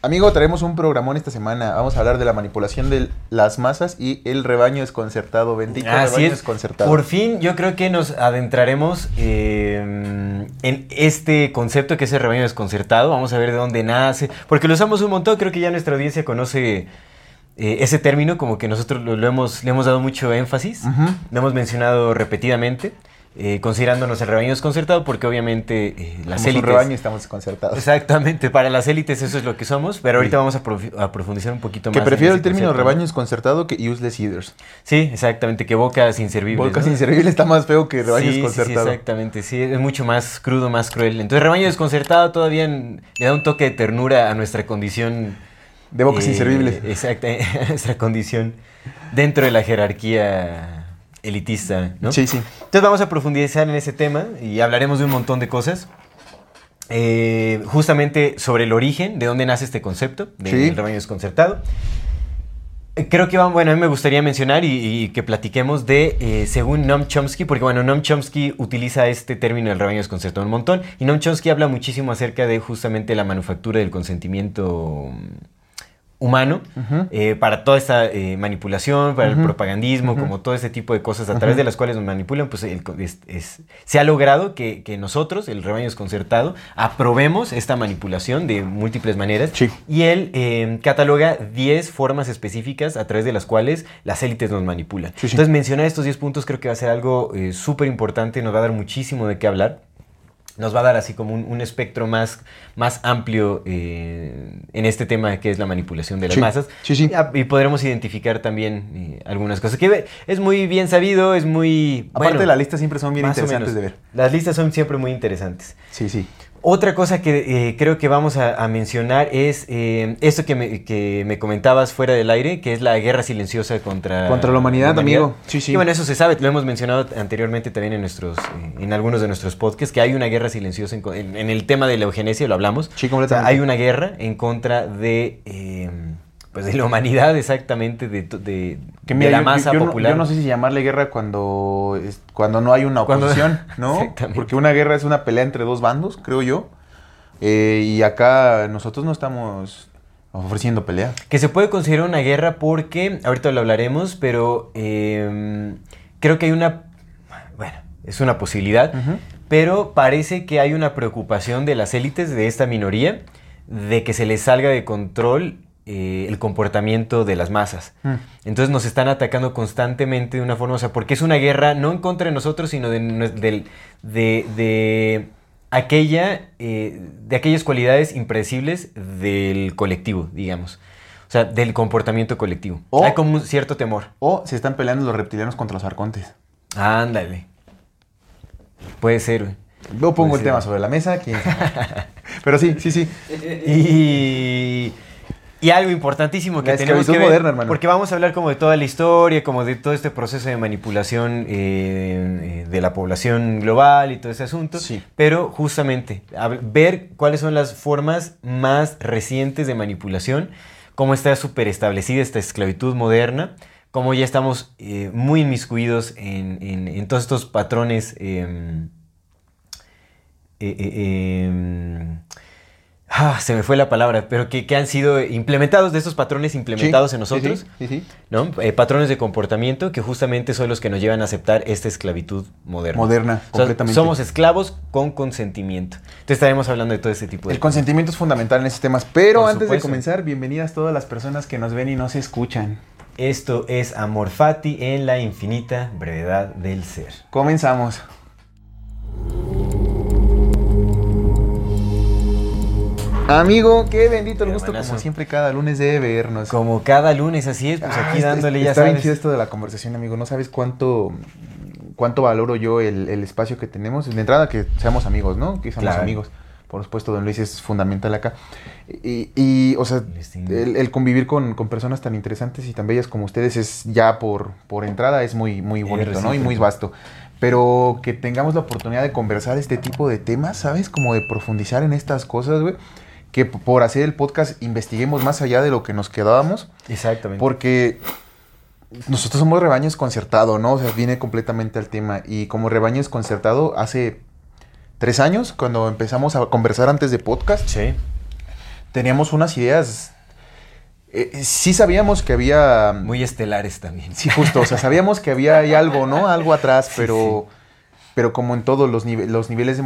Amigo, traemos un programón esta semana. Vamos a hablar de la manipulación de las masas y el rebaño desconcertado. Bendito Así rebaño es. desconcertado. Por fin, yo creo que nos adentraremos eh, en este concepto que es el rebaño desconcertado. Vamos a ver de dónde nace. Porque lo usamos un montón. Creo que ya nuestra audiencia conoce eh, ese término, como que nosotros lo, lo hemos, le hemos dado mucho énfasis. Ujú. Lo hemos mencionado repetidamente, eh, considerándonos el rebaño desconcertado, porque obviamente eh, las Somos un élites. rebaño y estamos desconcertados. Exactamente, para las élites eso es lo que somos, pero ahorita vamos a, profundizar un poquito Que más. en prefiero el término rebaño desconcertado que useless eaters. Sí, exactamente, que bocas inservibles. Bocas ¿no? inservibles está más feo que rebaño Sí, sí, sí, desconcertado. exactamente, sí, es mucho más crudo, más cruel. Entonces, rebaño desconcertado todavía le da un toque de ternura a nuestra condición. de bocas eh, inservibles. Exacto, a nuestra condición dentro de la jerarquía elitista, ¿no? Sí, sí. Entonces vamos a profundizar en ese tema y hablaremos de un montón de cosas. Eh, justamente sobre el origen, de dónde nace este concepto del Sí. rebaño desconcertado. Eh, Creo que, bueno, a mí me gustaría mencionar y, y que platiquemos de, eh, según Noam Chomsky, porque, bueno, Noam Chomsky utiliza este término del rebaño desconcertado un montón, y Noam Chomsky habla muchísimo acerca de justamente la manufactura del consentimiento humano eh, para toda esta eh, manipulación, para el propagandismo, como todo este tipo de cosas a través de las cuales nos manipulan, pues el co- es- es- se ha logrado que, que nosotros, el rebaño desconcertado, aprobemos esta manipulación de múltiples maneras. Sí. Y él eh, cataloga 10 formas específicas a través de las cuales las élites nos manipulan. Sí, sí. Entonces mencionar estos 10 puntos creo que va a ser algo eh, súper importante, nos va a dar muchísimo de qué hablar nos va a dar así como un, un espectro más, más amplio eh, en este tema que es la manipulación de las Sí, masas. sí, sí. Y, a- y podremos identificar también eh, algunas cosas. Que es muy bien sabido, es muy... Aparte, bueno, las listas siempre son bien interesantes de ver. Las listas son siempre muy interesantes. Sí, sí. Otra cosa que eh, creo que vamos a, a mencionar es eh, esto que me, que me comentabas fuera del aire, que es la guerra silenciosa contra, Contra la humanidad, amigo. Sí, sí. Y bueno, eso se sabe, lo hemos mencionado anteriormente también en, nuestros, eh, en algunos de nuestros podcasts, que hay una guerra silenciosa en, en- en el tema de la eugenesia, lo hablamos. Sí, O sea, completamente. hay una guerra en contra de, eh, pues de la humanidad, exactamente, de, de, Que de mira, la yo- masa yo, yo no- popular. yo no sé si llamarle guerra cuando, cuando no hay una oposición, ¿no? Porque una guerra es una pelea entre dos bandos, creo yo. Eh, y acá nosotros no estamos ofreciendo pelea. Que se puede considerar una guerra porque, ahorita lo hablaremos, pero eh, creo que hay una, bueno, es una posibilidad, pero parece que hay una preocupación de las élites de esta minoría de que se les salga de control eh, el comportamiento de las masas. Mm. Entonces nos están atacando constantemente de una forma, o sea, porque es una guerra no en contra de nosotros, sino de, del- de, de aquella, eh, de aquellas cualidades impredecibles del colectivo, digamos. O sea, del comportamiento colectivo. O- Hay como un cierto temor. O se están peleando los reptilianos contra los arcontes. Ándale. Puede ser, güey. Yo pongo el tema sobre la mesa. Pero sí, sí, sí. Y, y algo importantísimo que La tenemos que ver, moderna, hermano. porque vamos a hablar como de toda la historia, como de todo este proceso de manipulación eh, eh, de la población global y todo ese asunto, Sí. pero justamente ver- cuáles son las formas más recientes de manipulación, cómo está súper establecida esta esclavitud moderna, cómo ya estamos eh, muy inmiscuidos en, en- en todos estos patrones em, eh, eh, em, ah, se me fue la palabra, pero que, que han sido implementados, de estos patrones implementados Sí, en nosotros, Sí, sí, sí. ¿no? Eh, patrones de comportamiento que justamente son los que nos llevan a aceptar esta esclavitud moderna. Moderna, O sea, completamente. somos esclavos con consentimiento. Entonces estaremos hablando de todo ese tipo de El consentimiento es fundamental en estos temas. Pero Por antes de comenzar, bienvenidas todas las personas que nos ven y nos escuchan. Esto es Amor Fati en la infinita brevedad del ser. Comenzamos. Amigo, qué bendito el gusto, como siempre, cada lunes de vernos. Como cada lunes, así es, pues Ah, aquí está- dándole, ya Está bien chido esto de la conversación, amigo. No sabes cuánto, cuánto valoro yo el, el espacio que tenemos. De entrada, que seamos amigos, ¿no? Que seamos Claro. amigos. por supuesto, don Luis es fundamental acá. Y, y, o sea, el, el convivir con, con personas tan interesantes y tan bellas como ustedes es ya por, por entrada es muy, muy bonito, ¿no? Y muy vasto. Pero que tengamos la oportunidad de conversar este tipo de temas, ¿sabes? Como de profundizar en estas cosas, güey. Que por hacer el podcast investiguemos más allá de lo que nos quedábamos. Exactamente. Porque nosotros somos rebaño desconcertado, ¿no? O sea, viene completamente al tema. Y como rebaño desconcertado, hace tres años, cuando empezamos a conversar antes de podcast, Sí. teníamos unas ideas. eh, sí sabíamos que había. Muy estelares también. Sí, justo. O sea, sabíamos que había algo, ¿no? Algo atrás, pero. Pero como en todos los, nive- los niveles de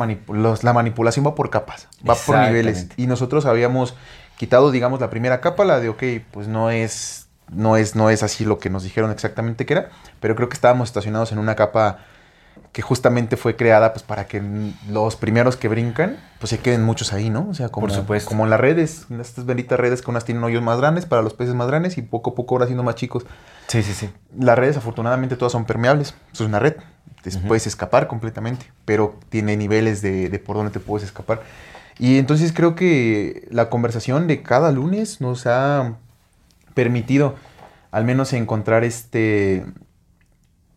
la manipulación va por capas, va por niveles. Y nosotros habíamos quitado, digamos, la primera capa, la de, ok, pues no es, no es, no es así lo que nos dijeron exactamente que era, pero creo que estábamos estacionados en una capa que justamente fue creada pues para que los primeros que brincan, pues se queden muchos ahí, ¿no? O sea, como, Por supuesto. como en las redes, en estas benditas redes que unas tienen hoyos más grandes para los peces más grandes y poco a poco ahora siendo más chicos. Sí, sí, sí. Las redes afortunadamente todas son permeables. Eso es una red. Te puedes escapar completamente, pero tiene niveles de, de por dónde te puedes escapar. Y entonces creo que la conversación de cada lunes nos ha permitido al menos encontrar este...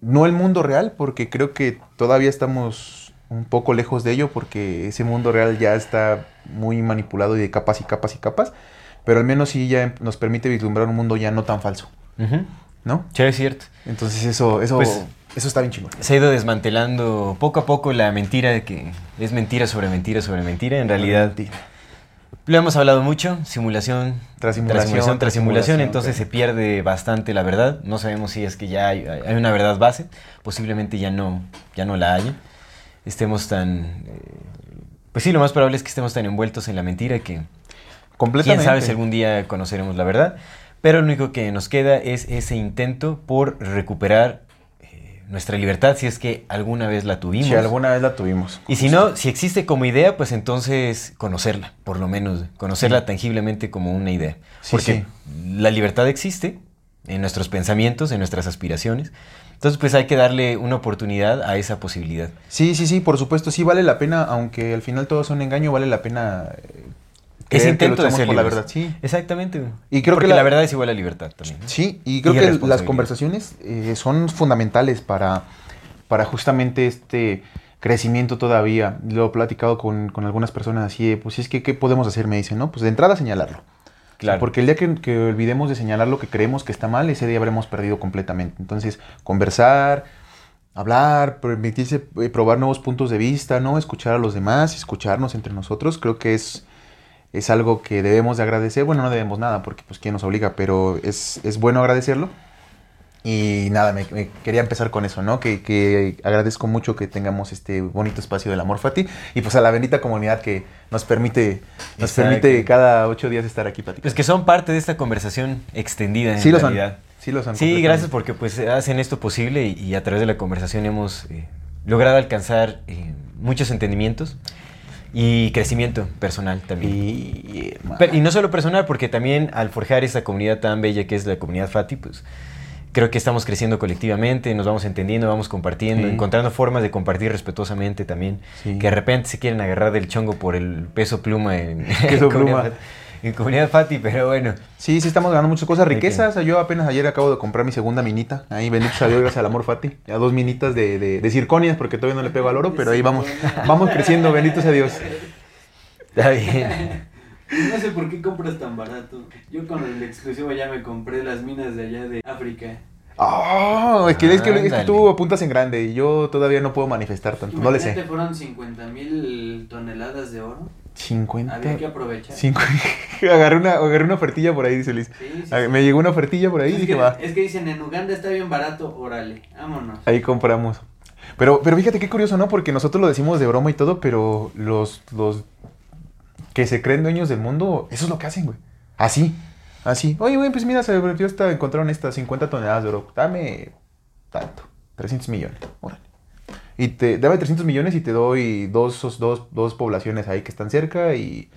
No el mundo real, porque creo que todavía estamos un poco lejos de ello, porque ese mundo real ya está muy manipulado y de capas y capas y capas, pero al menos sí ya nos permite vislumbrar un mundo ya no tan falso. ¿no? Sí, es cierto. Entonces eso, eso, Pues- eso está bien chingón. Se ha ido desmantelando poco a poco la mentira de que es mentira sobre mentira sobre mentira. En realidad, lo hemos hablado mucho, simulación Tras simulación, tras simulación, tras entonces se pierde bastante la verdad. No sabemos si es que ya hay, hay una verdad base, posiblemente ya no, ya no la haya. Estemos tan... eh, pues sí, lo más probable es que estemos tan envueltos en la mentira que Completamente. quién sabe si algún día conoceremos la verdad. Pero lo único que nos queda es ese intento por recuperar nuestra libertad si es que alguna vez la tuvimos. Si alguna vez la tuvimos. Y si no, si existe como idea, pues entonces conocerla, por lo menos, conocerla tangiblemente como una idea. Sí, Porque la libertad existe en nuestros pensamientos, en nuestras aspiraciones. Entonces, pues hay que darle una oportunidad a esa posibilidad. Sí, sí, sí, por supuesto, sí vale la pena, aunque al final todo es un engaño, vale la pena eh, Ese que intento de ser por la verdad, sí. Exactamente. Y creo que Porque la- la... verdad es igual a libertad también. ¿no? Sí, y creo Y que las conversaciones eh, son fundamentales para, para justamente este crecimiento todavía. Lo he platicado con, con algunas personas así, pues es que, ¿qué podemos hacer? Me dicen, ¿no? Pues de entrada señalarlo. Claro. Porque el día que, que olvidemos de señalar lo que creemos que está mal, ese día habremos perdido completamente. Entonces, conversar, hablar, permitirse eh, probar nuevos puntos de vista, ¿no? Escuchar a los demás, escucharnos entre nosotros, creo que es, es algo que debemos de agradecer. Bueno, no debemos nada, porque pues quién nos obliga, pero es, es bueno agradecerlo. Y nada, me, me quería empezar con eso, ¿no? Que, que agradezco mucho que tengamos este bonito espacio del amor Fati y pues a la bendita comunidad que nos permite, nos Exacto. permite cada ocho días estar aquí platicando. Pues que son parte de esta conversación extendida en Sí lo son. realidad. Sí lo son. Sí, gracias porque pues hacen esto posible y, y a través de la conversación hemos eh, logrado alcanzar eh, muchos entendimientos y crecimiento personal también. Y, hermano. Pero- y no solo personal, porque también al forjar esta comunidad tan bella que es la comunidad Fati, pues creo que estamos creciendo colectivamente, nos vamos entendiendo, vamos compartiendo, Sí. encontrando formas de compartir respetuosamente también. Sí. Que de repente se quieren agarrar del chongo por el peso pluma en, Peso pluma. En comunidad Fati, pero bueno. Sí, sí estamos ganando muchas cosas, riquezas. Yo apenas ayer acabo de comprar mi segunda minita. Ahí, bendito sea Dios, gracias al amor Fati. Ya dos minitas de, de, de circonias, porque todavía no le pego al oro, pero ahí vamos, vamos creciendo, bendito sea Dios. Está bien. No sé por qué compras tan barato. Yo con el exclusivo ya me compré las minas de allá de África. Oh, es que, es que, es que tú apuntas en grande y yo todavía no puedo manifestar tanto. No le sé. fueron 50 mil toneladas de oro. 50. Había que aprovechar. Agarré, una, agarré una ofertilla por ahí, dice Liz. Sí, sí, Ah, sí. Me llegó una ofertilla por ahí y dije, que, va. es que dicen en Uganda está bien barato, órale, vámonos. Ahí compramos. Pero, pero fíjate qué curioso, ¿no? Porque nosotros lo decimos de broma y todo, pero los, los que se creen dueños del mundo, eso es lo que hacen, güey. Así, así. Oye, güey, pues mira, se volvió esta, encontraron estas 50 toneladas de oro. Dame tanto, 300 millones. Órale. Y te, dame 300 millones y te doy dos, dos, dos poblaciones ahí que están cerca y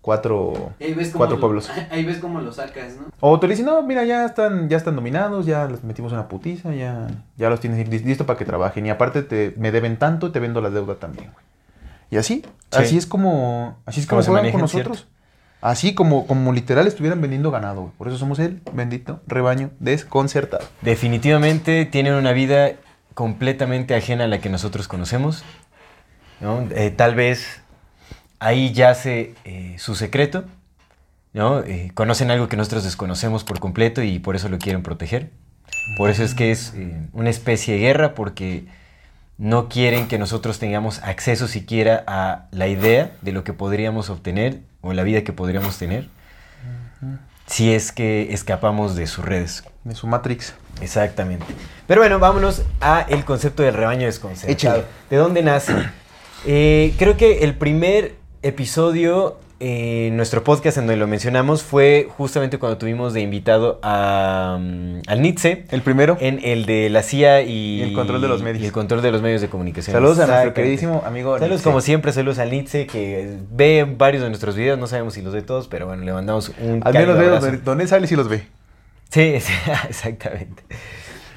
cuatro, Ahí ves cómo cuatro lo- pueblos. Ahí ves cómo lo sacas, ¿no? O te dicen, no, mira, ya están, ya están dominados, ya les metimos una putiza, ya, ya los tienes lis- listo para que trabajen. Y aparte te, me deben tanto, te vendo la deuda también, güey. Y así, Sí. así es como, así es Como como, se juegan con nosotros. Así como, como literal estuvieran vendiendo ganado. güey. Por eso somos el bendito rebaño desconcertado. Definitivamente tienen una vida completamente ajena a la que nosotros conocemos. ¿no? Eh, tal vez ahí yace eh, su secreto. ¿no? Eh, conocen algo que nosotros desconocemos por completo y por eso lo quieren proteger. Por eso es que es eh, una especie de guerra porque no quieren que nosotros tengamos acceso siquiera a la idea de lo que podríamos obtener o la vida que podríamos tener si es que escapamos de sus redes. De su Matrix. Exactamente. Pero bueno, vámonos a el concepto del rebaño desconcertado. Échale. ¿De dónde nace? Eh, creo que el primer episodio eh, en nuestro podcast en donde lo mencionamos fue justamente cuando tuvimos de invitado a, mm, al Nietzsche El primero. en el de la CIA y, Y el control de los medios. y el control de los medios de comunicación. Saludos a nuestro queridísimo amigo. Saludos Nietzsche. como siempre, saludos al Nietzsche que ve varios de nuestros videos, no sabemos si los ve todos, pero bueno, le mandamos un Al menos veo abrazo. donde sale si los ve. Sí, sí, exactamente.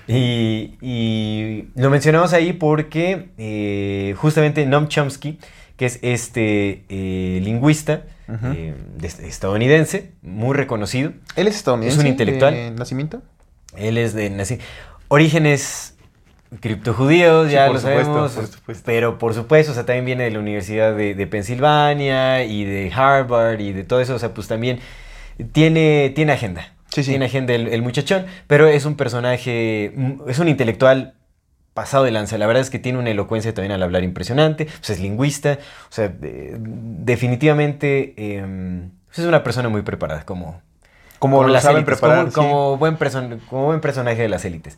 Y, y lo mencionamos ahí porque eh, justamente Noam Chomsky, que es este eh, lingüista eh, de- estadounidense, muy reconocido, Él es estadounidense. Es un intelectual. de nacimiento? él es de nací- orígenes criptojudíos, Sí, ya por lo supuesto, sabemos, por supuesto. pero por supuesto, o sea, también viene de la Universidad de, de Pensilvania y de Harvard y de todo eso, o sea, pues también tiene, tiene agenda. Sí, sí. Tiene agenda el, el muchachón, pero es un personaje, mm, es un intelectual pasado de lanza. La verdad es que tiene una elocuencia también al hablar impresionante, pues es lingüista, o sea, de- definitivamente eh, pues es una persona muy preparada, como, Como, lo las saben élites, preparar. como, buen person- como buen personaje de las élites.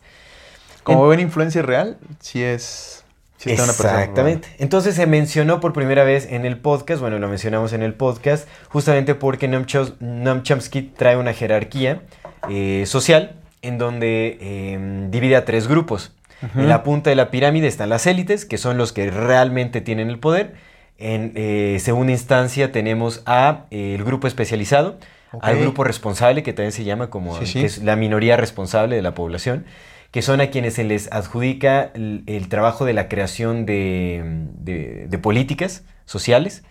Como En- buen influencer real, sí es. Sí está una persona Exactamente. Entonces se mencionó por primera vez en el podcast, bueno, lo mencionamos en el podcast, justamente porque Noam, Chomsky trae una jerarquía eh, social en donde eh, divide a tres grupos. En la punta de la pirámide están las élites, que son los que realmente tienen el poder. En eh, segunda instancia tenemos a eh, el grupo especializado, al grupo responsable, que también se llama como Sí, sí. que es la minoría responsable de la población, que son a quienes se les adjudica el, el trabajo de la creación de, de- de políticas sociales.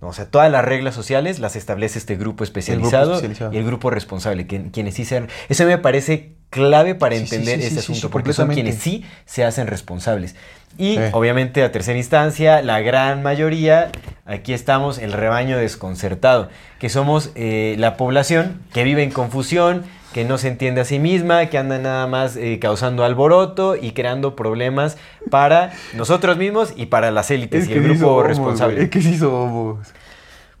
¿no? O sea, todas las reglas sociales las establece este grupo especializado, especializado. y el grupo responsable, que- quienes sí se... Eso me parece clave para Sí, entender sí, este sí, asunto, porque son quienes sí se hacen responsables. Y obviamente a tercera instancia, la gran mayoría, aquí estamos, el rebaño desconcertado, que somos eh, la población que vive en confusión, que no se entiende a sí misma, que anda nada más eh, causando alboroto y creando problemas para nosotros mismos y para las élites y el grupo somos, responsable. güey, Es que sí somos.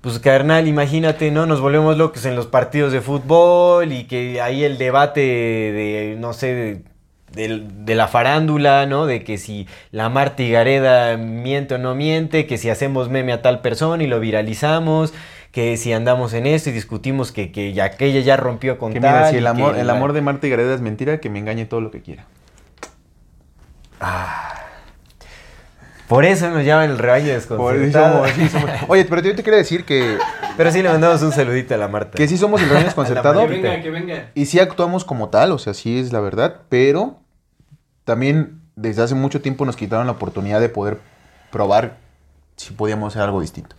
Pues carnal, imagínate, ¿no? Nos volvemos locos en los partidos de fútbol y que ahí el debate de, no sé, de, de la farándula, ¿no? De que si la Marta Gareda miente o no miente, que si hacemos meme a tal persona y lo viralizamos, que si andamos en esto y discutimos que, que ya aquella ya rompió con Que tal. mira, si el amor, que el amor de Marta y Gareda es mentira, que me engañe todo lo que quiera. Por eso nos llaman el rebaño Por eso desconcertado. somos, sí somos. Oye, pero yo te quería decir que, Pero sí le mandamos un saludito a la Marta. que sí somos el rebaño desconcertado. Que venga, que venga. Y sí actuamos como tal, o sea, sí es la verdad, pero también desde hace mucho tiempo nos quitaron la oportunidad de poder probar si podíamos hacer algo distinto.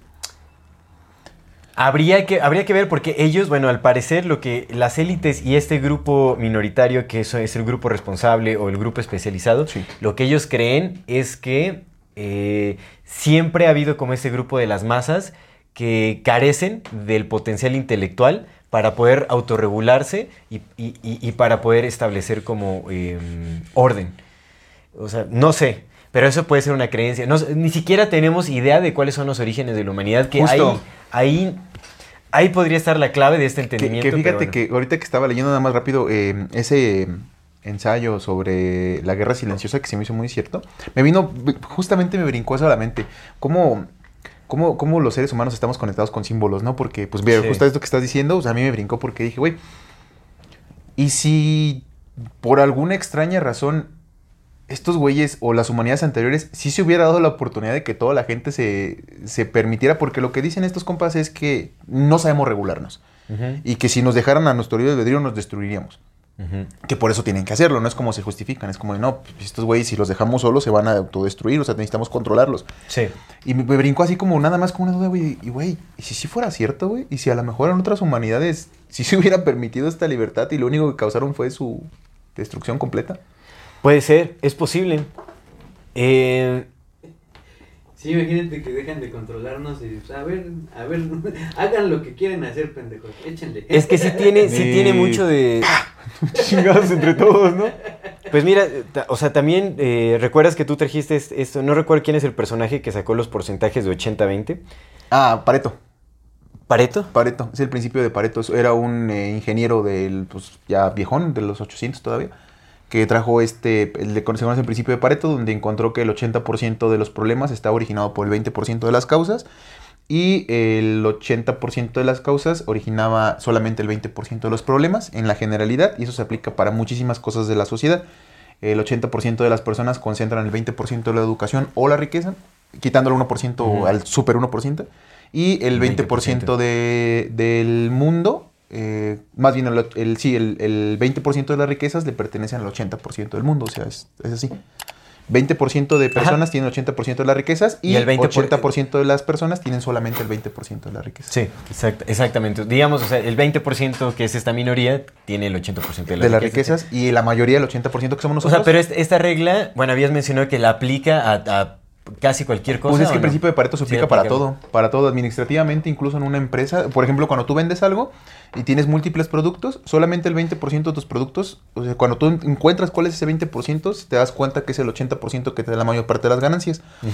Habría que, habría que ver porque ellos, bueno, al parecer lo que las élites y este grupo minoritario, que eso es el grupo responsable o el grupo especializado, Sí. lo que ellos creen es que eh, siempre ha habido como este grupo de las masas que carecen del potencial intelectual para poder autorregularse y, y- y- y para poder establecer como eh, orden. O sea, no sé, pero eso puede ser una creencia. No ni siquiera tenemos idea de cuáles son los orígenes de la humanidad, que ahí, Justo. ahí, ahí podría estar la clave de este Que, entendimiento. que fíjate pero bueno. que ahorita que estaba leyendo nada más rápido eh, ese ensayo sobre la guerra silenciosa que se me hizo muy cierto, me vino, justamente me brincó eso a la mente. ¿Cómo, cómo, cómo los seres humanos estamos conectados con símbolos, no? Porque, pues, ve, Sí. justo esto que estás diciendo, o sea, a mí me brincó porque dije, güey, ¿y si por alguna extraña razón estos güeyes o las humanidades anteriores sí se hubiera dado la oportunidad de que toda la gente se, se permitiera? Porque lo que dicen estos compas es que no sabemos regularnos y que si nos dejaran a nuestro libre albedrío nos destruiríamos. Que por eso tienen que hacerlo, no es como se justifican, es como, de, no, pues, estos güeyes si los dejamos solos se van a autodestruir, o sea, necesitamos controlarlos. Sí. Y me, me brincó así como nada más como una duda, güey, y güey, ¿y si sí fuera cierto, güey? Y si a lo mejor en otras humanidades sí se hubiera permitido esta libertad y lo único que causaron fue su destrucción completa. Puede ser, es posible. Eh, Sí, imagínate que dejan de controlarnos y pues, a ver, a ver, hagan lo que quieren hacer, pendejos, échenle. es que sí tiene, sí Sí. tiene mucho de... Chingados entre todos, ¿no? Pues mira, o sea, también eh, recuerdas que tú trajiste es- esto, no recuerdo quién es el personaje que sacó los porcentajes de 80-20. Ah, Pareto. ¿Pareto? Pareto, es el principio de Pareto. Era un eh, ingeniero del, pues ya viejón, de los 800 todavía, que trajo este, el de, se conoce el principio de Pareto, donde encontró que el 80% de los problemas está originado por el 20% de las causas y el 80% de las causas originaba solamente el 20% de los problemas en la generalidad y eso se aplica para muchísimas cosas de la sociedad. El 80% de las personas concentran el 20% de la educación o la riqueza, quitándole 1% Ujú. al super 1%, y el 20%, 20%. de- del mundo, eh, más bien el, el- sí, el, el 20% de las riquezas le pertenecen al 80% del mundo, o sea, es, es así. 20% de personas tienen 80% de las riquezas y, Y el el 20 por- 80% de las personas tienen solamente el 20% de la riqueza. Sí, exact- exactamente. Digamos, o sea, el 20% que es esta minoría tiene el 80% de, de las riquezas y la mayoría, el 80% que somos O nosotros. sea, pero est- esta regla, bueno, habías mencionado que la aplica a, a casi cualquier cosa. Pues es ¿o que el no? principio de Pareto se Sí, aplica para todo, para todo administrativamente, incluso en una empresa. Por ejemplo, cuando tú vendes algo y tienes múltiples productos, solamente el 20% de tus productos, o sea, cuando tú encuentras cuál es ese 20%, te das cuenta que es el 80% que te da la mayor parte de las ganancias. Ujú.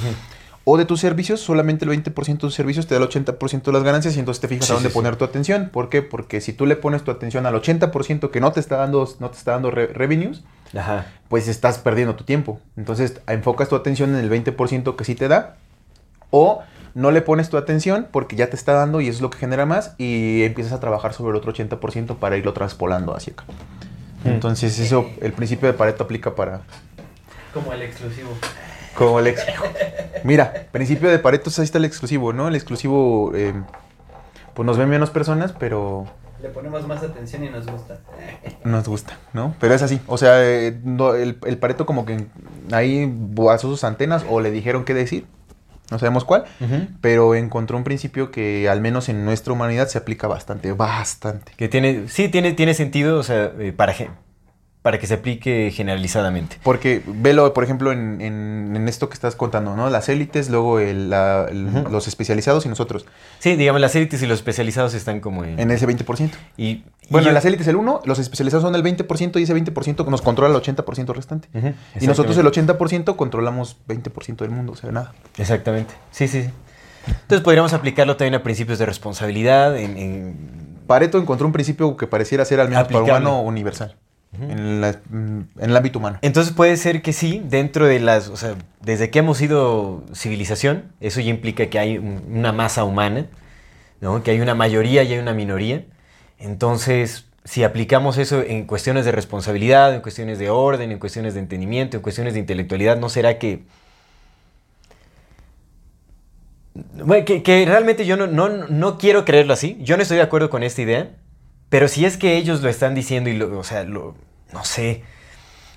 O de tus servicios, solamente el 20% de tus servicios te da el 80% de las ganancias y entonces te fijas Sí, a dónde sí, sí. poner tu atención. ¿Por qué? Porque si tú le pones tu atención al 80% que no te está dando, no te está dando re- revenues, Ajá. pues estás perdiendo tu tiempo. Entonces enfocas tu atención en el 20% que sí te da o no le pones tu atención porque ya te está dando y eso es lo que genera más y empiezas a trabajar sobre el otro 80% para irlo traspolando hacia acá. Mm. Entonces eso, el principio de Pareto aplica para... Como el exclusivo. Como el ex... Mira, principio de Pareto, ahí está el exclusivo, ¿no? El exclusivo, eh, pues nos ven menos personas, pero Le ponemos más atención y nos gusta. nos gusta, ¿no? Pero es así. O sea, eh, no, el, el Pareto como que ahí boazó sus antenas o le dijeron qué decir. No sabemos cuál. Pero encontró un principio que al menos en nuestra humanidad se aplica bastante, bastante. Que tiene, sí, tiene, tiene sentido, o sea, eh, para, para que se aplique generalizadamente. Porque velo, por ejemplo, en, en- en esto que estás contando, ¿no? Las élites, luego el- la- el- Ujú. los especializados y nosotros, Sí, digamos, las élites y los especializados están como en... en ese 20%. y, y Bueno, yo- en las élites el 1, los especializados son el 20% y ese 20% nos controla el 80% restante. Y nosotros el exactamente. 80% controlamos 20% del mundo, o sea, nada. Exactamente. Sí, sí, sí. Entonces podríamos aplicarlo también a principios de responsabilidad, en, en- Pareto encontró un principio que pareciera ser al menos para humano universal, en, la- mm, en el ámbito humano. Entonces puede ser que sí, dentro de las, o sea, desde que hemos sido civilización, eso ya implica que hay un- una masa humana, ¿no? Que hay una mayoría y hay una minoría. Entonces, si aplicamos eso en cuestiones de responsabilidad, en cuestiones de orden, en cuestiones de entendimiento, en cuestiones de intelectualidad, ¿no será que... Bueno, que, que realmente yo no, no, no quiero creerlo así. Yo no estoy de acuerdo con esta idea. Pero si es que ellos lo están diciendo y lo, o sea, lo, no sé.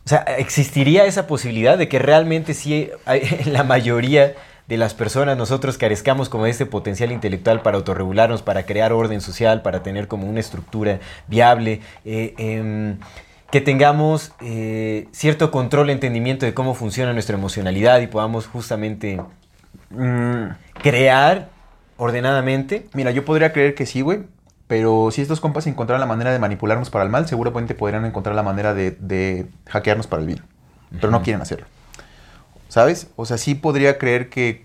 O sea, ¿existiría esa posibilidad de que realmente sí la mayoría de las personas nosotros carezcamos como de este potencial intelectual para autorregularnos, para crear orden social, para tener como una estructura viable, eh, em, que tengamos eh, cierto control, entendimiento de cómo funciona nuestra emocionalidad y podamos justamente Mm, crear ordenadamente? mira, yo podría creer que sí, güey. Pero si estos compas encontraran la manera de manipularnos para el mal, seguramente podrían encontrar la manera de, de hackearnos para el bien. Pero no quieren hacerlo. ¿Sabes? O sea, sí podría creer que,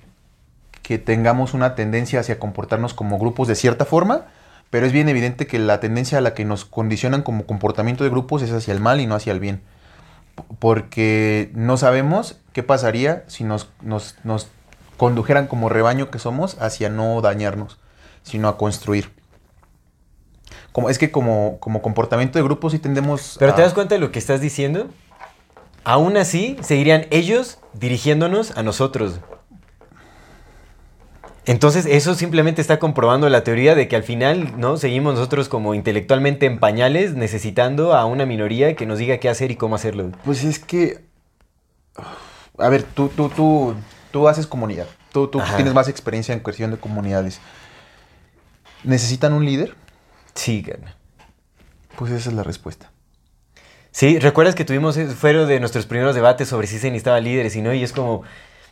que tengamos una tendencia hacia comportarnos como grupos de cierta forma, pero es bien evidente que la tendencia a la que nos condicionan como comportamiento de grupos es hacia el mal y no hacia el bien. Porque no sabemos qué pasaría si nos, nos, nos condujeran como rebaño que somos hacia no dañarnos, sino a construir. Como, es que como, como comportamiento de grupo sí tendemos Pero a- ¿te das cuenta de lo que estás diciendo? Aún así, seguirían ellos dirigiéndonos a nosotros. Entonces, eso simplemente está comprobando la teoría de que al final, ¿no? Seguimos nosotros como intelectualmente en pañales, necesitando a una minoría que nos diga qué hacer y cómo hacerlo. Pues es que. A ver, tú, tú, tú, tú haces comunidad. Tú, tú Ajá. tienes más experiencia en cuestión de comunidades. ¿Necesitan un líder? Sí, carnal. Pues esa es la respuesta. Sí, ¿recuerdas que tuvimos, eh, fueron de nuestros primeros debates sobre si se necesitaba líderes y no? Y es como,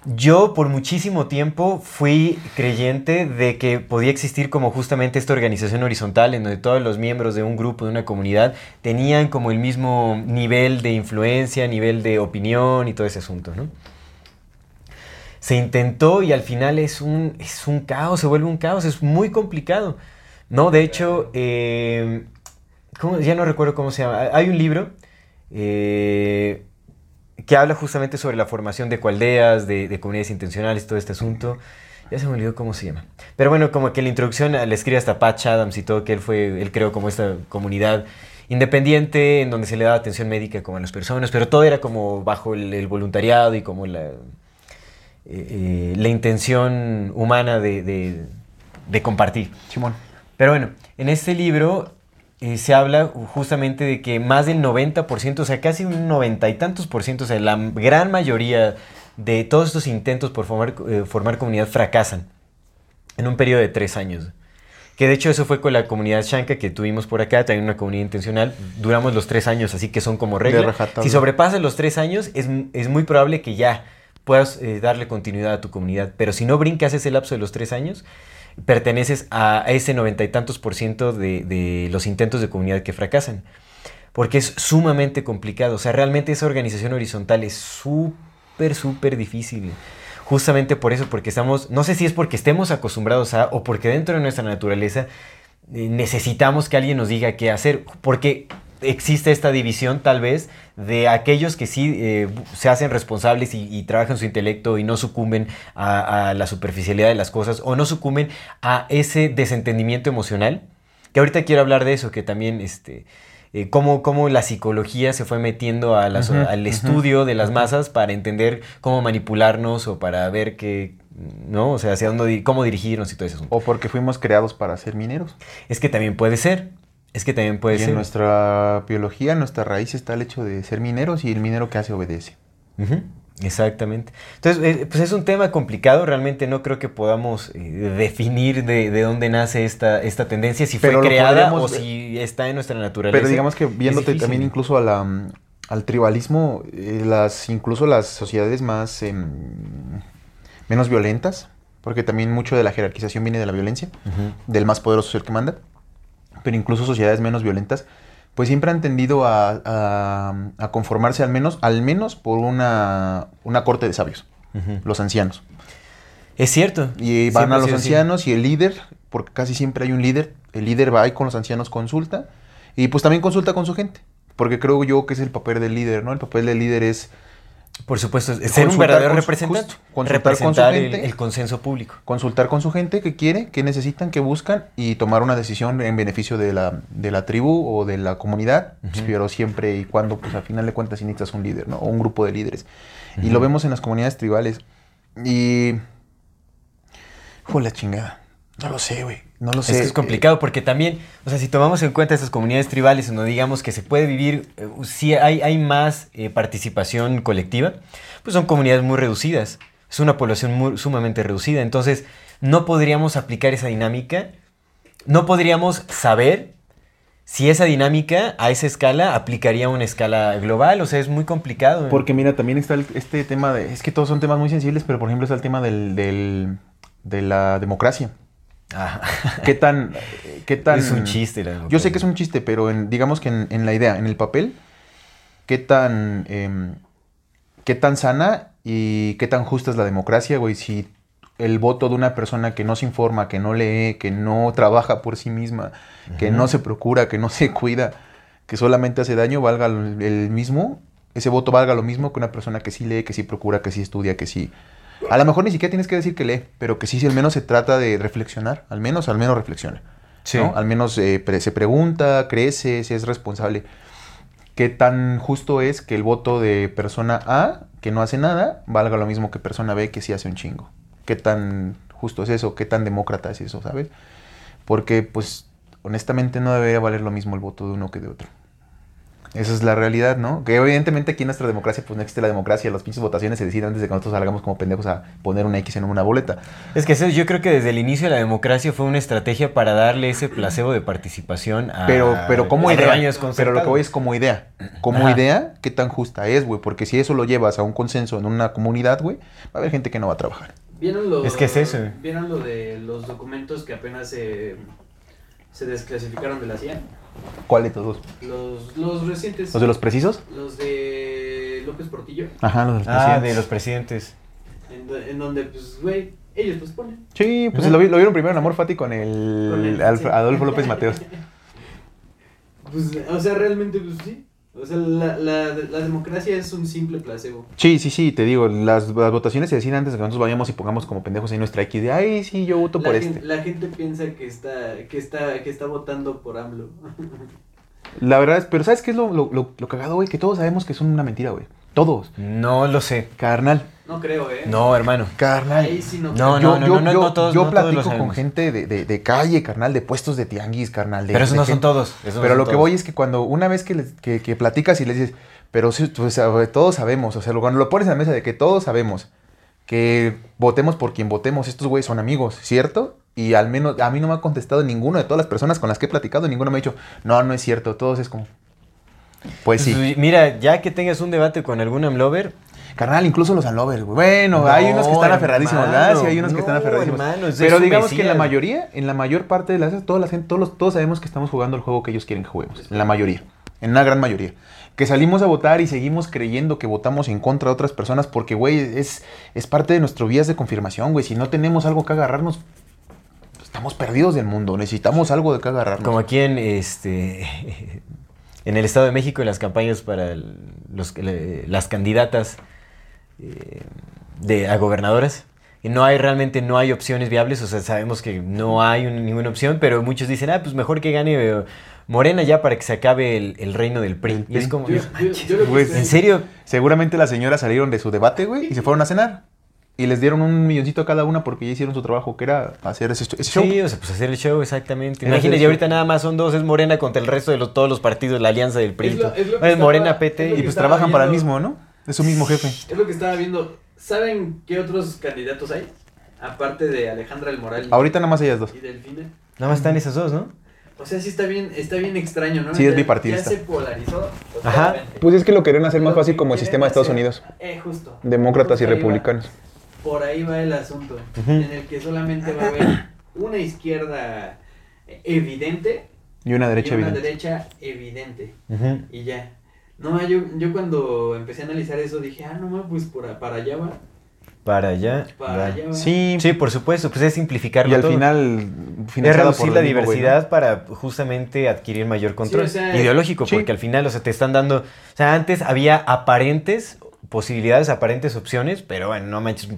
yo por muchísimo tiempo fui creyente de que podía existir como justamente esta organización horizontal en donde todos los miembros de un grupo, de una comunidad, tenían como el mismo nivel de influencia, nivel de opinión y todo ese asunto, ¿no? Se intentó y al final es un, es un caos, se vuelve un caos, es muy complicado. No, de hecho, ¿cómo? ya no recuerdo cómo se llama. Hay un libro eh, que habla justamente sobre la formación de coaldeas, de, de comunidades intencionales, todo este asunto. Ya se me olvidó cómo se llama. Pero bueno, como que la introducción le escribe hasta Patch Adams y todo, que él fue, él creó como esta comunidad independiente en donde se le daba atención médica como a las personas, pero todo era como bajo el, voluntariado y como la, eh, eh, la intención humana de- de compartir. Simón. Pero bueno, en este libro eh, se habla justamente de que más del 90%, o sea, casi un noventa y tantos por ciento, o sea, la gran mayoría de todos estos intentos por formar, eh, formar comunidad fracasan en un periodo de tres años. Que de hecho eso fue con la comunidad Shanka que tuvimos por acá, también una comunidad intencional. Duramos los tres años, así que son como regla. Si sobrepasas los tres años, es, es muy probable que ya puedas eh, darle continuidad a tu comunidad. Pero si no brincas ese lapso de los tres años, perteneces a ese noventa y tantos por ciento de, los intentos de comunidad que fracasan. Porque es sumamente complicado. O sea, realmente esa organización horizontal es súper, súper difícil. Justamente por eso, porque estamos, no sé si es porque estemos acostumbrados a, o porque dentro de nuestra naturaleza eh, necesitamos que alguien nos diga qué hacer, porque existe esta división tal vez de aquellos que sí eh, se hacen responsables y, y trabajan su intelecto y no sucumben a, a la superficialidad de las cosas o no sucumben a ese desentendimiento emocional, que ahorita quiero hablar de eso, que también este, eh, cómo, cómo la psicología se fue metiendo a las- Ujú, al estudio de las masas para entender cómo manipularnos o para ver qué, ¿no? O sea, hacia dónde, cómo dirigirnos y todo eso. O porque fuimos creados para ser mineros. Es que también puede ser. Es que también puede y en ser. nuestra biología, en nuestra raíz está el hecho de ser mineros y el minero que hace obedece. Exactamente. Entonces, eh, pues es un tema complicado. Realmente no creo que podamos eh, definir de, de dónde nace esta, esta tendencia, si fue Pero creada o si está en nuestra naturaleza. Pero digamos que viéndote también incluso a la, mm, al tribalismo, eh, las, incluso las sociedades más em, menos violentas, porque también mucho de la jerarquización viene de la violencia, del más poderoso ser que manda, pero incluso sociedades menos violentas, pues siempre han tendido a, a- a conformarse al menos, al menos por una, una corte de sabios, los ancianos. Es cierto. Y van Siempre a los así. ancianos y el líder, porque casi siempre hay un líder, el líder va ahí con los ancianos, consulta, y pues también consulta con su gente, porque creo yo que es el papel del líder, ¿no? El papel del líder es Por supuesto, es ser un verdadero representante. consultar con su representar el, consenso público. consultar con su gente qué quiere, qué necesitan, qué buscan y tomar una decisión en beneficio de la, de la tribu o de la comunidad, pues, pero siempre y cuando, pues al final de cuentas, sí necesitas un líder, ¿no? O un grupo de líderes. Y lo vemos en las comunidades tribales. Y... Fue la chingada. No lo sé, güey. No lo sé. Es que es complicado porque también, o sea, si tomamos en cuenta estas comunidades tribales donde digamos que se puede vivir, eh, si hay, hay más eh, participación colectiva, pues son comunidades muy reducidas. Es una población muy- sumamente reducida. Entonces, no podríamos aplicar esa dinámica, no podríamos saber si esa dinámica a esa escala aplicaría a una escala global. O sea, es muy complicado. Porque mira, también está el- este tema de... Es que todos son temas muy sensibles, pero por ejemplo está el tema del, del- de la democracia. ¿Qué tan... Qué tan Es un chiste. la Yo sé que es un chiste, pero en- digamos que en, en la idea, en el papel, qué tan, em, qué tan sana y qué tan justa es la democracia, güey. Si el voto de una persona que no se informa, que no lee, que no trabaja por sí misma, que no se procura, que no se cuida, que solamente hace daño, valga el mismo, ese voto valga lo mismo que una persona que sí lee, que sí procura, que sí estudia, que sí... A lo mejor ni siquiera tienes que decir que lee, pero que sí, si al menos se trata de reflexionar, al menos, al menos reflexiona. Sí. ¿no? Al menos eh, pre- se pregunta, crece, si es responsable. ¿Qué tan justo es que el voto de persona A, que no hace nada, valga lo mismo que persona B, que sí hace un chingo? ¿Qué tan justo es eso, qué tan demócrata es eso, ¿sabes? Porque, pues, honestamente no debería valer lo mismo el voto de uno que de otro. Esa es la realidad, ¿no? Que evidentemente aquí en nuestra democracia pues no existe la democracia, las pinches votaciones se deciden antes de que nosotros salgamos como pendejos a poner una X en una boleta. Es que eso, yo creo que desde el inicio de la democracia fue una estrategia para darle ese placebo de participación a Pero, pero como idea, pero lo que voy es como idea. Como Ajá. idea, ¿qué tan justa es, güey? Porque si eso lo llevas a un consenso en una comunidad, güey, va a haber gente que no va a trabajar. ¿Vieron lo, Es que es eso. ¿Vieron lo de los documentos que apenas se, se desclasificaron de la CIA? ¿Cuál de todos? Los, los recientes. ¿Los de los precisos? Los de López Portillo. Ajá, los de los Ah, presidentes. de los presidentes. En, do- en donde, pues, güey, ellos pues ponen. Sí, pues lo, vi- lo vieron primero en Amor Fati con el, Con el- Alf- sí. Adolfo López Mateos. Pues, o sea, realmente, pues sí. O sea, la, la, la democracia es un simple placebo. Sí, sí, sí, te digo, las, las votaciones se deciden antes de que nosotros vayamos y pongamos como pendejos ahí nuestra X de, ay, sí, yo voto La, por gen- este. la gente piensa que está, que está, que está votando por AMLO. La verdad es, pero ¿sabes qué es lo, lo, lo, lo cagado, güey? Que todos sabemos que son una mentira, güey. Todos. No lo sé. Carnal. No creo, ¿eh? No, hermano. Carnal. Ahí sí no, No, creo. yo, no, yo, no, yo, no todos- yo no todos lo platico con gente de, de, de calle, carnal, de puestos de tianguis, carnal. De, Pero esos no son todos. esos Pero son lo que todos. voy es que cuando una vez que, les- que, que platicas y les dices, pero sí, pues, todos sabemos, o sea, cuando lo pones en la mesa de que todos sabemos que votemos por quien votemos, estos güeyes son amigos, ¿cierto? Y al menos a mí no me ha contestado ninguno de todas las personas con las que he platicado, ninguno me ha dicho, no, no es cierto, todos es como, pues sí. Pues, Mira, ya que tengas un debate con algún amlover. Carnal, incluso los unlovers, güey. Bueno, hay unos que están aferradísimos, hermano, ¿verdad? Sí, hay unos que están aferradísimos. hermano, ese es Pero digamos que en la mayoría, en la mayor parte de las toda la gente, todos, los- todos sabemos que estamos jugando el juego que ellos quieren que juguemos. En la mayoría. En una gran mayoría. Que salimos a votar y seguimos creyendo que votamos en contra de otras personas porque, güey, es, es parte de nuestro vías de confirmación, güey. Si no tenemos algo que agarrarnos, estamos perdidos del mundo. Necesitamos algo de que agarrarnos. Como aquí en este en el Estado de México en las campañas para los, las candidatas eh, de, a gobernadoras. Y no hay realmente no hay opciones viables, o sea, sabemos que no hay un- ninguna opción, pero muchos dicen, ah, pues mejor que gane eh, Morena ya para que se acabe el, el reino del PRI. Y es como, Yo- no manches. estoy- ¿en serio? Seguramente las señoras salieron de su debate, güey, y se fueron a cenar. Y les dieron un milloncito a cada una porque ya hicieron su trabajo, que era hacer ese, ese show. Sí, o sea, pues hacer el show, exactamente. Imagínate, y ahorita nada más son dos, es Morena contra el resto de los, todos los partidos, la alianza del PRI. Es lo- es lo que Es estaba- Morena, es PT Y pues estaba trabajan para el mismo, ¿no? Es su mismo jefe. Es lo que estaba viendo. ¿Saben qué otros candidatos hay? Aparte de Alejandra El Moral y- Ahorita nada más ellas dos. y Delfina. Nada más están esas dos, ¿no? O sea, sí está bien, está bien extraño, ¿no? Sí, es bipartidista. Ya se polarizó. Ajá. totalmente. Pues es que lo querían hacer más fácil como el sistema de Estados hacer- Unidos. Eh, justo. Demócratas y republicanos. Por ahí va el asunto. En el que solamente va a haber una izquierda evidente Y una y derecha una evidente. derecha evidente. Y ya. No, yo, yo cuando empecé a analizar eso dije, ah, no, pues por, para allá va. Para allá. Para va. allá va. Sí, Sí, por supuesto, pues es simplificarlo y al todo. final... es reducir la diversidad para justamente adquirir mayor control o sea, ideológico, sí. porque al final, o sea, te están dando, o sea, antes había aparentes posibilidades, aparentes opciones, pero bueno, no manches,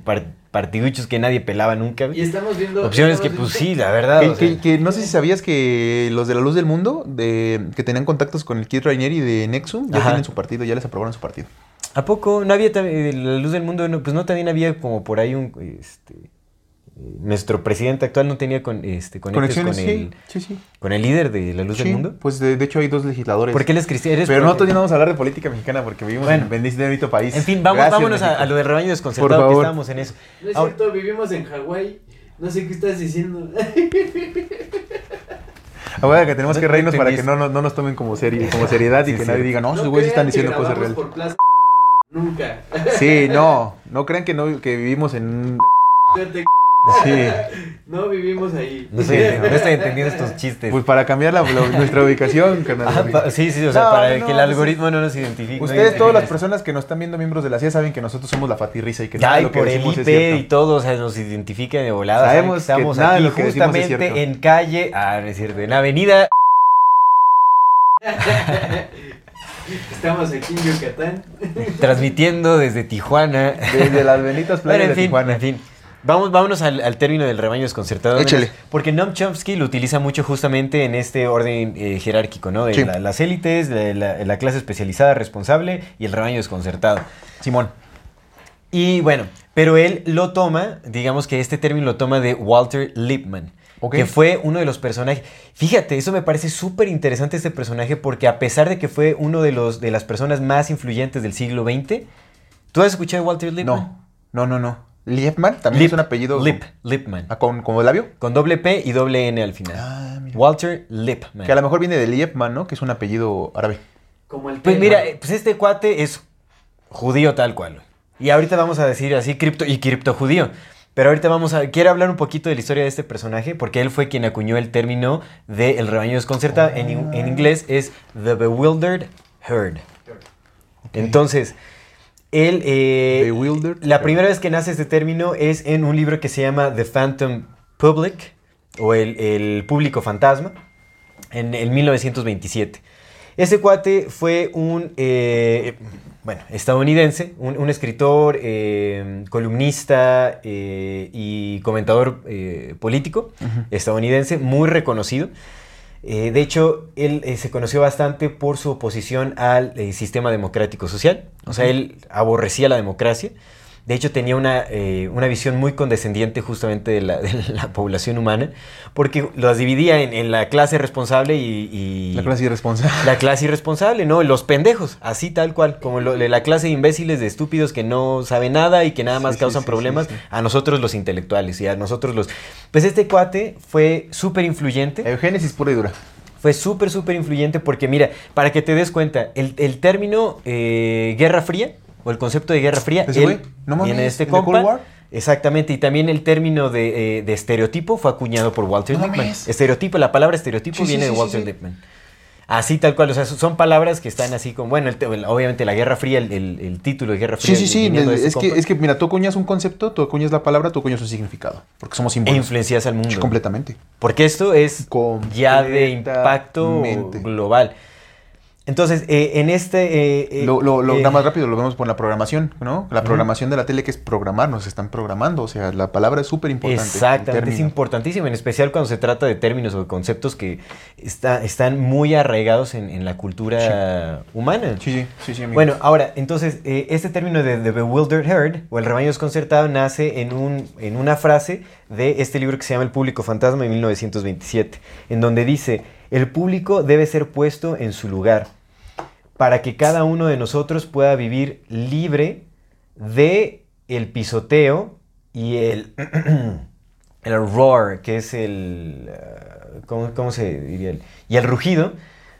partiduchos que nadie pelaba nunca. Y estamos viendo. Opciones que pues viendo- sí, la verdad. Que, o sea, que- que no sé si sabías que los de la luz del mundo, de, que tenían contactos con el Kid Rainieri de Nexum, ya Ajá. tienen su partido, ya les aprobaron su partido. ¿A poco no había la luz del mundo? No, pues no también había como por ahí un este nuestro presidente actual no tenía con este Conexiones, con el sí, sí. con el líder de la luz Sí, del mundo. Pues de, de hecho hay dos legisladores. Porque él es cristiano. Pero pro- nosotros ya no vamos a hablar de política mexicana porque vivimos Bueno. en bendito bendito país. En fin, vamos, Gracias, vámonos a, lo del rebaño Por desconcertado que estábamos en eso. No es Ahora- cierto, vivimos en Hawái. No sé qué estás diciendo. Ahora que tenemos No- que no reírnos para que no, no, no nos tomen como, seri- como seriedad y que sí. nadie diga, no, No esos güeyes están diciendo cosas reales. por Plaza Nunca. Sí, no, no crean que no que vivimos en un... Sí, No vivimos ahí. No estoy, no estoy entendiendo estos chistes. pues para cambiar la- la- nuestra ubicación, carnal. Ah, pa- sí, sí, o sea, No, para no, que el algoritmo no nos identifique. no Ustedes, todas las personas que nos están viendo miembros de la CIA saben que nosotros somos la fatirrisa y que Ya, nada de y lo que por el es IP y todo, o sea, nos identifica de volada. Sabemos que estamos nada de aquí lo que decimos es justamente en calle, ah, no es cierto, en avenida. Estamos aquí en Yucatán. transmitiendo desde Tijuana. Desde las benditas Bueno, playas de fin, Tijuana. en fin. Vamos, vámonos al, al término del rebaño desconcertado. Échale. Porque Noam Chomsky lo utiliza mucho justamente en este orden eh, jerárquico, ¿no? De Sí. la- las élites, de la, la clase especializada responsable y el rebaño desconcertado. Simón. Y bueno, Pero él lo toma, digamos que este término lo toma de Walter Lippmann, que fue uno de los personajes. Fíjate, eso me parece súper interesante este personaje porque a pesar de que fue uno de, los, de las personas más influyentes del siglo XX, ¿tú has escuchado de Walter Lippmann? No, no, no, no. Lippmann también Lip- es un apellido. Lip, Lippmann. Ah, ¿Con, como labio? Con doble P y doble N al final. Ah, mira. Walter Lippmann. Que a lo mejor viene de Lippmann, ¿no? Que es un apellido árabe. Como el Pues mira, pues este cuate es judío tal cual. Y ahorita vamos a decir así cripto y criptojudío. Pero ahorita vamos a... Quiero hablar un poquito de la historia de este personaje porque él fue quien acuñó el término de el rebaño desconcertado. En, in- en inglés es The Bewildered Herd. Entonces, él... eh, La primera vez que nace este término es en un libro que se llama The Phantom Public o el, el Público Fantasma en el 1927. Ese cuate fue un, eh, bueno, estadounidense, un, un escritor, eh, columnista eh, y comentador eh, político estadounidense muy reconocido. Eh, de hecho, él eh, se conoció bastante por su oposición al eh, sistema democrático social. O sea, él aborrecía la democracia. De hecho, tenía una, eh, una visión muy condescendiente justamente de la, de la población humana, porque los dividía en, en la clase responsable y, y- La clase irresponsable. la clase irresponsable, ¿no? Los pendejos, así tal cual, como lo- la clase de imbéciles, de estúpidos que no saben nada y que nada más sí, causan sí, problemas, sí, a nosotros los intelectuales y a nosotros los... Pues este cuate fue súper influyente. Eugénesis pura y dura. Fue súper, súper influyente porque, mira, para que te des cuenta, el, el término eh, Guerra Fría, o el concepto de Guerra Fría. ¿No mames? viene de este ¿El de Cold compa. War? Exactamente, y también el término de, eh, de estereotipo fue acuñado por Walter No Lippmann. Estereotipo, la palabra estereotipo Sí, sí, viene sí, de sí, Walter sí. Lippmann. Así tal cual, o sea, son palabras que están así como, bueno, el obviamente la Guerra Fría, el, título de Guerra Sí, Fría. sí, sí. viniendo de este Es que, compa, es que, mira, tú acuñas un concepto, tú acuñas la palabra, tú acuñas un significado. Porque somos E símbolos. influencias al mundo. Sí, completamente. Porque esto es ya de impacto global. Entonces, eh, en este... eh, eh, Lo, lo, lo- eh, nada más rápido lo vemos por la programación, ¿no? La programación de la tele que es programar, nos están programando. O sea, la palabra es súper importante. Exactamente, es importantísimo, en especial cuando se trata de términos o conceptos que está- están muy arraigados en, en la cultura humana. Sí, sí, sí, sí, amigo. Bueno, ahora, entonces, eh, este término de The Bewildered Herd, o el rebaño desconcertado, nace en, un, en una frase de este libro que se llama El público fantasma de 1927, en donde dice, el público debe ser puesto en su lugar, para que cada uno de nosotros pueda vivir libre de el pisoteo y el, el roar, que es el, ah, ¿cómo, cómo se diría? El- y el rugido,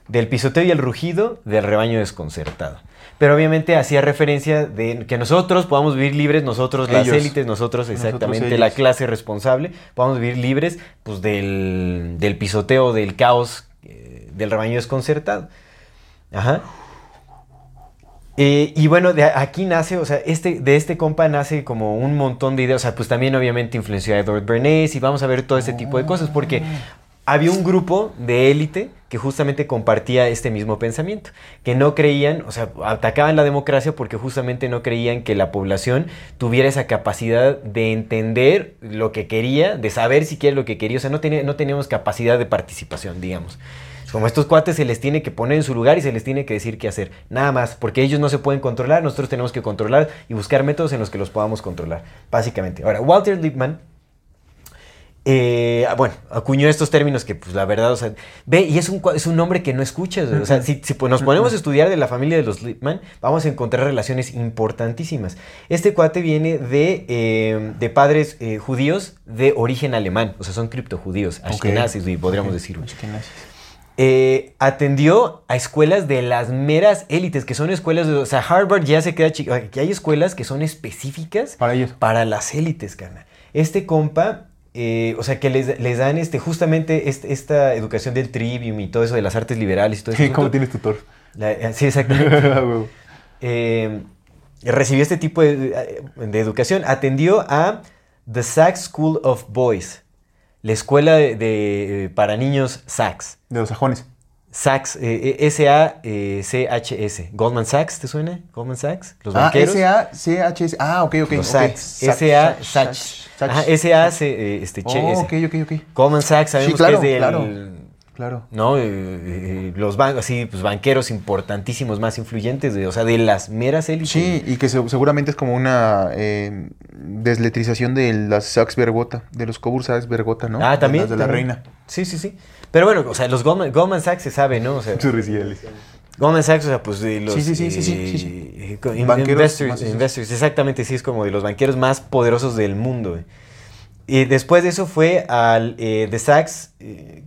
del pisoteo y el rugido del rebaño desconcertado. Pero obviamente hacía referencia de que nosotros podamos vivir libres, nosotros las Ellos. élites, nosotros Nosotros, exactamente la clase responsable, podamos vivir libres pues, del, del pisoteo, del caos, eh, del rebaño desconcertado. Ajá. Eh, y bueno, de aquí nace, o sea, este, de este compa nace como un montón de ideas. O sea, pues también obviamente influenció a Edward Bernays y vamos a ver todo este tipo de cosas porque había un grupo de élite que justamente compartía este mismo pensamiento, que no creían, o sea, atacaban la democracia porque justamente no creían que la población tuviera esa capacidad de entender lo que quería, de saber siquiera lo que quería, o sea, no, tenía, no teníamos capacidad de participación, digamos. Como a estos cuates se les tiene que poner en su lugar y se les tiene que decir qué hacer. Nada más, porque ellos no se pueden controlar, nosotros tenemos que controlar y buscar métodos en los que los podamos controlar, básicamente. Ahora, Walter Lippmann, eh, bueno, acuñó estos términos que, pues, la verdad, o sea, ve, y es un, es un nombre que no escuchas. O sea, si, si pues, nos ponemos a estudiar de la familia de los Lippmann, vamos a encontrar relaciones importantísimas. Este cuate viene de, eh, de padres eh, judíos de origen alemán, o sea, son criptojudíos, ashkenazis, y podríamos decir. güey. Ashkenazis. Eh, atendió a escuelas de las meras élites, que son escuelas de... O sea, Harvard ya se queda chico. Aquí hay escuelas que son específicas Para ellos. para las élites, carnal. Este compa, eh, o sea, que les, les dan este, justamente este- esta educación del trivium y todo eso de las artes liberales y todo eso. Sí, ¿Cómo tienes tutor? sí, exactamente. Eh, recibió este tipo de, de educación. Atendió a The Sachs School of Boys, la escuela de, de- para niños Sachs. de los sajones. Sachs, eh, S-A-C-H-S. Goldman Sachs, ¿te suena? Goldman Sachs, los Ah. S-A-C-H-S. Ah, ok, ok. Los ok. Sachs. S-A, Sachs. Ajá, S-A, C, eh, este, che, Oh, ese. ok, ok, ok. Goldman Sachs, sabemos Sí, claro, que es del, claro. Claro. ¿no? Eh, eh, los ban así, pues, banqueros importantísimos, más influyentes, de, o sea, de las meras élites. Sí, y que se- seguramente es como una eh, desletrización de las Sachs Bergota, de los Coburg Sachs Bergota, ¿no? Ah, también. De, las de la también. reina. Sí, sí, sí. Pero bueno, o sea, los Goldman, Goldman Sachs se sabe, ¿no? O sea, Goldman Sachs, o sea, pues de los Sí, sí, sí, sí, sí, eh, sí, sí. eh, co- in- Banqueros investors, investors, exactamente, sí, es como de los banqueros más poderosos del mundo. Y después de eso fue al eh, de Sachs, eh,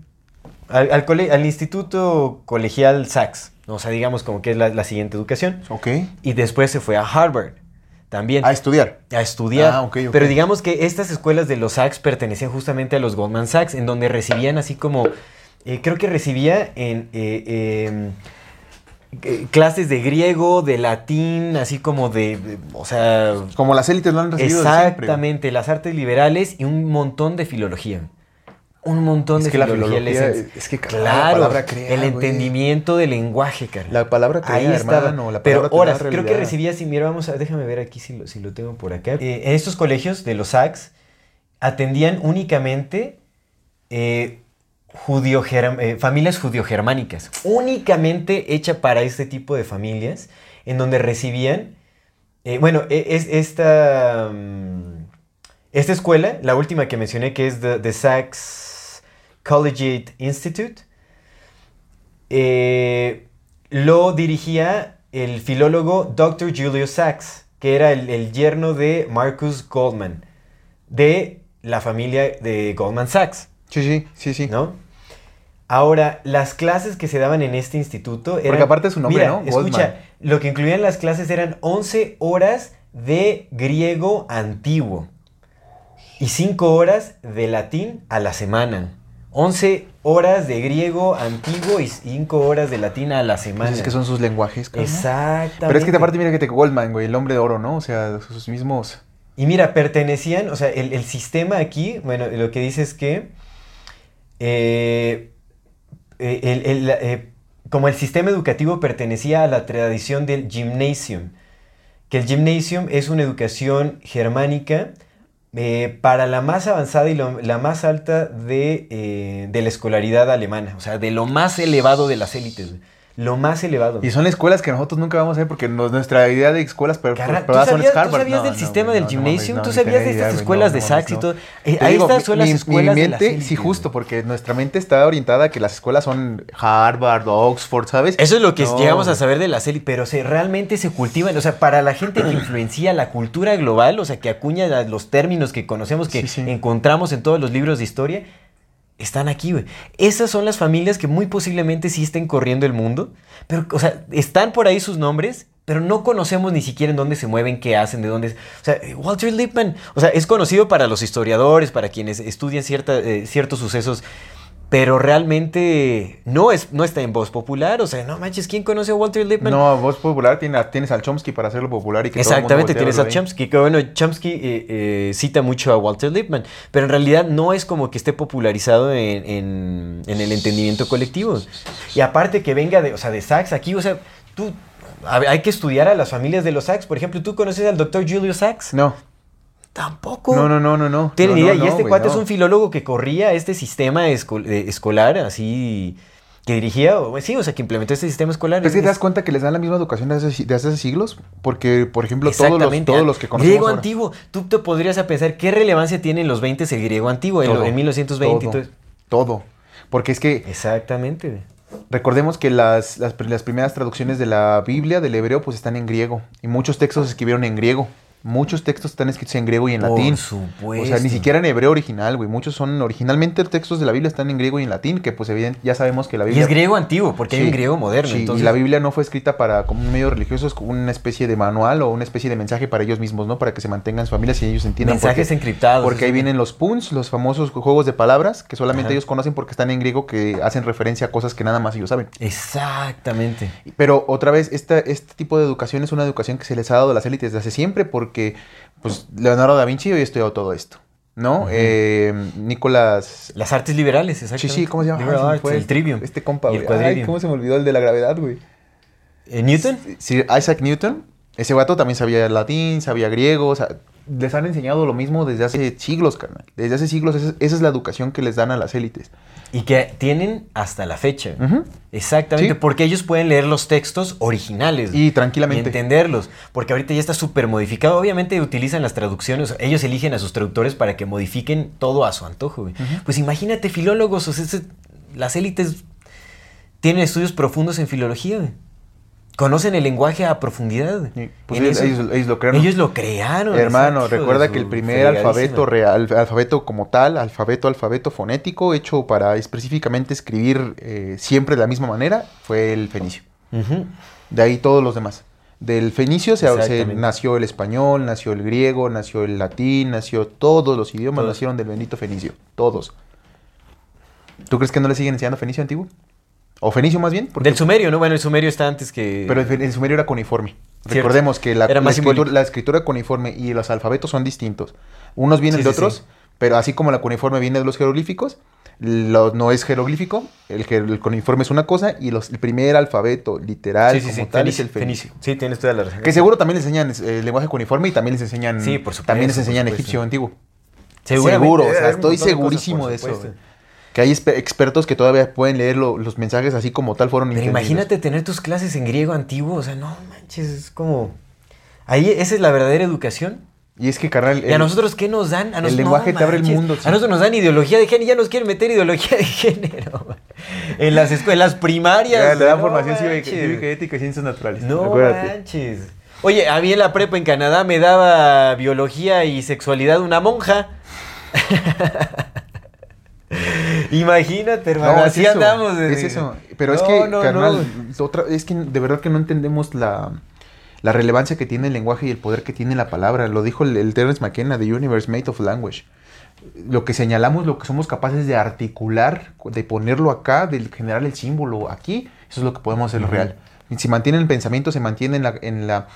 al, al cole- al Instituto Colegial Sachs, o sea, digamos como que es la, la siguiente educación. Ok. Y después se fue a Harvard, también. A estudiar. a estudiar. Ah, ok, ok. Pero digamos que estas escuelas de los Sachs pertenecían justamente a los Goldman Sachs, en donde recibían así como, eh, creo que recibía en eh, eh, eh, clases de griego, de latín, así como de, de- o sea, Como las élites lo han recibido de siempre. exactamente, las artes liberales y un montón de filología. Un montón Es de que la filología. filología, les- es que claro, palabra crea, el entendimiento del lenguaje, cara. La palabra crea, Ahí estaba. hermano, la Pero palabra da horas, creo que recibía, si mira, vamos a, déjame ver aquí si lo, si lo tengo por acá. Eh, en estos colegios de los SACs atendían únicamente eh, judío eh, familias judío-germánicas. Únicamente hecha para este tipo de familias, en donde recibían, eh, bueno, e- es esta, mm, esta escuela, la última que mencioné, que es The, The Sachs Collegiate Institute, eh, lo dirigía el filólogo Dr. Julius Sachs, que era el, el yerno de Marcus Goldman, de la familia de Goldman Sachs, Sí, sí, sí, sí. ¿no? Ahora, las clases que se daban en este instituto eran... Porque aparte es su nombre, Mira, ¿no? escucha, Goldman. lo que incluían las clases eran 11 horas de griego antiguo y 5 horas de latín a la semana. 11 horas de griego antiguo y 5 horas de latín a la semana. Pues es que son sus lenguajes. cabrón. Exactamente. Pero es que aparte mira que te Goldman, güey, el hombre de oro, ¿no? O sea, sus mismos... Y mira, pertenecían, o sea, el, el sistema aquí, bueno, lo que dice es que, eh, eh, el- eh, como el sistema educativo pertenecía a la tradición del gymnasium, que el gymnasium es una educación germánica eh, para la más avanzada y la más alta de, eh, de la escolaridad alemana, o sea, de lo más elevado de las élites. Lo más elevado. Y son escuelas que nosotros nunca vamos a ver porque nos- nuestra idea de escuelas pero, Carra- ¿Tú privadas son sabías, tú Harvard. sabías No, del no, sistema del gymnasium? ¿Tú sabías de estas escuelas de sax y todo? Eh, ahí digo, son las mi- escuelas mi de mente, sí, justo, porque nuestra mente está orientada a que las escuelas son Harvard, Oxford, ¿sabes? Eso es lo que llegamos a saber de la serie, pero se, realmente se cultivan, o sea, para la gente que influencia la cultura global, o sea, que acuña los términos que conocemos, que Sí, sí. encontramos en todos los libros de historia, están aquí. Esas son las familias que muy posiblemente sí estén corriendo el mundo, pero, o sea, están por ahí sus nombres, pero no conocemos ni siquiera en dónde se mueven, qué hacen, de dónde... O sea, Walter Lippmann, o sea, es conocido para los historiadores, para quienes estudian eh, ciertos sucesos, pero realmente no, es, no está en voz popular, o sea, no manches, ¿quién conoce a Walter Lippmann? No, voz popular tiene, tienes al Chomsky para hacerlo popular y que todo el mundo Exactamente, tienes a. Chomsky, que bueno, Chomsky eh, eh, cita mucho a Walter Lippmann, pero en realidad no es como que esté popularizado en, en- en el entendimiento colectivo. Y aparte que venga de, o sea, de Sachs aquí, o sea, tú, hay que estudiar a las familias de los Sachs. Por ejemplo, ¿tú conoces al doctor Julius Sachs? No, Tampoco. no, no, no, no, no. Tienen No, idea, no, y este güey, cuate es un filólogo que corría este sistema eh, escolar, así, que dirigía, o- sí, o sea, que implementó este sistema escolar. Pero es que te das cuenta que les dan la misma educación de hace, de hace siglos, porque, por ejemplo, todos los, todos los que conocemos Griego ahora- antiguo. Tú te podrías a pensar qué relevancia tiene en los 20 el griego antiguo, en, Todo, en 1920. todo, entonces- todo. Porque es que Exactamente. recordemos que las, las, las primeras traducciones de la Biblia, del hebreo, pues están en griego. Y muchos textos se escribieron en griego. Muchos textos están escritos en griego y en Por latín. supuesto. O sea, ni siquiera en hebreo original, güey. Muchos son originalmente textos de la Biblia están en griego y en latín, que pues evidente, ya sabemos que la Y Biblia es griego antiguo, porque hay Sí, un griego moderno. sí, entonces, y la Biblia no fue escrita para como un medio religioso, es como una especie de manual o una especie de mensaje para ellos mismos, ¿no? Para que se mantengan sus familias y ellos entiendan. mensajes porque, encriptados. porque ahí vienen los puns, los famosos juegos de palabras que solamente Ajá. ellos conocen porque están en griego, que hacen referencia a cosas que nada más ellos saben. Exactamente. Pero otra vez, esta, este tipo de educación es una educación que se les ha dado a las élites desde hace siempre porque pues, Leonardo da Vinci hoy estudiado todo esto, ¿no? Eh, Nicolás... Las artes liberales, Sí, exactamente. sí, ¿cómo se llama? Liberal arts, fue el trivium. Este compa, güey. Ay. ¿cómo se me olvidó el de la gravedad, güey? Eh, ¿Newton? Sir Isaac Newton, ese vato también sabía latín, sabía griego, o sea, les han enseñado lo mismo desde hace siglos, carnal. Desde hace siglos, esa, esa es la educación que les dan a las élites. Y que tienen hasta la fecha. Exactamente, Sí. porque ellos pueden leer los textos originales. Y tranquilamente. Y entenderlos. Porque ahorita ya está súper modificado. Obviamente utilizan las traducciones. Ellos eligen a sus traductores para que modifiquen todo a su antojo. güey. Pues imagínate, filólogos. o sea, las élites tienen estudios profundos en filología. Conocen el lenguaje a profundidad. pues ellos- ellos- ellos lo crearon. Ellos lo crearon. Hermano, exacto, recuerda que el primer alfabeto real, alfabeto como tal, alfabeto, alfabeto fonético, hecho para específicamente escribir eh, siempre de la misma manera, fue el fenicio. De ahí todos los demás. Del fenicio se, nació el español, nació el griego, nació el latín, nació todos los idiomas Todos. nacieron del bendito fenicio. Todos. ¿Tú crees que no le siguen enseñando fenicio antiguo? ¿O fenicio más bien? Porque- Del sumerio, ¿no? Bueno, el sumerio está antes que... Pero el, sumerio era cuniforme. Cierto. Recordemos que la, Era la escritura, la escritura cuniforme y los alfabetos son distintos. Unos vienen Sí, de sí, otros, sí. pero así como la cuniforme viene de los jeroglíficos, lo- no es jeroglífico, el, el cuniforme es una cosa y los, el primer alfabeto literal como tal fenicio, es el fenicio. Sí, tienes toda la razón. Que seguro también les enseñan eh, el lenguaje cuniforme y también les enseñan Sí, por supuesto, también les enseñan egipcio antiguo. Seguro, o sea, estoy cosas, segurísimo de eso. Que hay expertos que todavía pueden leer lo- los mensajes así como tal fueron Pero imagínate tener tus clases en griego antiguo, o sea, no manches, es como... Ahí esa es la verdadera educación. Y es que, carnal, ¿Y a nosotros qué nos dan? A nos- el no lenguaje te abre el mundo, sí. A nosotros nos dan ideología de género, ya nos quieren meter ideología de género. En las escuelas primarias. Ya, le dan no formación manches. cívica, ética y ciencias naturales. No Acuérdate. manches. Oye, a mí en la prepa en Canadá me daba biología y sexualidad una monja. Imagínate, hermano. No, así andamos. de- Es eso. Pero es que, no, carnal, otra- es que de verdad que no entendemos la, la relevancia que tiene el lenguaje y el poder que tiene la palabra. Lo dijo el, el Terence McKenna, The Universe Made of Language. Lo que señalamos, lo que somos capaces de articular, de ponerlo acá, de generar el símbolo aquí, eso es lo que podemos hacer real. Si mantiene el pensamiento, se mantiene en la... En la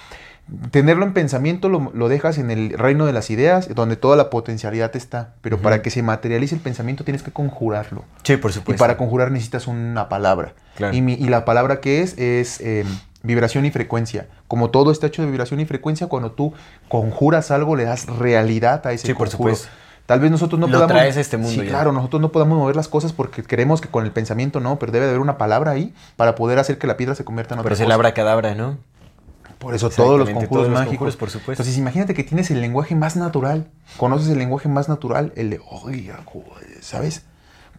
Tenerlo en pensamiento lo, lo dejas en el reino de las ideas, donde toda la potencialidad está. Pero para que se materialice el pensamiento tienes que conjurarlo. Sí, por Y supuesto. para conjurar necesitas una palabra. Claro. Y, mi- y la palabra que es es eh, vibración y frecuencia. Como todo está hecho de vibración y frecuencia, cuando tú conjuras algo, le das realidad a ese Sí, por supuesto. Tal vez nosotros no Lo podamos... traes a este mundo Sí, ya. claro, nosotros no podamos mover las cosas porque creemos que con el pensamiento no, pero debe de haber una palabra ahí para poder hacer que la piedra se convierta en otra Pero es el cosa. abracadabra, ¿no? Por eso todos los conjuros todos los mágicos. conjuros, por supuesto. Entonces imagínate que tienes el lenguaje más natural. Conoces el lenguaje más natural, el de, oiga, joder", ¿sabes?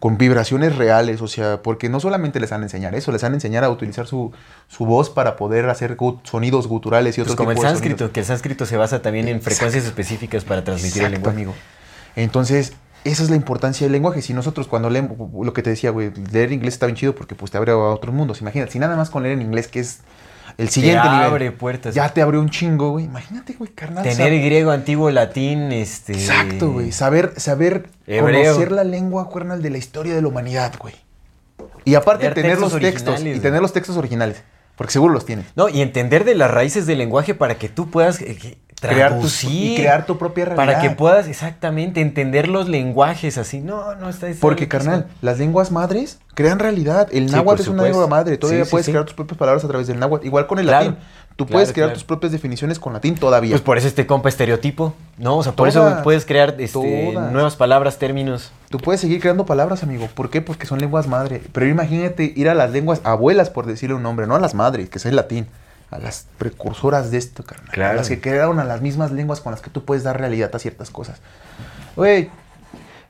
Con vibraciones reales, o sea, porque no solamente les han a enseñar eso, les han a enseñar a utilizar su, su voz para poder hacer sonidos guturales y Pues otro como el tipo sánscrito, sonidos. que el sánscrito se basa también en frecuencias específicas para transmitir el lenguaje. amigo. Entonces, esa es la importancia del lenguaje. Si nosotros cuando leemos, lo que te decía, güey, leer inglés está bien chido porque pues te abre a otros mundos. Imagínate, si nada más con leer en inglés, que es el siguiente te nivel, abre puertas. ya te abrió un chingo, güey. Imagínate, güey, carnal. Tener griego, antiguo, latín, este... Exacto, güey. Saber, saber Hebreo. conocer la lengua, cuernal, de la historia de la humanidad, güey. Y aparte tener textos los textos. Y tener los textos originales. Porque seguro los tienes. No, y entender de las raíces del lenguaje para que tú puedas eh, Crear tu, y crear tu propia realidad. Para que puedas exactamente entender los lenguajes así. No, no está... está Porque, carnal, las lenguas madres crean realidad. El Sí, náhuatl es una lengua madre. Todavía Sí, puedes sí. crear tus propias palabras a través del náhuatl. Igual con el Claro, latín. Tú claro, puedes crear claro. tus propias definiciones con latín todavía. Pues por eso este compa estereotipo, ¿no? O sea, por Todas, eso puedes crear este, nuevas palabras, términos. Tú puedes seguir creando palabras, amigo. ¿Por qué? Porque son lenguas madre. Pero imagínate ir a las lenguas abuelas, por decirle un nombre, no a las madres, que es el latín. A las precursoras de esto, carnal. Claro. Las que crearon a las mismas lenguas con las que tú puedes dar realidad a ciertas cosas. Güey,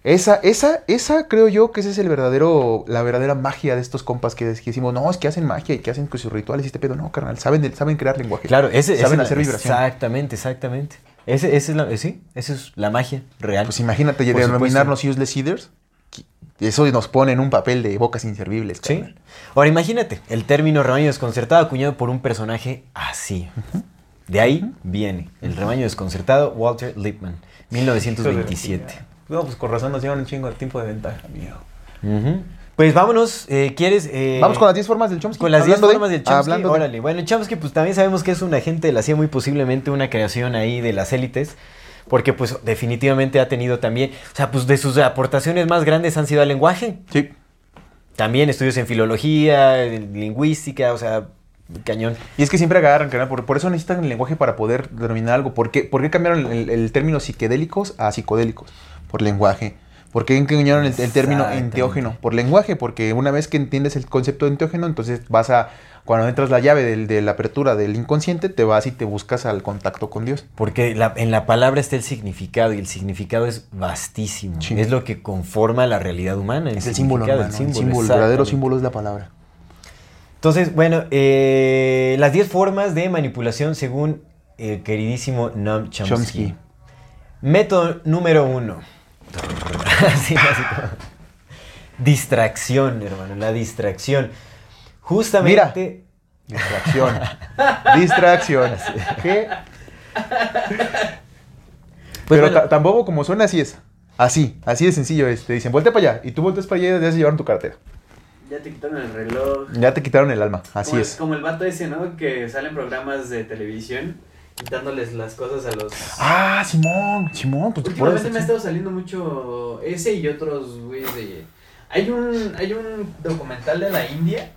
esa, esa, esa creo yo que ese es el verdadero, la verdadera magia de estos compas que, que decimos, no, es que hacen magia y que hacen con sus rituales y este pedo. No, carnal, saben, saben crear lenguaje. Claro, ese, Saben ese- hacer vibración. Exactamente, exactamente. Ese, ese es la, sí, esa es la magia real. Pues imagínate denominarnos useless eaters. Eso nos pone en un papel de bocas inservibles, Sí. carnal. Ahora imagínate, el término rebaño desconcertado acuñado por un personaje así. De ahí viene el rebaño desconcertado, Walter Lippmann, 1927. No, pues con razón nos llevan un chingo de tiempo de ventaja, amigo. Pues vámonos, eh, ¿quieres? eh, Vamos con las 10 formas del Chomsky. Con las 10 Hablando de- formas del Chomsky, hablando de- órale. Bueno, el Chomsky, pues también sabemos que es un agente de la CIA, muy posiblemente una creación ahí de las élites, porque pues definitivamente ha tenido también, o sea, pues de sus aportaciones más grandes han sido al lenguaje, Sí. también estudios en filología, en lingüística, o sea, cañón. Y es que siempre agarran, carnal, por, por eso necesitan el lenguaje para poder determinar algo. ¿Por qué, por qué cambiaron el, el término psiquedélicos a psicodélicos? Por lenguaje. ¿Por qué encuñaron el, término enteógeno? Por lenguaje, porque una vez que entiendes el concepto de enteógeno, entonces vas a, cuando entras la llave de la apertura del inconsciente, te vas y te buscas al contacto con Dios. Porque en la palabra está el significado y el significado es vastísimo. Es lo que conforma la realidad humana. Es el símbolo humano, el verdadero símbolo es la palabra. Entonces, bueno, eh, las 10 formas de manipulación según el queridísimo Noam Chomsky. Chomsky. Método número uno. sí, así como... Distracción, hermano, la distracción. Justamente... Mira. Distracción. distracción. ¿Qué? Pero pues tan bobo como suena, así es. Así, así de sencillo es. Te dicen, vuelta para allá. Y tú vueltas para allá y ya se llevaron tu cartera. Ya te quitaron el reloj. Ya te quitaron el alma, así es. Como el vato ese, ¿no? Que salen programas de televisión quitándoles las cosas a los... Ah, Simón, Simón, pues te Últimamente me ha estado saliendo mucho ese y otros, güey, de... Hay un, hay un documental de la India.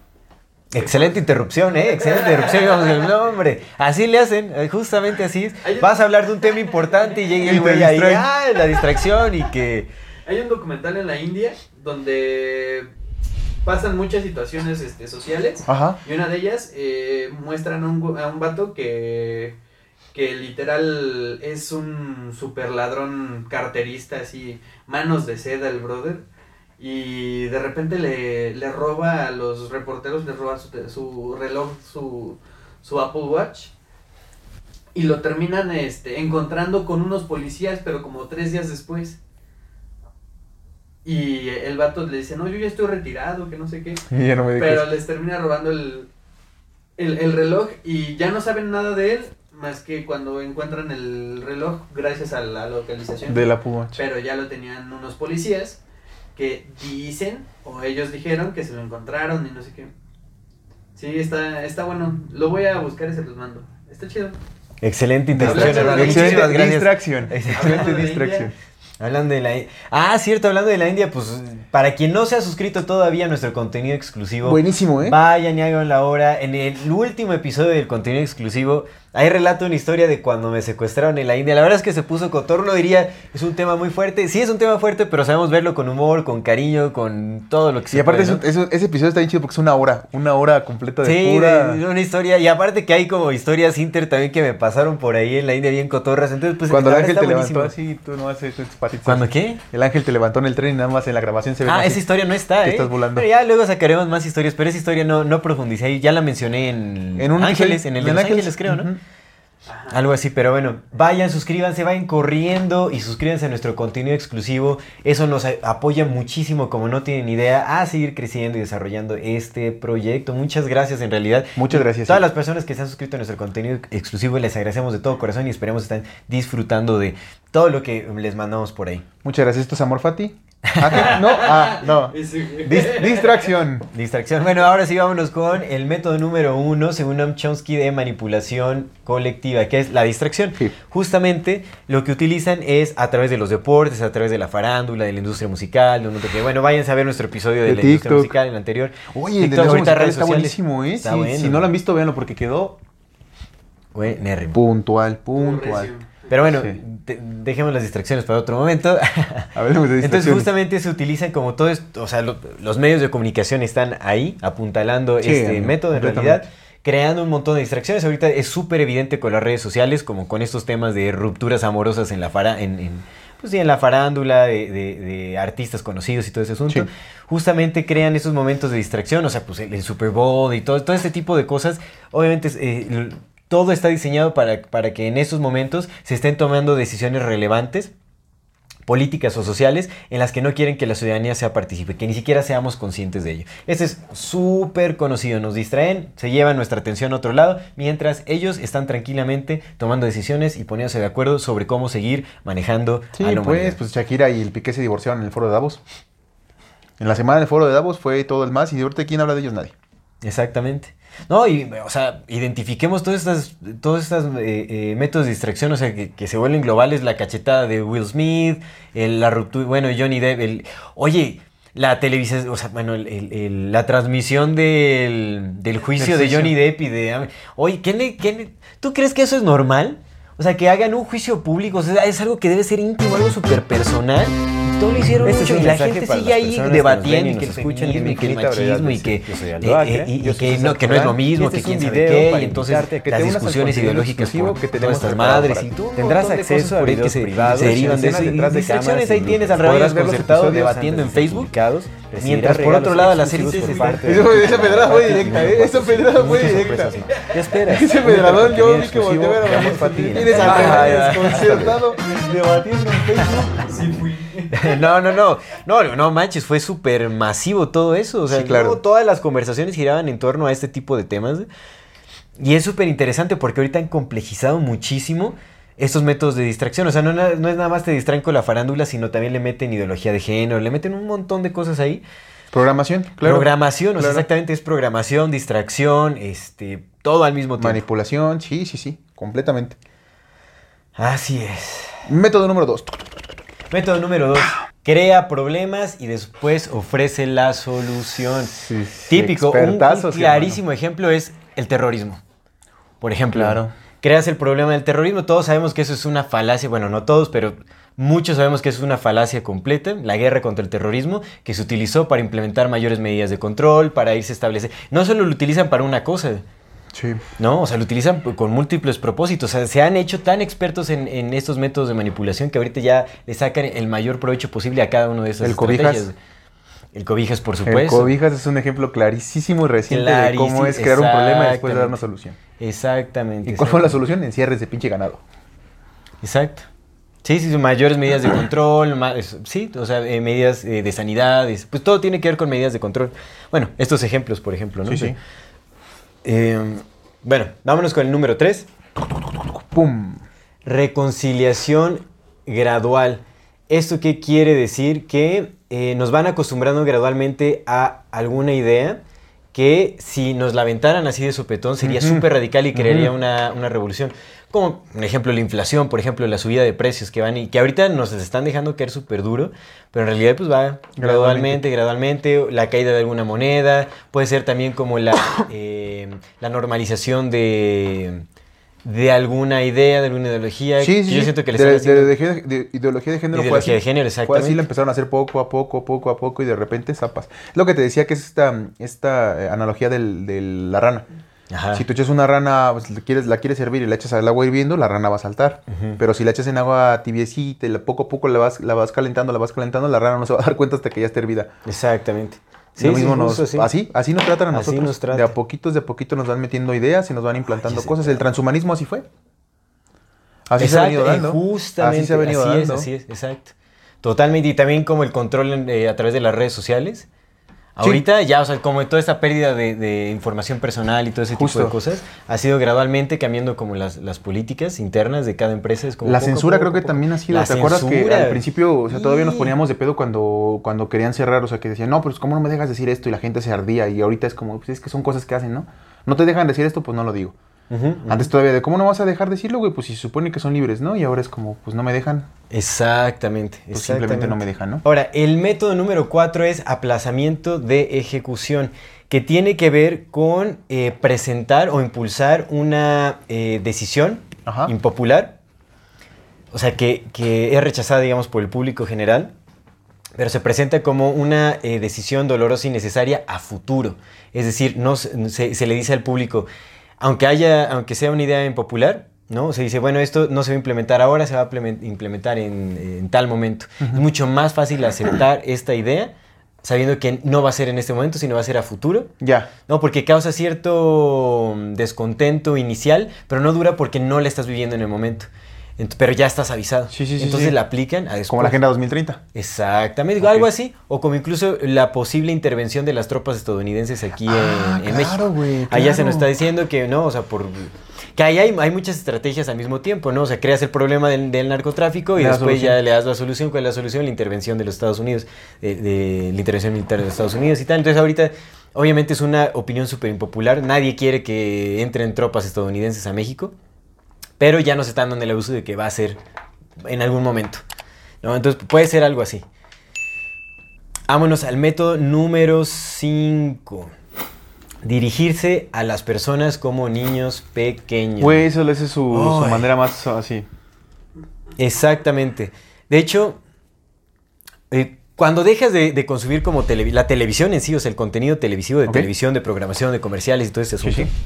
Excelente interrupción, ¿eh? Excelente interrupción. Vamos, el nombre. Así le hacen, eh, justamente así es. Vas a hablar de un tema importante y llega el güey ahí, ah, la distracción y que... Hay un documental en la India donde pasan muchas situaciones este, sociales. Ajá. Y una de ellas eh, muestran a un, a un vato que, que literal es un super ladrón carterista, así, manos de seda el brother. Y de repente le, le roba a los reporteros, le roba su, su reloj, su, su Apple Watch. Y lo terminan este, encontrando con unos policías, pero como tres días después. Y el vato le dice, no, yo ya estoy retirado, que no sé qué. Y ya no me digas. Pero les termina robando el, el, el reloj y ya no saben nada de él más que cuando encuentran el reloj gracias a la localización. De la Puma. Pero ya lo tenían unos policías que dicen o ellos dijeron que se lo encontraron y no sé qué. Sí, está, está bueno. Lo voy a buscar y se los mando. Está chido. Excelente Muchísimas Excelente gracias. distracción. Excelente distracción. Hablando de la Ah, cierto, hablando de la India, pues para quien no se ha suscrito todavía a nuestro contenido exclusivo, Buenísimo, ¿eh? vayan y hagan la hora. En el último episodio del contenido exclusivo, ahí relato una historia de cuando me secuestraron en la India. La verdad es que se puso cotorro, lo diría, es un tema muy fuerte. Sí, es un tema fuerte, pero sabemos verlo con humor, con cariño, con todo lo que se Y aparte, ese episodio está bien chido porque es una hora. Una hora completa de Sí, pura. de- de una historia. Y aparte que hay como historias inter también que me pasaron por ahí en la India bien cotorras. Entonces, pues Cuando el ángel te está levantó buenísimo. así, tú no haces tus patitas. ¿Cuándo qué? El ángel te levantó en el tren y nada más en la grabación se ve. Ah, así. esa historia no está, que ¿eh? estás volando. Pero ya luego sacaremos más historias, pero esa historia no, no profundicé ahí. Ya la mencioné en, En un Ángeles, en el de en Los Ángeles, creo, ¿no? Ajá. Algo así, pero bueno, vayan, suscríbanse, vayan corriendo y suscríbanse a nuestro contenido exclusivo. Eso nos apoya muchísimo, como no tienen idea, a seguir creciendo y desarrollando este proyecto. Muchas gracias, en realidad. Muchas gracias. Todas sí. las personas que se han suscrito a nuestro contenido exclusivo, les agradecemos de todo corazón y esperemos estén disfrutando de todo lo que les mandamos por ahí. Muchas gracias. ¿Esto es amor, Fati? ¿Ah, qué? No, ah, no. Dis- distracción. Distracción. Bueno, ahora sí vámonos con el método número uno, según Noam Chomsky, de manipulación colectiva, que es la distracción. Sí. Justamente lo que utilizan es a través de los deportes, a través de la farándula, de la industria musical, de un de- Bueno, váyanse a ver nuestro episodio de, De la industria musical, el anterior. Oye, el de la ahorita musical redes está sociales. buenísimo, ¿eh? Está Sí, bueno. Si no lo han visto, véanlo porque quedó puntual, puntual. Pero bueno, Sí. de- dejemos las distracciones para otro momento. Hablemos de Entonces distracciones. justamente se utilizan como todo esto, o sea, lo- los medios de comunicación están ahí apuntalando Sí, este amigo, método en realidad, creando un montón de distracciones. Ahorita es súper evidente con las redes sociales, como con estos temas de rupturas amorosas en la fara, en, en, pues sí, en la farándula de, de- de artistas conocidos y todo ese asunto. Sí. Justamente crean esos momentos de distracción, o sea, pues el, el Super Bowl y todo, todo este tipo de cosas. Obviamente eh, todo está diseñado para, para que en esos momentos se estén tomando decisiones relevantes políticas o sociales en las que no quieren que la ciudadanía sea participe, que ni siquiera seamos conscientes de ello. Este es súper conocido, nos distraen, se llevan nuestra atención a otro lado, mientras ellos están tranquilamente tomando decisiones y poniéndose de acuerdo sobre cómo seguir manejando Sí, a la pues, pues Shakira y el Piqué se divorciaron en el foro de Davos. En la semana del foro de Davos fue todo el más y de ahorita quién habla de ellos nadie. Exactamente. No, y, o sea, identifiquemos todos estos todos estos eh, eh, métodos de distracción, o sea, que, que se vuelven globales, la cachetada de Will Smith, el- la ruptura, bueno, Johnny Depp, el... Oye, la televisión, o sea, bueno, el- la transmisión del, del juicio de Johnny. Depp y de... Oye, ¿qué le- qué le- ¿tú crees que eso es normal? O sea, que hagan un juicio público, o sea, es algo que debe ser íntimo, algo súper personal. Todo lo hicieron Este es mucho y la gente sigue ahí que debatiendo y que escuchan y que el machismo y que, soy eh, eh, que no, que no es lo mismo, este que quién sabe qué, y entonces que las al discusiones ideológicas por que preparado madres y todo Tendrás acceso a que videos se, privados, se derivan de eso. Y cámaras ahí tienes los desconcertado episodios debatiendo en Facebook. Mientras por otro lado las Eso- esa pedrada fue directa. Esa pedrada fue directa. ¿Qué esperas? Ese pedradón, yo vi que volteó a ver a. Tienes al ya. desconcertado. Debatiendo en Facebook. Sí fui. No, no, no. No, no manches, fue súper masivo todo eso. O sea, Sí, claro. todas las conversaciones giraban en torno a este tipo de temas. Y es súper interesante porque ahorita han complejizado muchísimo estos métodos de distracción. O sea, no, es nada más te distraen con la farándula, sino también le meten ideología de género, le meten un montón de cosas ahí. Programación, claro. Programación, o sea, exactamente es programación, distracción, este, todo al mismo tiempo. Manipulación, sí, sí, sí, completamente. Así es. Método número dos. Método número dos. Crea problemas y después ofrece la solución. Sí, Típico, un- un, clarísimo ejemplo es el terrorismo. Por ejemplo, Claro. creas el problema del terrorismo. Todos sabemos que eso es una falacia, bueno, no todos, pero muchos sabemos que eso es una falacia completa. La guerra contra el terrorismo que se utilizó para implementar mayores medidas de control, para irse a establecer. No solo lo utilizan para una cosa, Sí. ¿no? O sea, lo utilizan con múltiples propósitos. O sea, se han hecho tan expertos en, en estos métodos de manipulación que ahorita ya le sacan el mayor provecho posible a cada uno de esas El cobijas. El cobijas, por El supuesto. cobijas es un ejemplo clarísimo y reciente de cómo es crear un problema y después dar una solución. Exactamente. ¿Y cuál fue la solución? Encierres de pinche ganado. Exacto. Sí, sí, mayores medidas de control, es- sí, o sea, eh, medidas eh, de sanidad, es- pues todo tiene que ver con medidas de control. Bueno, estos ejemplos, por ejemplo, ¿no? Sí, sí. Eh, bueno, vámonos con el número 3. ¡Pum! Reconciliación gradual. ¿Esto qué quiere decir? Que eh, nos van acostumbrando gradualmente a alguna idea que si nos la aventaran así de sopetón sería súper radical y crearía una, una revolución. Como, por ejemplo, la inflación, por ejemplo, la subida de precios que van y que ahorita nos están dejando caer súper duro, pero en realidad pues va gradualmente, gradualmente, la caída de alguna moneda, puede ser también como la, eh, la normalización de, de alguna idea, de alguna ideología. Sí, sí, yo siento que le de, están de- haciendo- de- de ideología de género Ideología así. de género, Fue así, exactamente. la empezaron a hacer poco a poco, poco a poco y de repente zapas. Lo que te decía que es esta, esta eh, analogía del- de la rana. Ajá. Si tú echas una rana, pues, le quieres, la quieres servir y la echas al agua hirviendo, la rana va a saltar. Pero si la echas en agua tibiecita y la- poco a poco la vas, la vas calentando, la vas calentando, la rana no se va a dar cuenta hasta que ya esté hervida. Exactamente. Lo mismo sí, nos, justo así. así, así nos tratan a Así nosotros. nos. De a poquitos, de a poquito nos van metiendo ideas y nos van implantando cosas. El transhumanismo así fue. Así Exacto, se ha venido eh, dando. Justamente, así se ha venido así dando. es, así es, exacto. Totalmente, y también como el control eh, a través de las redes sociales. Ahorita ya, o sea, como toda esta pérdida de, de información personal y todo ese tipo de cosas, ha sido gradualmente cambiando como las, las políticas internas de cada empresa. Es como La poco censura poco, creo que también ha sido. La ¿Te acuerdas que al principio, o sea, todavía nos poníamos de pedo cuando, cuando querían cerrar? O sea, que decían, no, pues ¿cómo no me dejas decir esto? Y la gente se ardía. Y ahorita es como, pues es que son cosas que hacen, ¿no? No te dejan decir esto, pues no lo digo. Antes todavía de, ¿cómo no vas a dejar decirlo, güey? Pues si se supone que son libres, ¿no? Y ahora es como, pues no me dejan. Exactamente. Pues simplemente no me dejan, ¿no? Ahora, el método número cuatro es aplazamiento de ejecución, que tiene que ver con eh, presentar o impulsar una eh, decisión Ajá. impopular, o sea, que, que es rechazada, digamos, por el público general, pero se presenta como una eh, decisión dolorosa y necesaria a futuro. Es decir, no se le dice al público, aunque, haya, aunque sea una idea impopular, ¿no? Se dice, bueno, esto no se va a implementar ahora, se va a implemen- implementar en, en tal momento. Es mucho más fácil aceptar esta idea sabiendo que no va a ser en este momento, sino va a ser a futuro. Ya. No, porque causa cierto mm, descontento inicial, pero no dura porque no la estás viviendo en el momento. Pero ya estás avisado. Sí, sí, sí, Entonces la aplican a después. Como la Agenda 2030. Exactamente, algo así. O como incluso la posible intervención de las tropas estadounidenses aquí Ah, en, en claro, México. güey, Allá se nos está diciendo que no, o sea, por. Que ahí hay, hay muchas estrategias al mismo tiempo, ¿no? O sea, creas el problema del, del narcotráfico y después ya le das la solución. ¿Cuál es la solución? La intervención de los Estados Unidos, de, de la intervención militar de los Estados Unidos y tal. Entonces, ahorita, obviamente, es una opinión súper impopular. Nadie quiere que entren tropas estadounidenses a México, pero ya nos están dando el abuso de que va a ser en algún momento. ¿no? Entonces, puede ser algo así. Vámonos al método número 5. Dirigirse a las personas como niños pequeños. Güey, eso esa es su, su manera más así. Exactamente. De hecho, eh, cuando dejas de, de consumir como la televisión en sí, o sea, el contenido televisivo de televisión, de programación, de comerciales y todo este Sí, asunto. sí.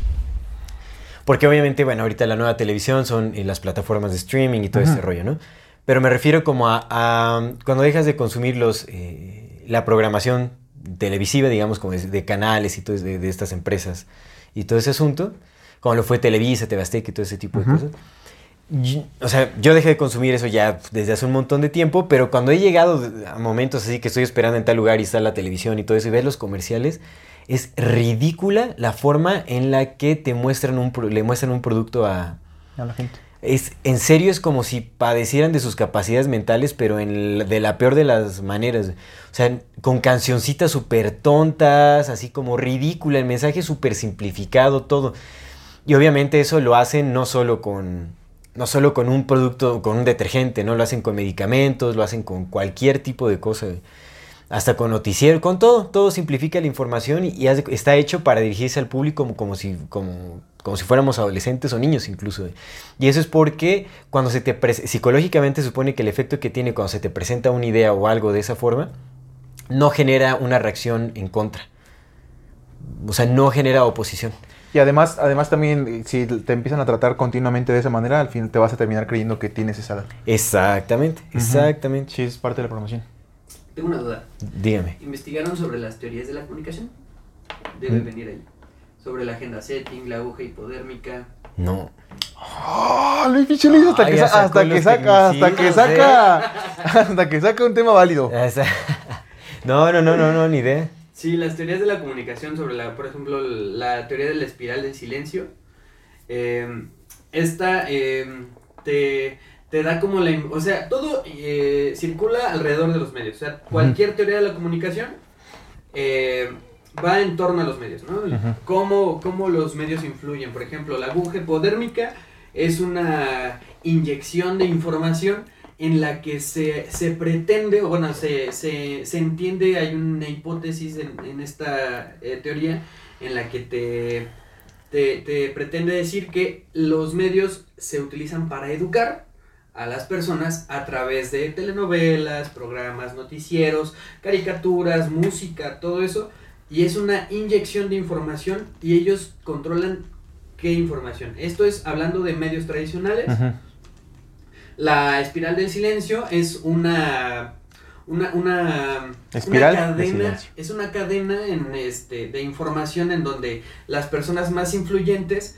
Porque obviamente, bueno, ahorita la nueva televisión son eh, las plataformas de streaming y todo Ujú. este rollo, ¿no? Pero me refiero como a, a cuando dejas de consumir los, eh, la programación televisiva, digamos, como de, de canales y todo de, de estas empresas y todo ese asunto, como lo fue Televisa, TV Azteca y todo ese tipo de cosas. Y- o sea, yo dejé de consumir eso ya desde hace un montón de tiempo, pero cuando he llegado a momentos así que estoy esperando en tal lugar y está la televisión y todo eso y ves los comerciales, es ridícula la forma en la que te muestran un, pro- le muestran un producto a... A la gente. Es, en serio es como si padecieran de sus capacidades mentales, pero en de la peor de las maneras. O sea, con cancioncitas súper tontas, así como ridícula, el mensaje súper simplificado, todo. Y obviamente eso lo hacen no solo con, no solo con un producto, con un detergente, ¿no? Lo hacen con medicamentos, lo hacen con cualquier tipo de cosa. Hasta con noticiero, con todo. Todo simplifica la información y, y hace- está hecho para dirigirse al público como, como, si, como, como si fuéramos adolescentes o niños incluso. Y eso es porque cuando se te psicológicamente se supone que el efecto que tiene cuando se te presenta una idea o algo de esa forma no genera una reacción en contra. O sea, no genera oposición. Y además, además también, si te empiezan a tratar continuamente de esa manera, al final te vas a terminar creyendo que tienes esa edad. Exactamente, exactamente. Sí, es parte de la promoción. Tengo una duda. Dígame. ¿Investigaron sobre las teorías de la comunicación? Debe Mm. venir ahí. Sobre la agenda setting, la aguja hipodérmica. No. ¡Oh, Luis Pichulis hasta, Ay, que, sa- hasta que saca, hasta que tecnicismos, saca, hasta que saca un tema válido. Esa- No, no, no, no, no, ni idea. Sí, las teorías de la comunicación sobre la, por ejemplo, la teoría de la espiral del silencio. Eh, esta eh, te, te da como la... O sea, todo eh, circula alrededor de los medios. O sea, cualquier teoría de la comunicación eh, va en torno a los medios, ¿no? Cómo, cómo los medios influyen. Por ejemplo, la aguja hipodérmica es una inyección de información en la que se, se pretende, o bueno, se, se, se entiende, hay una hipótesis en, en esta eh, teoría en la que te, te, te pretende decir que los medios se utilizan para educar a las personas a través de telenovelas, programas, noticieros, caricaturas, música, todo eso. Y es una inyección de información y ellos controlan qué información. Esto es hablando de medios tradicionales. La espiral del silencio es una una, una, Espiral una de cadena, es una cadena en este de información en donde las personas más influyentes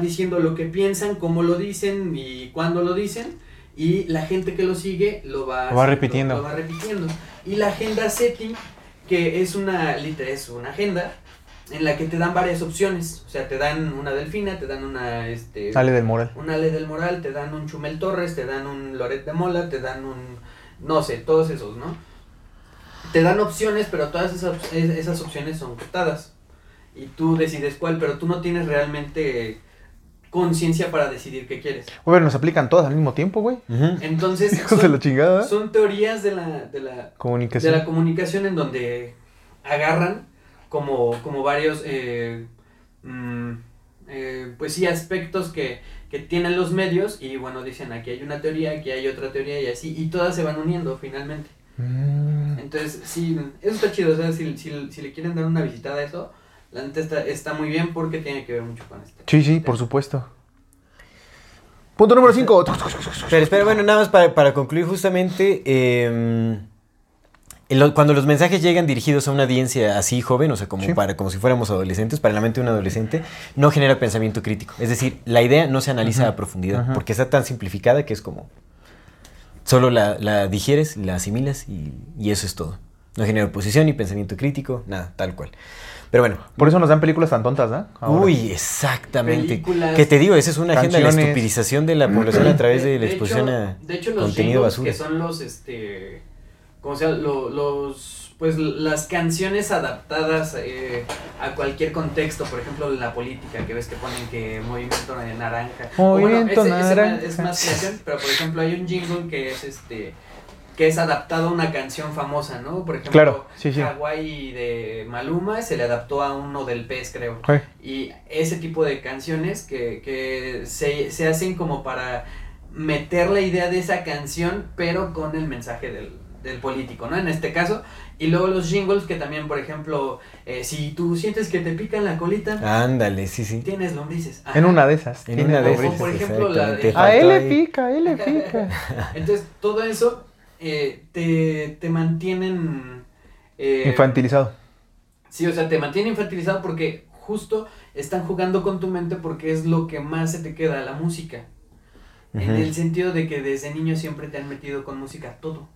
Diciendo lo que piensan, cómo lo dicen y cuándo lo dicen. Y la gente que lo sigue lo va, Lo va haciendo, repitiendo. Lo va repitiendo. Y la agenda setting, que es una, es una agenda en la que te dan varias opciones. O sea, te dan una delfina, te dan una, este, Sale del moral. un Ale del Moral, te dan un Chumel Torres, te dan un Loret de Mola, te dan un, no sé, todos esos, ¿no? Te dan opciones, pero todas esas, es- esas opciones son cortadas. Y tú decides cuál, pero tú no tienes realmente conciencia para decidir qué quieres. Bueno, nos aplican todas al mismo tiempo, güey. Entonces, Hijos de son, la chingada. son teorías de la, de la, de Comunicación. la comunicación en donde agarran como, como varios, eh, mm, eh, pues sí, aspectos que, que tienen los medios y bueno, dicen aquí hay una teoría, aquí hay otra teoría y así, y todas se van uniendo finalmente. Mm. Entonces, sí, eso está chido, o sea, si, si, si le quieren dar una visitada a eso, la neta está, está muy bien porque tiene que ver mucho con esto. Sí, sí, por supuesto. Punto número 5. Pero espera, bueno, nada más para, para concluir justamente, eh, en lo- cuando los mensajes llegan dirigidos a una audiencia así joven, o sea, como, Sí. para, como si fuéramos adolescentes, para la mente de un adolescente, no genera pensamiento crítico. Es decir, la idea no se analiza a profundidad, porque está tan simplificada que es como... Solo la, la digieres, la asimilas y, y eso es todo. No genera oposición ni pensamiento crítico, nada, tal cual. Pero bueno, Por eso nos dan películas tan tontas, ¿no? Ahora. Uy, exactamente. Películas, que te digo, esa es una agenda de la canciones. estupidización de la población a través de la hecho- exposición a de hecho, los contenido basura. que son los, este, como sea, lo- los, pues las canciones adaptadas eh, a cualquier contexto, por ejemplo, la política, que ves que ponen que movimiento de naranja. Movimiento ese- ese naranja. es más creación, pero por ejemplo hay un jingle que es este que es adaptado a una canción famosa, ¿no? Por ejemplo, Claro, sí, sí. Hawaii de Maluma se le adaptó a uno del pez, creo. Sí. Y ese tipo de canciones que, que se, se hacen como para meter la idea de esa canción, pero con el mensaje del, del político, ¿no? En este caso. Y luego los jingles que también, por ejemplo, eh, si tú sientes que te pican la colita, Ándale, sí, sí. tienes lombrices. En una de esas. En una de esas, por ejemplo, la de- exactamente. A él le pica, a él le pica. Entonces, todo eso eh, te, te mantienen... eh, Infantilizado. Sí, o sea, te mantiene infantilizado porque justo están jugando con tu mente porque es lo que más se te queda, la música. En el sentido de que desde niño siempre te han metido con música todo.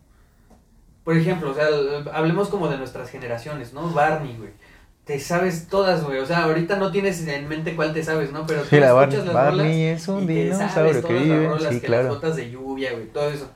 Por ejemplo, o sea, hablemos como de nuestras generaciones, ¿no? Barney, güey. Te sabes todas, güey. O sea, ahorita no tienes en mente cuál te sabes, ¿no? Pero tú Sí, la escuchas Barney- las Barney rolas es un y te que las vive, rolas, sí, que claro. Las gotas de lluvia, güey, todo eso.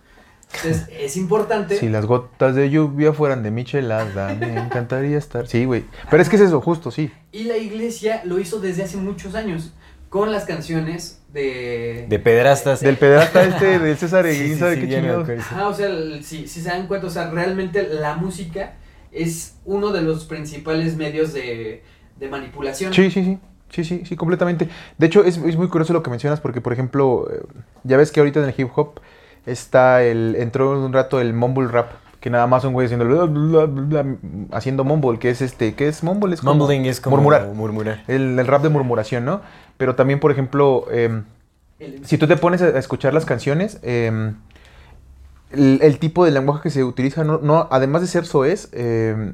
Entonces, es importante. Si las gotas de lluvia fueran de michelada, me encantaría estar. Sí, güey. Pero es que es eso, justo, sí. Y la iglesia lo hizo desde hace muchos años con las canciones de... De pederastas. Del pedrasta este, del César Sí, Eguín, sí, ¿sabe sí, qué ya me chingados? acuerdo, sí. Ajá, o sea, si se dan cuenta, o sea, realmente la música es uno de los principales medios de, de manipulación. Sí, sí, sí. Sí, sí, sí, completamente. De hecho, es, es muy curioso lo que mencionas porque, por ejemplo, eh, ya ves que ahorita en el hip hop está el... Entró un rato el mumble rap, que nada más un güey haciendo... bla, bla, bla, bla, haciendo mumble, que es este... ¿Qué es mumble? Es como Mumbling es como Murmurar. murmurar. El, el rap de murmuración, ¿no? Pero también, por ejemplo... em, si tú te pones a escuchar las canciones, em, el, el tipo de lenguaje que se utiliza, no, no- además de ser soez, em,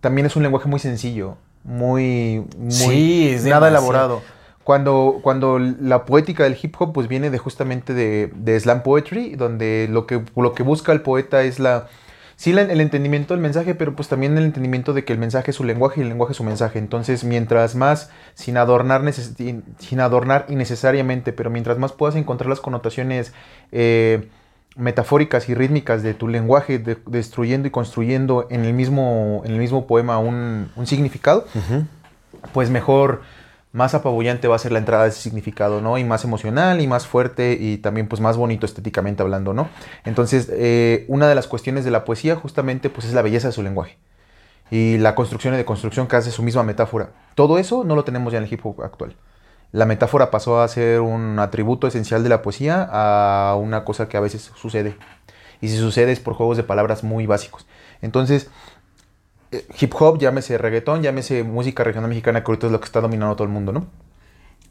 también es un lenguaje muy sencillo, muy, muy Sí, nada demasiado. elaborado. Cuando, cuando la poética del hip hop pues viene de justamente de, de slam poetry, donde lo que, lo que busca el poeta es la, sí la- el entendimiento del mensaje, pero pues también el entendimiento de que el mensaje es su lenguaje y el lenguaje es su mensaje. Entonces, mientras más, sin adornar, sin- adornar innecesariamente, pero mientras más puedas encontrar las connotaciones eh, metafóricas y rítmicas de tu lenguaje, de- destruyendo y construyendo en el mismo, en el mismo poema un, un significado, pues mejor, más apabullante va a ser la entrada de ese significado, ¿no? Y más emocional y más fuerte y también pues más bonito estéticamente hablando, ¿no? Entonces, eh, una de las cuestiones de la poesía justamente pues es la belleza de su lenguaje y la construcción y deconstrucción que hace su misma metáfora. Todo eso no lo tenemos ya en el hip hop actual. La metáfora pasó a ser un atributo esencial de la poesía a una cosa que a veces sucede. Y si sucede es por juegos de palabras muy básicos. Entonces, hip hop, llámese reggaetón, llámese música regional mexicana, que ahorita es lo que está dominando todo el mundo, ¿no?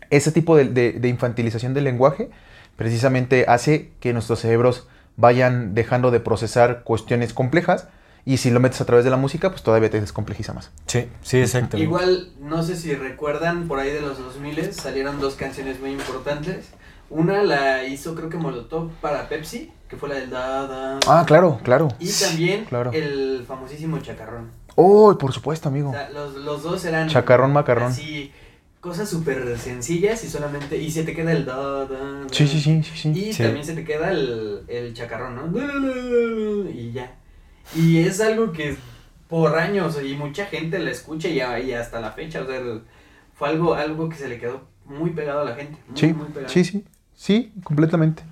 Ese tipo de, de- de infantilización del lenguaje precisamente hace que nuestros cerebros vayan dejando de procesar cuestiones complejas y si lo metes a través de la música, pues todavía te descomplejiza más. Sí, sí, exactamente. Igual, no sé si recuerdan, por ahí de los 2000 salieron dos canciones muy importantes. Una la hizo creo que Molotov para Pepsi, que fue la del da, da. Ah, claro, claro. Y también claro. el famosísimo Chacarrón. Oh, por supuesto, O amigo. sea, los, los dos eran... Chacarrón, macarrón. Así, cosas súper sencillas y solamente... Y se te queda el da, da, da. Sí, sí, sí, sí, sí. Y Sí. también se te queda el, el chacarrón, ¿no? Y ya. Y es algo que por años y mucha gente la escucha y, y hasta la fecha, o sea, el- fue algo, algo que se le quedó muy pegado a la gente. Muy, Sí, muy pegado. sí, sí. Sí, completamente.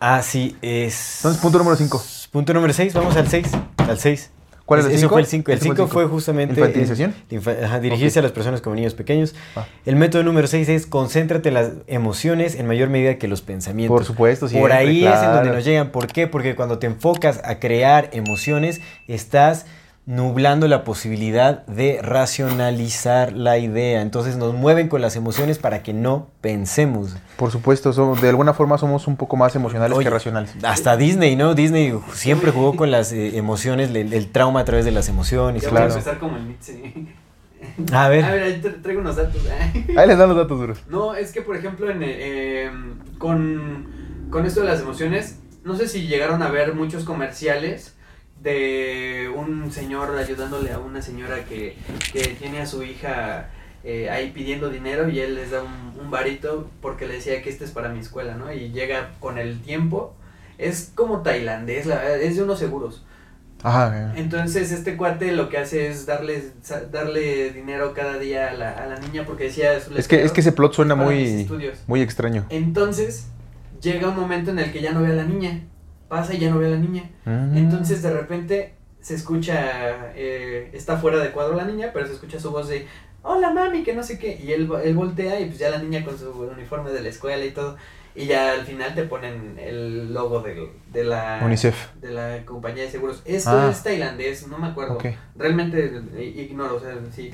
Ah, sí, es... Entonces, punto número cinco. Punto número 6, vamos al 6. Al 6. ¿Cuál es el Ese 5? fue el 5. El 5 fue justamente... ¿Infantilización? el- infa- ajá, dirigirse a las personas como niños pequeños. Ah. El método número 6 es concéntrate en las emociones en mayor medida que los pensamientos. Por supuesto, Por siempre, ahí es en donde nos llegan. ¿Por qué? Porque cuando te enfocas a crear emociones, estás nublando la posibilidad de racionalizar la idea. Entonces nos mueven con las emociones para que no pensemos. Por supuesto, somos- de alguna forma somos un poco más emocionales Oye, que racionales. Hasta Disney, ¿no? Disney siempre jugó con las eh, emociones, el, el trauma a través de las emociones. Ya Claro. voy a empezar como el Nietzsche. A ver. A ver, ahí tra- traigo unos datos. Ahí les dan los datos duros. No, es que por ejemplo en, eh, con, con esto de las emociones, no sé si llegaron a ver muchos comerciales de un señor ayudándole a una señora que, que tiene a su hija eh, ahí pidiendo dinero y él les da un, un varito porque le decía que este es para mi escuela, ¿no? Y llega con el tiempo, es como tailandés, la verdad, es de unos seguros. Ajá. Entonces este cuate lo que hace es darle, darle dinero cada día a la, a la niña porque decía... Es que, es que ese plot suena muy, muy extraño. Entonces llega un momento en el que ya no ve a la niña. Pasa y ya no ve a la niña. Mm. Entonces de repente se escucha, eh, está fuera de cuadro la niña, pero se escucha su voz de, hola mami, que no sé qué. Y él, él voltea y pues ya la niña con su uniforme de la escuela y todo. Y ya al final te ponen el logo del- de, la UNICEF. de la compañía de seguros. Esto Ah. es tailandés, no me acuerdo. Realmente eh, ignoro, o sea, sí.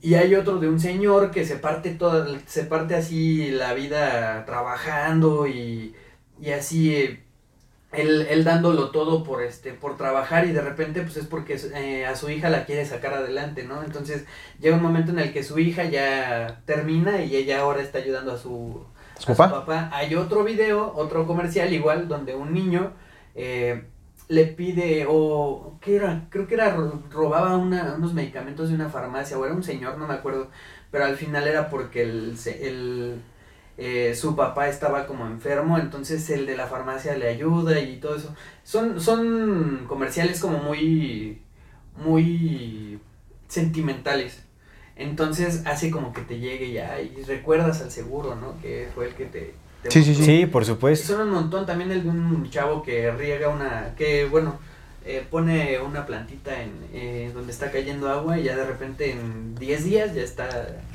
Y hay otro de un señor que se parte toda, se parte así la vida trabajando y, y así eh, él, él dándolo todo por este, por trabajar y de repente pues es porque eh, a su hija la quiere sacar adelante, ¿no? Entonces llega un momento en el que su hija ya termina y ella ahora está ayudando a su, ¿Su a papá? Hay otro video, otro comercial igual, donde un niño eh, le pide, o ¿qué era? Creo que era, ro- robaba una- unos medicamentos de una farmacia, o era un señor, no me acuerdo, pero al final era porque el, el, eh, su papá estaba como enfermo, entonces el de la farmacia le ayuda y todo eso. Son, son comerciales como muy, muy sentimentales. Entonces hace como que te llegue ya y recuerdas al seguro, ¿no? Que fue el que te... te Sí, sí. Sí, por supuesto. Son un montón también el de un chavo que riega una, que bueno, eh, pone una plantita en eh, donde está cayendo agua y ya de repente en 10 días ya está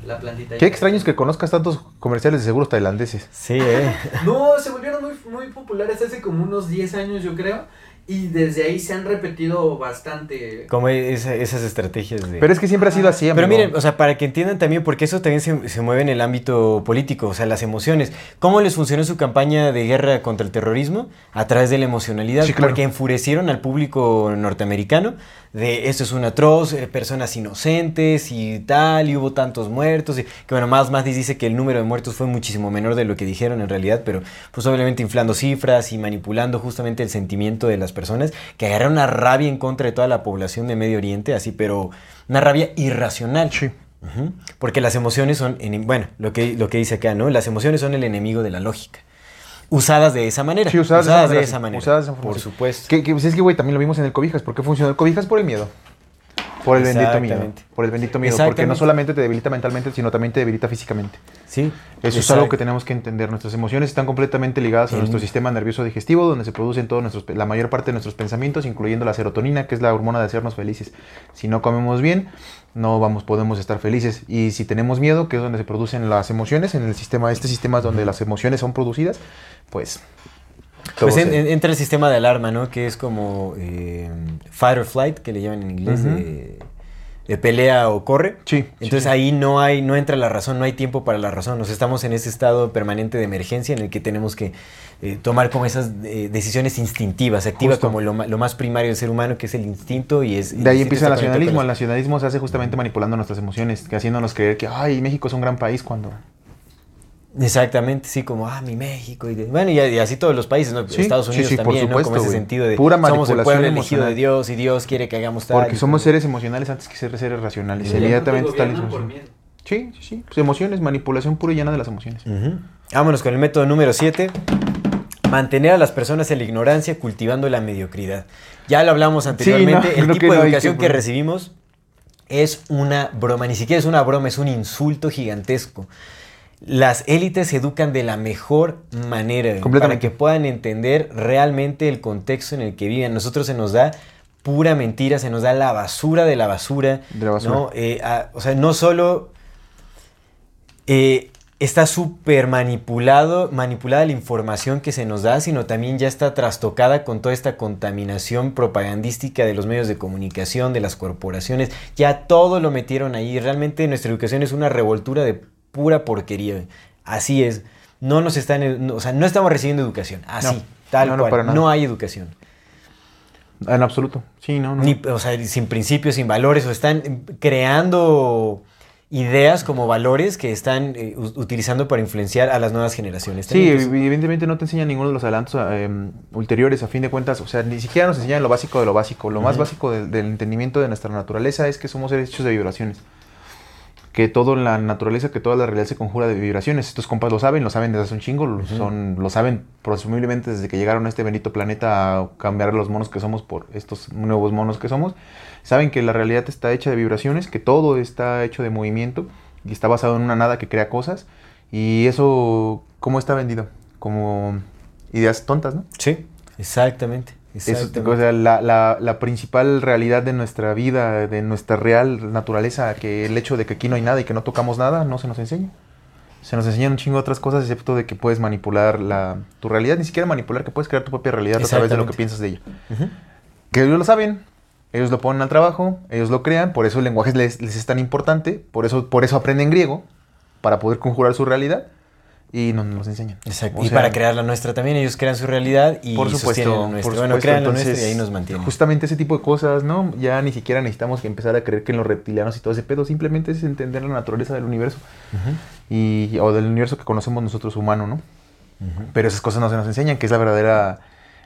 la plantita. Qué ahí. extraño es que conozcas tantos comerciales de seguros tailandeses. Sí, eh. No, se volvieron muy, muy populares hace como unos 10 años yo creo y desde ahí se han repetido bastante. Como esa- esas estrategias de... Pero es que siempre ha sido así, Pero amigo. miren, o sea, para que entiendan también, porque eso también se, se mueve en el ámbito político, o sea, las emociones. ¿Cómo les funcionó su campaña de guerra contra el terrorismo? A través de la emocionalidad, Sí, claro. porque enfurecieron al público norteamericano de esto es un atroz, eh, personas inocentes y tal, y hubo tantos muertos. Y, que bueno, más más dice que el número de muertos fue muchísimo menor de lo que dijeron en realidad, pero pues obviamente inflando cifras y manipulando justamente el sentimiento de las personas que agarraron una rabia en contra de toda la población de Medio Oriente, así, pero una rabia irracional. Sí. Porque las emociones son, enem- bueno, lo que, lo que dice acá, ¿no? Las emociones son el enemigo de la lógica. Usadas de esa manera. Sí, usadas, de esa manera. Usadas de esa Por forma. supuesto. Que, que, pues es que, güey, también lo vimos en el Cobijas. ¿Por qué funcionó el Cobijas? Por el miedo. Por el bendito miedo. Por el bendito miedo. Porque no solamente te debilita mentalmente, sino también te debilita físicamente. Sí. Eso es algo que tenemos que entender. Nuestras emociones están completamente ligadas a El- nuestro sistema nervioso digestivo, donde se producen todos nuestros, la mayor parte de nuestros pensamientos, incluyendo la serotonina, que es la hormona de hacernos felices. Si no comemos bien, no vamos, podemos estar felices. Y si tenemos miedo, que es donde se producen las emociones, en el sistema, este sistema es donde las emociones son producidas, pues. Pues en- se- en- entra el sistema de alarma, ¿no? Que es como eh, fight or flight, que le llaman en inglés, de, de pelea o corre. Sí, sí, Entonces sí. ahí no hay, no entra la razón, no hay tiempo para la razón. Nos estamos en ese estado permanente de emergencia en el que tenemos que eh, tomar como esas eh, decisiones instintivas. Se activa Justo. como lo, más primario del ser humano, que es el instinto y es. De ahí empieza el nacionalismo. El nacionalismo se hace justamente manipulando nuestras emociones, que haciéndonos creer que, ay, México es un gran país cuando... Exactamente, sí, como, ah, mi México. Y de- bueno, y, y así todos los países, ¿no? Sí, Estados sí, Unidos por también, ¿no? Como supuesto, ese sentido de Pura somos el pueblo elegido de Dios y Dios quiere que hagamos tal. Porque somos seres emocionales antes que ser seres racionales. Inmediatamente está. Sí, sí, sí. Pues emociones, manipulación pura y llana de las emociones. Vámonos con el método número 7. Mantener a las personas en la ignorancia cultivando la mediocridad. Ya lo hablamos anteriormente. no, el tipo de no educación que recibimos es una broma. Ni siquiera es una broma, es un insulto gigantesco. Las élites se educan de la mejor manera para que puedan entender realmente el contexto en el que viven. Nosotros se nos da pura mentira, se nos da la basura de la basura. De la basura. ¿no? Eh, a- o sea, no solo eh, está súper manipulado, manipulada la información que se nos da, sino también ya está trastocada con toda esta contaminación propagandística de los medios de comunicación, de las corporaciones. Ya todo lo metieron ahí. Realmente nuestra educación es una revoltura de pura porquería. Así es. No nos están, o sea, no estamos recibiendo educación. Así, No. tal No, no, cual. para nada. no hay educación. En absoluto. Sí, no, no. Ni, o sea, sin principios, sin valores, o están creando ideas como valores que están eh, utilizando para influenciar a las nuevas generaciones. Sí, evidentemente no te enseñan ninguno de los adelantos eh, ulteriores, a fin de cuentas, o sea, ni siquiera nos enseñan lo básico de lo básico. Lo más Ujú. básico del, del entendimiento de nuestra naturaleza es que somos seres hechos de vibraciones. Que toda la naturaleza, que toda la realidad se conjura de vibraciones. Estos compas lo saben, lo saben desde hace un chingo, lo, son, lo saben presumiblemente desde que llegaron a este bendito planeta a cambiar los monos que somos por estos nuevos monos que somos. Saben que la realidad está hecha de vibraciones, que todo está hecho de movimiento y está basado en una nada que crea cosas. Y eso, ¿cómo está vendido? Como ideas tontas, ¿no? sí, exactamente. Eso, exactamente. o sea, la, la- la principal realidad de nuestra vida, de nuestra real naturaleza, que el hecho de que aquí no hay nada y que no tocamos nada, no se nos enseña. Se nos enseñan un chingo de otras cosas, excepto de que puedes manipular la, tu realidad, ni siquiera manipular, que puedes crear tu propia realidad a través de lo que piensas de ella. Ujú. Que ellos lo saben, ellos lo ponen al trabajo, ellos lo crean, por eso el lenguaje les, les es tan importante, por eso, por eso aprenden griego, para poder conjurar su realidad, y no nos los enseñan. Exacto. O y sea, para crear la nuestra también, ellos crean su realidad y por supuesto, sostienen la por nuestra. supuesto. Bueno, crean la nuestra y ahí nos mantienen. Justamente ese tipo de cosas, ¿no? Ya ni siquiera necesitamos que empezar a creer que en los reptilianos y todo ese pedo, simplemente es entender la naturaleza del universo Ujú. y o del universo que conocemos nosotros humano, ¿no? Pero esas cosas no se nos enseñan, que es la verdadera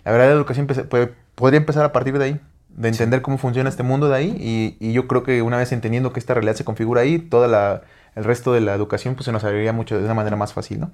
la verdadera educación empe- puede- podría empezar a partir de ahí, de entender cómo funciona este mundo de ahí y, y yo creo que una vez entendiendo que esta realidad se configura ahí, toda la el resto de la educación pues se nos abriría mucho de una manera más fácil, ¿no?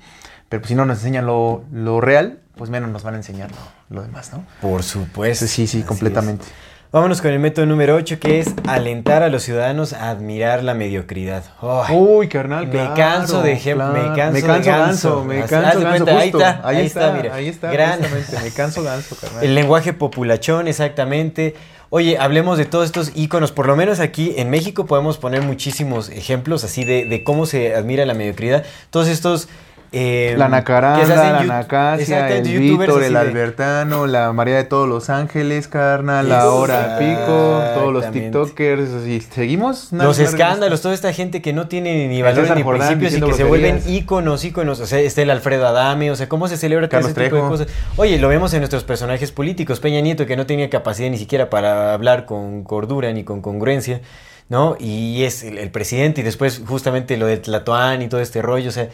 Pero pues, si no nos enseñan lo, lo real, pues menos nos van a enseñar lo, lo demás, ¿no? Por supuesto. Sí, sí, Así completamente. es. Vámonos con el método número 8, que es alentar a los ciudadanos a admirar la mediocridad. Ay, Uy, carnal, me claro, canso de ejem- me claro. canso me de canso ganso. ganso, me canso haz de ganso, cuenta, ahí justo. está, ahí, ahí está, está, mira. ahí está, Gran- me canso ganso, carnal. El lenguaje populachón, exactamente. Oye, hablemos de todos estos iconos. Por lo menos aquí en México podemos poner muchísimos ejemplos así de, de cómo se admira la mediocridad. Todos estos. Eh, La Nacaranda, la Nacasia, el Víctor, el Albertano, la María de todos los ángeles, carnal, la hora pico, todos los. TikTokers, así. ¿Seguimos? Una Los escándalos, toda esta gente que no tiene ni valores ni Jordán principios y que se vuelven íconos, íconos. O sea, está el Alfredo Adame, o sea, cómo se celebra todo ese tipo de cosas. Oye, lo vemos en nuestros personajes políticos. Peña Nieto, que no tenía capacidad ni siquiera para hablar con cordura ni con congruencia, ¿no? Y es el, el presidente, y después justamente lo de Tlatoán y todo este rollo, o sea.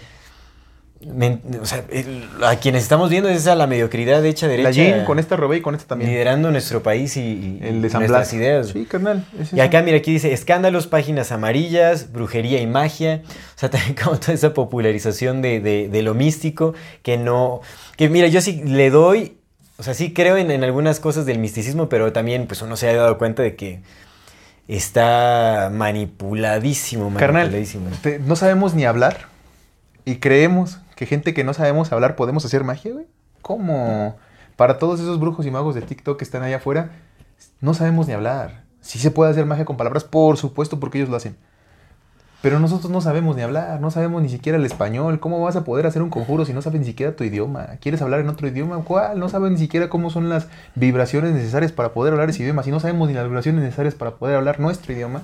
O sea, el- a quienes estamos viendo es a la mediocridad hecha derecha. La Jean, con esta robé y con esta también. Liderando nuestro país y, y- El nuestras ideas. Sí, carnal. es Y acá, mira, aquí dice escándalos, páginas amarillas, brujería y magia. O sea, también como toda esa popularización de, de- de lo místico que no... Que mira, yo sí le doy... O sea, sí creo en, en algunas cosas del misticismo, pero también pues uno se ha dado cuenta de que está manipuladísimo, Carnal, te- no sabemos ni hablar y creemos que gente que no sabemos hablar podemos hacer magia, güey. ¿Cómo? Para todos esos brujos y magos de TikTok que están allá afuera, no sabemos ni hablar. Sí se puede hacer magia con palabras, por supuesto, porque ellos lo hacen. Pero nosotros no sabemos ni hablar, no sabemos ni siquiera el español. ¿Cómo vas a poder hacer un conjuro si no sabes ni siquiera tu idioma? ¿Quieres hablar en otro idioma? ¿Cuál? No sabes ni siquiera cómo son las vibraciones necesarias para poder hablar ese idioma. Si no sabemos ni las vibraciones necesarias para poder hablar nuestro idioma,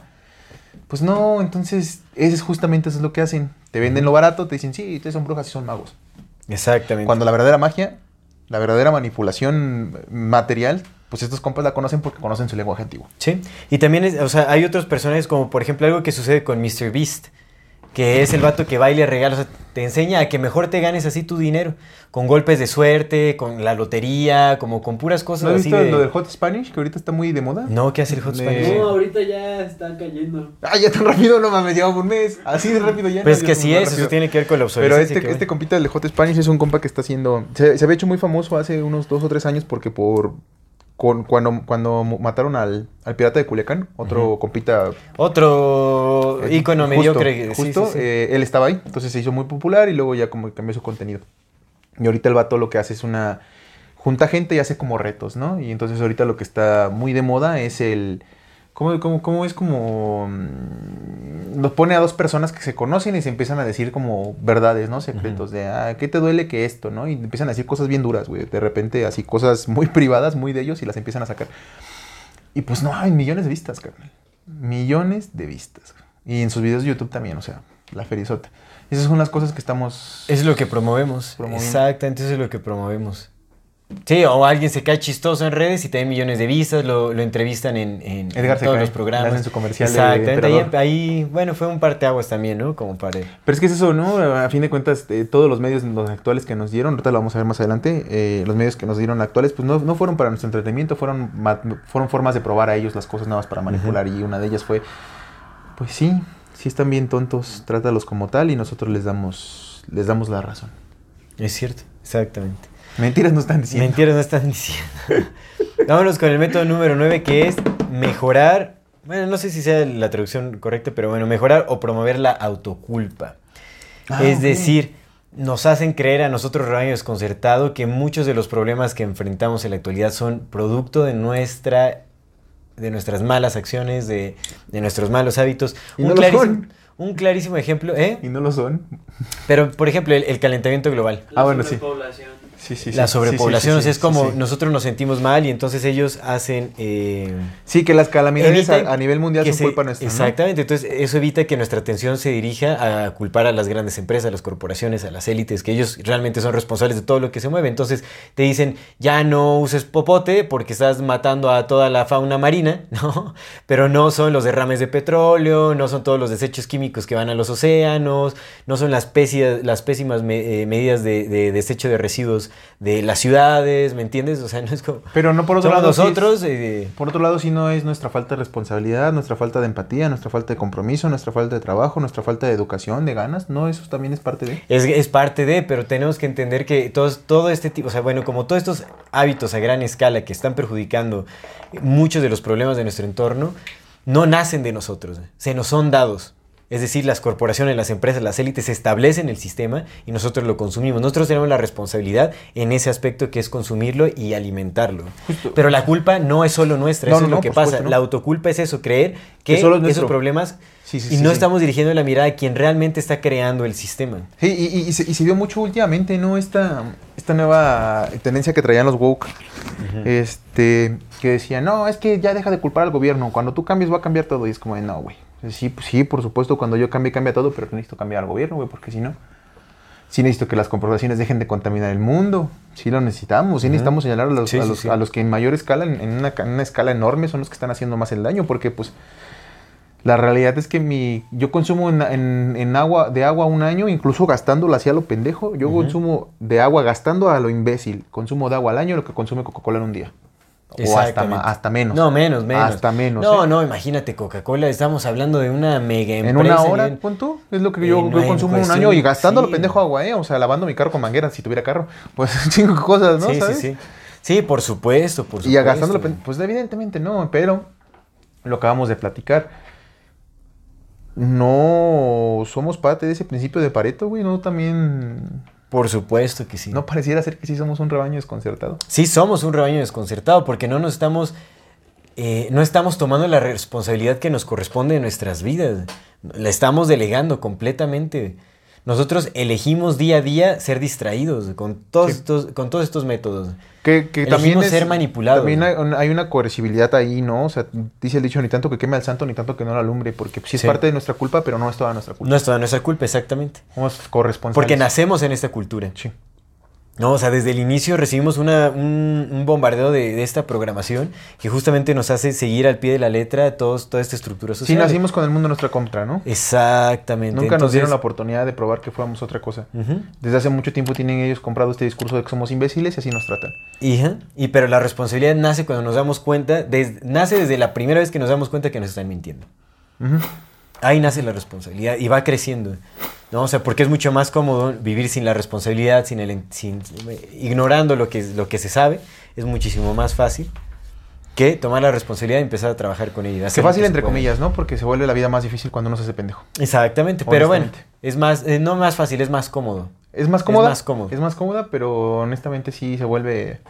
pues no, entonces, ese es justamente eso es lo que hacen. Te venden lo barato, te dicen, sí, ustedes son brujas y son magos. Exactamente. Cuando la verdadera magia, la verdadera manipulación material, pues estos compas la conocen porque conocen su lenguaje antiguo. Sí, y también es, o sea, hay otros personajes como por ejemplo algo que sucede con Mr. Beast, que es el vato que baila y regala, o sea, te enseña a que mejor te ganes así tu dinero, con golpes de suerte, con la lotería, como con puras cosas ¿No has así visto de... lo del Hot Spanish, que ahorita está muy de moda? No, ¿qué hace el Hot Le- Spanish? No, ahorita ya está cayendo. Ah, ya tan rápido, no mames, llevamos un mes. Así de rápido ya. Pues no, que Dios, sí muy es, rápido. eso tiene que ver con la Pero obsolescencia. este, que este va. compita del Hot Spanish es un compa que está haciendo. Se, se había hecho muy famoso hace unos dos o tres años porque por. Con- cuando, cuando mataron al, al pirata de Culiacán, otro compita. Otro eh, ícono justo, mediocre. sí, Justo, sí, sí. eh, él estaba ahí. Entonces se hizo muy popular y luego ya como que cambió su contenido. Y ahorita el vato lo que hace es una. junta gente y hace como retos, ¿no? Y entonces ahorita lo que está muy de moda es el... ¿Cómo, cómo, cómo es como... mm, Nos pone a dos personas que se conocen y se empiezan a decir como verdades, ¿no? Secretos de, ah, ¿qué te duele que esto, no? Y empiezan a decir cosas bien duras, güey. De repente así cosas muy privadas, muy de ellos y las empiezan a sacar. Y pues no, hay millones de vistas, carnal. Millones de vistas. Y en sus videos de YouTube también, o sea, la ferizota. Esas son las cosas que estamos... Es lo que promovemos. Exactamente, eso es lo que promovemos. Sí, o alguien se cae chistoso en redes y tiene millones de vistas, lo, lo entrevistan en, en- Edgar en todos cae, los programas. hacen su comercial de Exactamente, ahí, bueno, fue un parteaguas también, ¿no? Como para... Pero es que es eso, ¿no? A fin de cuentas, eh, todos los medios los actuales que nos dieron, ahorita lo vamos a ver más adelante, eh, los medios que nos dieron actuales, pues no, no fueron para nuestro entretenimiento, fueron, fueron formas de probar a ellos las cosas nuevas para manipular. Y una de ellas fue, pues sí, sí están bien tontos, trátalos como tal y nosotros les damos, les damos la razón. Es cierto, exactamente. Mentiras no están diciendo. Mentiras no están diciendo. Vámonos con el método número 9 que es mejorar, bueno, no sé si sea la traducción correcta, pero bueno, mejorar o promover la autoculpa. Ah, es decir, nos hacen creer a nosotros, rebaño desconcertado, que muchos de los problemas que enfrentamos en la actualidad son producto de nuestra de nuestras malas acciones, de, de nuestros malos hábitos. Y no lo clarísimo, son. un clarísimo ejemplo, ¿eh? Y no lo son. Pero, por ejemplo, el, el calentamiento global. La Ah, bueno, sí. sobrepoblación. Sí, sí, la sobrepoblación, o sea, es como nosotros nos sentimos mal y entonces ellos hacen... eh, Sí, que las calamidades a, a nivel mundial son se- culpa nuestra. ¿no? Exactamente, entonces eso evita que nuestra atención se dirija a culpar a las grandes empresas, a las corporaciones, a las élites, que ellos realmente son responsables de todo lo que se mueve. Entonces te dicen, ya no uses popote porque estás matando a toda la fauna marina, ¿no? Pero no son los derrames de petróleo, no son todos los desechos químicos que van a los océanos, no son las, pésimas, las pésimas me- eh, medidas de, de desecho de residuos de las ciudades, ¿me entiendes? O sea, no es como... Pero no por otro lado. es- nosotros... eh, Por otro lado, sí no es nuestra falta de responsabilidad, nuestra falta de empatía, nuestra falta de compromiso, nuestra falta de trabajo, nuestra falta de educación, de ganas. No, eso también es parte de. Es, es parte de, pero tenemos que entender que todos, todo este tipo, o sea, bueno, como todos estos hábitos a gran escala que están perjudicando muchos de los problemas de nuestro entorno, no nacen de nosotros, se nos son dados. Es decir, las corporaciones, las empresas, las élites establecen el sistema y nosotros lo consumimos. Nosotros tenemos la responsabilidad en ese aspecto que es consumirlo y alimentarlo. Justo. Pero la culpa no es solo nuestra, No, eso no, es lo no, que pasa. supuesto. La autoculpa es eso, creer que, Que solo es esos problemas Sí, sí, y sí, no estamos dirigiendo la mirada a quien realmente está creando el sistema. Sí, y, y- y se, y se vio mucho últimamente, ¿no? Esta, esta nueva tendencia que traían los woke, este, que decían, no, es que ya deja de culpar al gobierno, cuando tú cambies va a cambiar todo, y es como, de, no, güey. Sí, pues sí, por supuesto, cuando yo cambie, cambia todo, pero necesito cambiar al gobierno, güey, porque si no, sí necesito que las corporaciones dejen de contaminar el mundo, sí lo necesitamos, sí necesitamos señalar a los, Sí, a los, sí. a los que en mayor escala, en, una, ca- en una escala enorme, son los que están haciendo más el daño, porque pues... La realidad es que mi, yo consumo en, en- en agua, de agua un año, incluso gastándola así a lo pendejo. Yo consumo de agua gastando a lo imbécil. Consumo de agua al año lo que consume Coca-Cola en un día. O hasta, hasta menos. No, menos, menos. Hasta menos. No, ¿eh? no, imagínate, Coca-Cola, estamos hablando de una mega empresa. En una hora, nivel- punto. Es lo que yo, En yo consumo en un cuestión, año y gastando a lo sí. pendejo agua, ¿eh? O sea, lavando mi carro con manguera si tuviera carro. Pues chingo de cosas, ¿no? sí, ¿Sabes? sí, sí. Sí, por supuesto, por supuesto. Y a gastando lo pendejo. Pues evidentemente no, pero lo acabamos de platicar. No somos parte de ese principio de Pareto, güey. No también. Por supuesto que sí. No pareciera ser que sí somos un rebaño desconcertado. Sí, somos un rebaño desconcertado porque no nos estamos. eh, no estamos tomando la responsabilidad que nos corresponde en nuestras vidas. La estamos delegando completamente. Nosotros elegimos día a día ser distraídos con todos, Sí. estos, con todos estos métodos. Que, que también es, ser manipulados. También hay, hay una coercibilidad ahí, ¿no? O sea, dice el dicho, ni tanto que queme al santo, ni tanto que no lo alumbre, porque sí es Sí. parte de nuestra culpa, pero no es toda nuestra culpa. No es toda nuestra culpa, exactamente. Somos corresponsables. Porque nacemos en esta cultura. Sí. No, o sea, desde el inicio recibimos una- un, un bombardeo de, de esta programación que justamente nos hace seguir al pie de la letra todos, toda esta estructura Sí, social. nacimos con el mundo en nuestra contra, ¿no? Exactamente. Nunca nos dieron la oportunidad de probar que fuéramos otra cosa. Desde hace mucho tiempo tienen ellos comprado este discurso de que somos imbéciles y así nos tratan. Hija, y pero la responsabilidad nace cuando nos damos cuenta, des- nace desde la primera vez que nos damos cuenta que nos están mintiendo. Ahí nace la responsabilidad y va creciendo. ¿no? O sea, porque es mucho más cómodo vivir sin la responsabilidad, sin el, sin, ignorando lo que, lo que se sabe. Es muchísimo más fácil que tomar la responsabilidad y empezar a trabajar con ella. Que lo fácil se entre comillas, ¿no? Porque se vuelve la vida más difícil cuando uno se hace pendejo. Exactamente, pero bueno, es más, eh, no más fácil, es más cómodo. Es más cómoda. más cómodo. Es más cómoda, pero honestamente sí se vuelve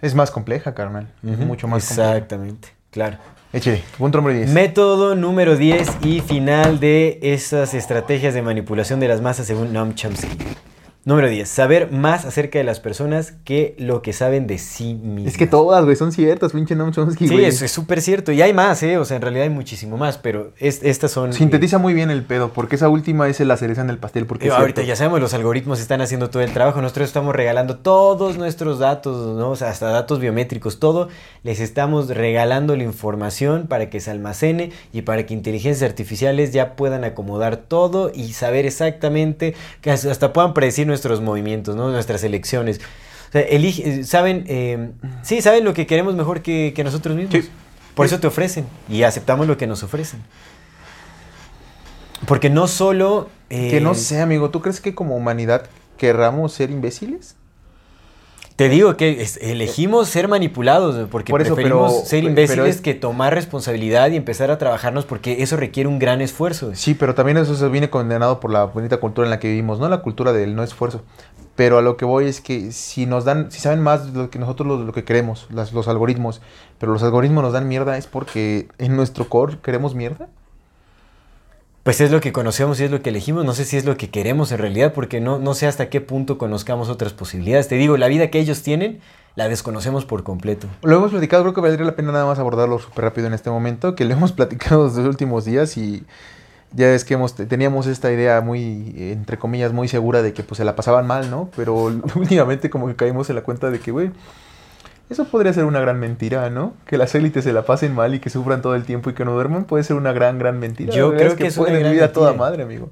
Es más compleja, carnal. Es Ujú, mucho más compleja. Exactamente, claro. Échale, punto número 10. Método número 10 y final de esas estrategias de manipulación de las masas según Noam Chomsky. Número 10. Saber más acerca de las personas que lo que saben de sí mismas. Es que todas, güey, son ciertas, pinche Noam Chomsky, Sí, güey. es súper cierto. Y hay más, ¿eh? O sea, en realidad hay muchísimo más, pero es- estas son... Sintetiza muy bien el pedo, porque esa última es la cereza en el pastel, porque Eh, es ahorita ya sabemos, los algoritmos están haciendo todo el trabajo. Nosotros estamos regalando todos nuestros datos, ¿no? O sea, hasta datos biométricos, todo. Les estamos regalando la información para que se almacene y para que inteligencias artificiales ya puedan acomodar todo y saber exactamente, que hasta hasta puedan predecir nuestros movimientos, ¿no? Nuestras elecciones. O sea, elige- eh, saben, eh, sí, saben lo que queremos mejor que, que nosotros mismos. Sí. Por eso te ofrecen y aceptamos lo que nos ofrecen. Porque no solo... Que eh, no sé, amigo, ¿tú crees que como humanidad querramos ser imbéciles? Te digo que es- elegimos ser manipulados porque Por eso, preferimos pero- ser imbéciles es- que tomar responsabilidad y empezar a trabajarnos porque eso requiere un gran esfuerzo. Sí, pero también eso se viene condenado por la bonita cultura en la que vivimos, ¿no? La cultura del no esfuerzo. Pero a lo que voy es que si nos dan, si saben más de lo que nosotros lo, lo que queremos, las- los algoritmos, pero los algoritmos nos dan mierda, es porque en nuestro core queremos mierda. Pues es lo que conocemos y es lo que elegimos. No sé si es lo que queremos en realidad porque no, no sé hasta qué punto conozcamos otras posibilidades. Te digo, la vida que ellos tienen la desconocemos por completo. Lo hemos platicado, creo que valdría la pena nada más abordarlo súper rápido en este momento, que lo hemos platicado los últimos días y ya es que hemos, teníamos esta idea muy, entre comillas, muy segura de que pues se la pasaban mal, ¿no? Pero últimamente como que caímos en la cuenta de que, güey, eso podría ser una gran mentira, ¿no? Que las élites se la pasen mal y que sufran todo el tiempo y que no duerman puede ser una gran, gran mentira. Yo creo que es una pueden gran vivir a toda madre, amigo.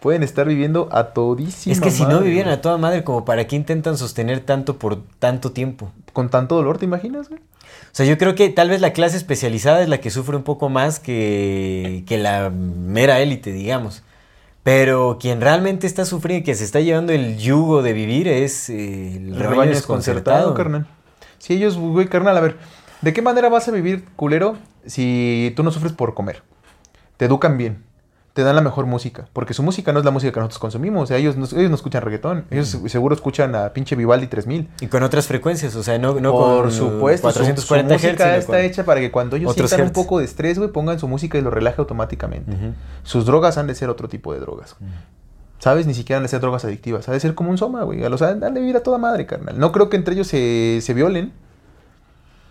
Pueden estar viviendo a todísima es que si no vivieran a toda madre, como para qué intentan sostener tanto por tanto tiempo. Con tanto dolor, ¿te imaginas, güey? O sea, yo creo que tal vez la clase especializada es la que sufre un poco más que, que la mera élite, digamos. Pero quien realmente está sufriendo y que se está llevando el yugo de vivir es eh, el, El rebaño, desconcertado. carnal. Si ellos, güey, carnal, a ver, ¿de qué manera vas a vivir culero si tú no sufres por comer? Te educan bien, te dan la mejor música, porque su música no es la música que nosotros consumimos, o sea, ellos no, ellos no escuchan reggaetón, ellos seguro escuchan a pinche Vivaldi 3000. Y con otras frecuencias, o sea, no, no por con supuesto, su- 440 su, música Hz, está hecha para que cuando ellos sientan un poco de estrés, güey, pongan su música y lo relaje automáticamente. Sus drogas han de ser otro tipo de drogas. ¿Sabes? Ni siquiera han ser drogas adictivas. Ha de ser como un soma, güey. A los han han de vivir a toda madre, carnal. No creo que entre ellos se, se violen.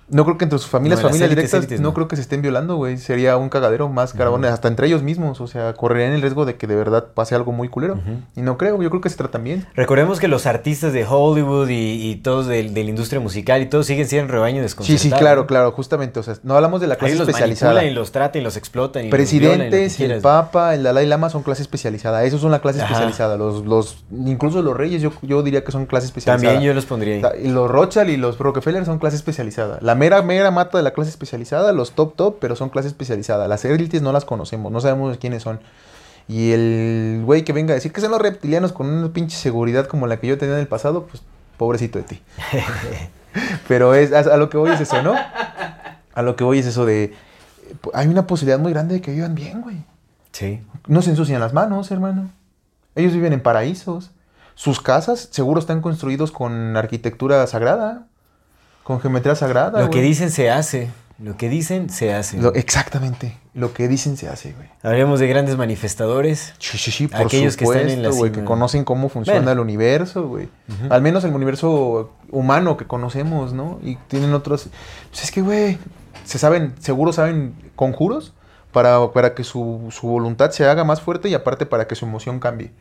No creo que entre sus familias, No, las familias élites, directas, élites, no, no. creo que se estén violando, güey. Sería un cagadero más carabones, hasta entre ellos mismos. O sea, correrían el riesgo de que de verdad pase algo muy culero. Y no creo, yo creo que se tratan bien. Recordemos que los artistas de Hollywood y, y todos del- de, la industria musical y todos siguen siendo rebaño Sí, desconcertado. sí, claro, claro, justamente. O sea, no hablamos de la Ahí clase los especializada. y los tratan y los explotan y los violan y Presidentes, el. Papa, el Dalai Lama son clase especializada. Esos son la clase Ajá. especializada. Los, los, incluso los reyes, yo, yo diría que son clase especializada. También yo los pondría ahí. Los Rothschild y los Rockefeller son clase especializada. La mera, mera mata de la clase especializada, los top, top, pero son clase especializada. Las élites no las conocemos, no sabemos quiénes son. Y el güey que venga a decir que son los reptilianos con una pinche seguridad como la que yo tenía en el pasado, pues pobrecito de ti. pero es, a, a lo que voy es eso, ¿no? A lo que voy es eso de... Hay una posibilidad muy grande de que vivan bien, güey. Sí. No se ensucian las manos, hermano. Ellos viven en paraísos. Sus casas seguro están construidos con arquitectura sagrada, con geometría sagrada. Lo que dicen se hace. Lo que dicen se hace. Lo- exactamente. Lo que dicen se hace, güey. Hablemos de grandes manifestadores. Sí, sí, sí, por Aquellos que están en la supuesto, güey, que conocen cómo funciona Bueno. el universo, güey. Al menos el universo humano que conocemos, ¿no? Y tienen otros... Pues es que, güey, se saben, seguro saben conjuros para, para que su, su voluntad se haga más fuerte y aparte para que su emoción cambie.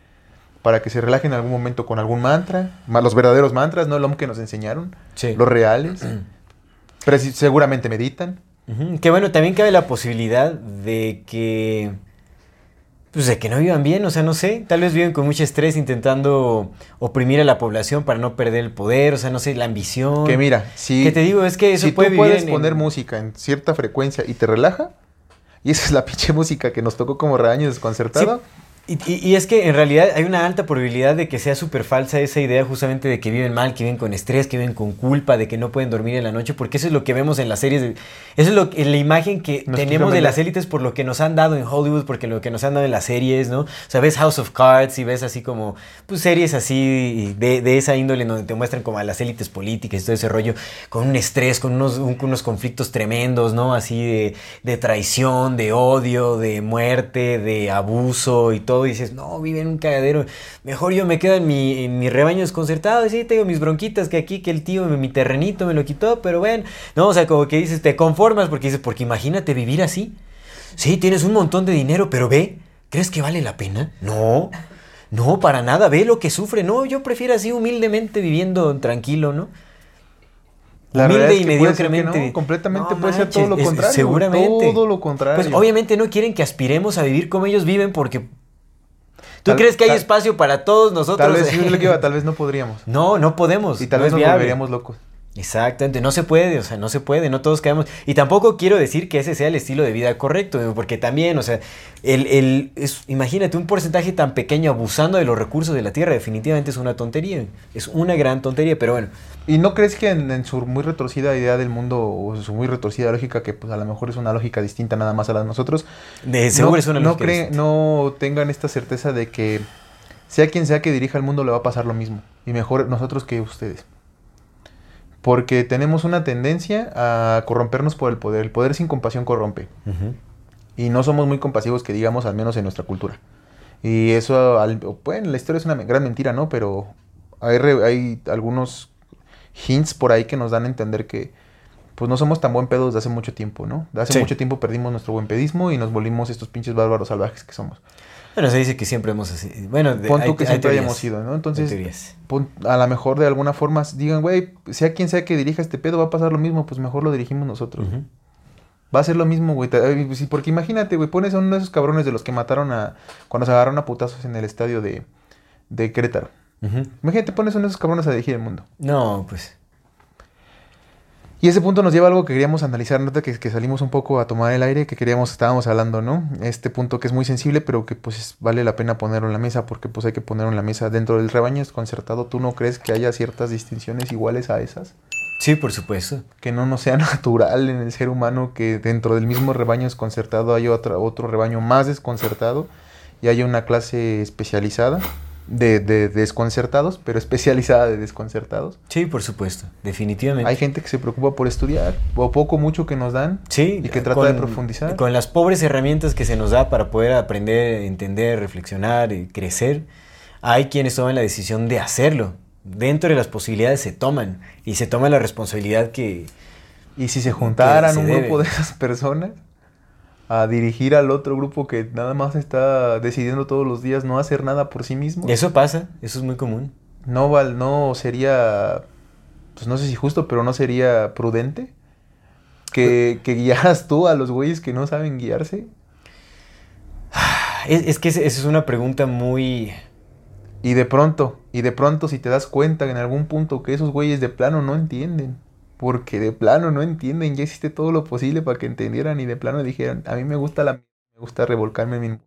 Para que se relajen en algún momento con algún mantra. ma- Los verdaderos mantras, no el hombre que nos enseñaron. Sí. Los reales. Pero sí, seguramente meditan. Que bueno, también cabe la posibilidad de que. Pues de que no vivan bien, o sea, no sé. Tal vez viven con mucho estrés intentando oprimir a la población para no perder el poder, o sea, no sé, la ambición. Que mira, si... Que te digo, es que eso si puede tú vivir puedes en- poner en- música en cierta frecuencia y te relaja, y esa es la pinche música que nos tocó como rebaño desconcertado, Y, y- y es que en realidad hay una alta probabilidad de que sea súper falsa esa idea justamente de que viven mal, que viven con estrés, que viven con culpa, de que no pueden dormir en la noche, porque eso es lo que vemos en las series. de- eso es lo, la imagen que Nos tenemos de las élites por lo que nos han dado en Hollywood, porque lo que nos han dado en las series, ¿no? O sea, ves House of Cards y ves así como, pues series así de, de esa índole en donde te muestran como a las élites políticas y todo ese rollo, con un estrés, con unos, un- con unos conflictos tremendos, ¿no? Así de, de traición, de odio, de muerte, de abuso y todo. Y dices, no, vive en un cagadero. Mejor yo me quedo en mi, en mi rebaño desconcertado. y Sí, tengo mis bronquitas que aquí, que el tío, mi terrenito me lo quitó, pero bueno. No, o sea, como que dices, te conformas porque dices, porque imagínate vivir así. Sí, tienes un montón de dinero, pero ve, ¿crees que vale la pena? No. No, para nada, ve lo que sufre. No, yo prefiero así humildemente viviendo tranquilo, ¿no? La Humilde es y que mediocremente. no, completamente No puede ser todo lo contrario. seguramente. Todo lo contrario. Pues obviamente no quieren que aspiremos a vivir como ellos viven porque... ¿Tú Tal- crees que hay tal- espacio para todos nosotros? Tal vez, yo tal no podríamos. No, no podemos. Y tal no vez nos volveríamos locos. Exactamente, no se puede, o sea, no se puede, no todos caemos. Y tampoco quiero decir que ese sea el estilo de vida correcto, porque también, o sea, el, el- es, imagínate un porcentaje tan pequeño abusando de los recursos de la tierra, definitivamente es una tontería, es una gran tontería, pero bueno, ¿Y no crees que en, en su muy retorcida idea del mundo o su muy retorcida lógica, que pues a lo mejor es una lógica distinta nada más a la de nosotros, de seguro no, es una no, cree- no tengan esta certeza de que sea quien sea que dirija el mundo le va a pasar lo mismo. Y mejor nosotros que ustedes. Porque tenemos una tendencia a corrompernos por el poder. El poder sin compasión corrompe. Y no somos muy compasivos, que digamos, al menos en nuestra cultura. Y eso, al- bueno, la historia es una gran mentira, ¿no? Pero hay, re- hay algunos hints por ahí que nos dan a entender que pues no somos tan buen pedo desde hace mucho tiempo, ¿no? De hace Sí. mucho tiempo perdimos nuestro buen pedismo y nos volvimos estos pinches bárbaros salvajes que somos. Bueno, se dice que siempre hemos así, bueno, de- Pon tú hay- que hay siempre teorías, hayamos sido, ¿no? Entonces, pon- a lo mejor de alguna forma digan, güey, sea quien sea que dirija este pedo, va a pasar lo mismo, pues mejor lo dirigimos nosotros. Va a ser lo mismo, güey. Sí, Porque imagínate, güey, pones a uno de esos cabrones de los que mataron a. Cuando se agarraron a putazos en el estadio de, de Querétaro. Imagínate, pones a uno de esos cabrones a dirigir el mundo. No, pues, Y ese punto nos lleva a algo que queríamos analizar, nota que, que salimos un poco a tomar el aire, que queríamos, estábamos hablando, ¿no? Este punto que es muy sensible, pero que pues vale la pena ponerlo en la mesa, porque pues hay que ponerlo en la mesa. Dentro del rebaño desconcertado, ¿tú no crees que haya ciertas distinciones iguales a esas? sí, por supuesto. que no nos sea natural en el ser humano que dentro del mismo rebaño desconcertado haya otra, otro rebaño más desconcertado y haya una clase especializada de, de desconcertados, pero especializada de desconcertados. Sí, por supuesto, definitivamente. Hay gente que se preocupa por estudiar, o poco mucho que nos dan, Sí, y que trata de profundizar. Con las pobres herramientas que se nos da para poder aprender, entender, reflexionar y crecer, hay quienes toman la decisión de hacerlo. Dentro de las posibilidades se toman y se toma la responsabilidad que... Y si se juntaran se un debe. grupo de esas personas a dirigir al otro grupo que nada más está decidiendo todos los días no hacer nada por sí mismo. Eso pasa, eso es muy común. no val, no sería, pues no sé si justo, pero no sería prudente que, que guiaras tú a los güeyes que no saben guiarse. Es, es que esa es una pregunta muy... Y de pronto, y de pronto si te das cuenta en algún punto que esos güeyes de plano no entienden. Porque de plano no entienden, ya hiciste todo lo posible para que entendieran y de plano dijeron, a mí me gusta la... me gusta revolcarme en mi...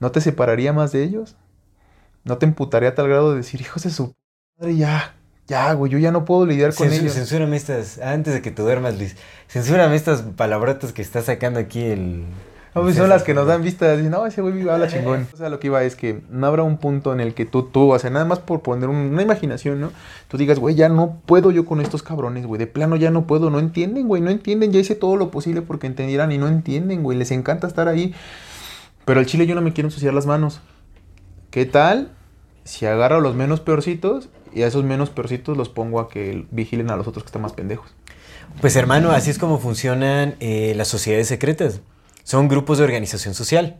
¿No te separaría más de ellos? ¿No te emputaría a tal grado de decir, hijos de su madre, ya, ya, güey, yo ya no puedo lidiar con ellos? Censúrame estas, antes de que te duermas, Luis, censúrame estas palabrotas que está sacando aquí el... No, pues son las que nos dan vista. Dicen, no, ese güey habla chingón. O sea, lo que iba es que no habrá un punto en el que tú, tú, o sea, nada más por poner un- una imaginación, ¿no? Tú digas, güey, ya no puedo yo con estos cabrones, güey. De plano ya no puedo. No entienden, güey. No entienden. Ya hice todo lo posible porque entendieran y no entienden, güey. Les encanta estar ahí. Pero al chile yo no me quiero ensuciar las manos. ¿Qué tal si agarro a los menos peorcitos y a esos menos peorcitos los pongo a que vigilen a los otros que están más pendejos? Pues hermano, así es como funcionan eh, las sociedades secretas. Son grupos de organización social,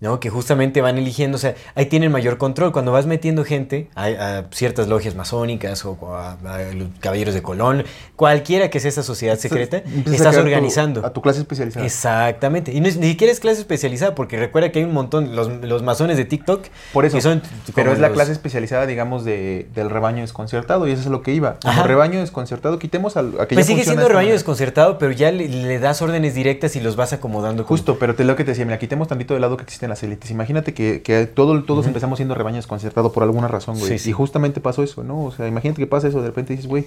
¿no? Que justamente van eligiendo, o sea, ahí tienen mayor control. Cuando vas metiendo gente a, a ciertas logias masónicas o a, a los caballeros de Colón, cualquiera que sea esa sociedad secreta, estás tu- organizando. a tu clase especializada. Exactamente. Y no ni siquiera es clase especializada, porque recuerda que hay un montón, los, los masones de TikTok, Por eso. que son Pero es la los- clase especializada, digamos, de, del rebaño desconcertado. Y eso es lo que iba. Como rebaño desconcertado, quitemos al, Pues sigue siendo rebaño manera. desconcertado, pero ya le, le das órdenes directas y los vas acomodando. como- Justo, pero te lo que te decía, mira, quitemos tantito de lado que existen en las élites. Imagínate que, que todo, todos empezamos siendo rebaño desconcertado por alguna razón, güey. Sí, sí. Y justamente pasó eso, ¿no? O sea, imagínate que pasa eso, de repente dices, güey,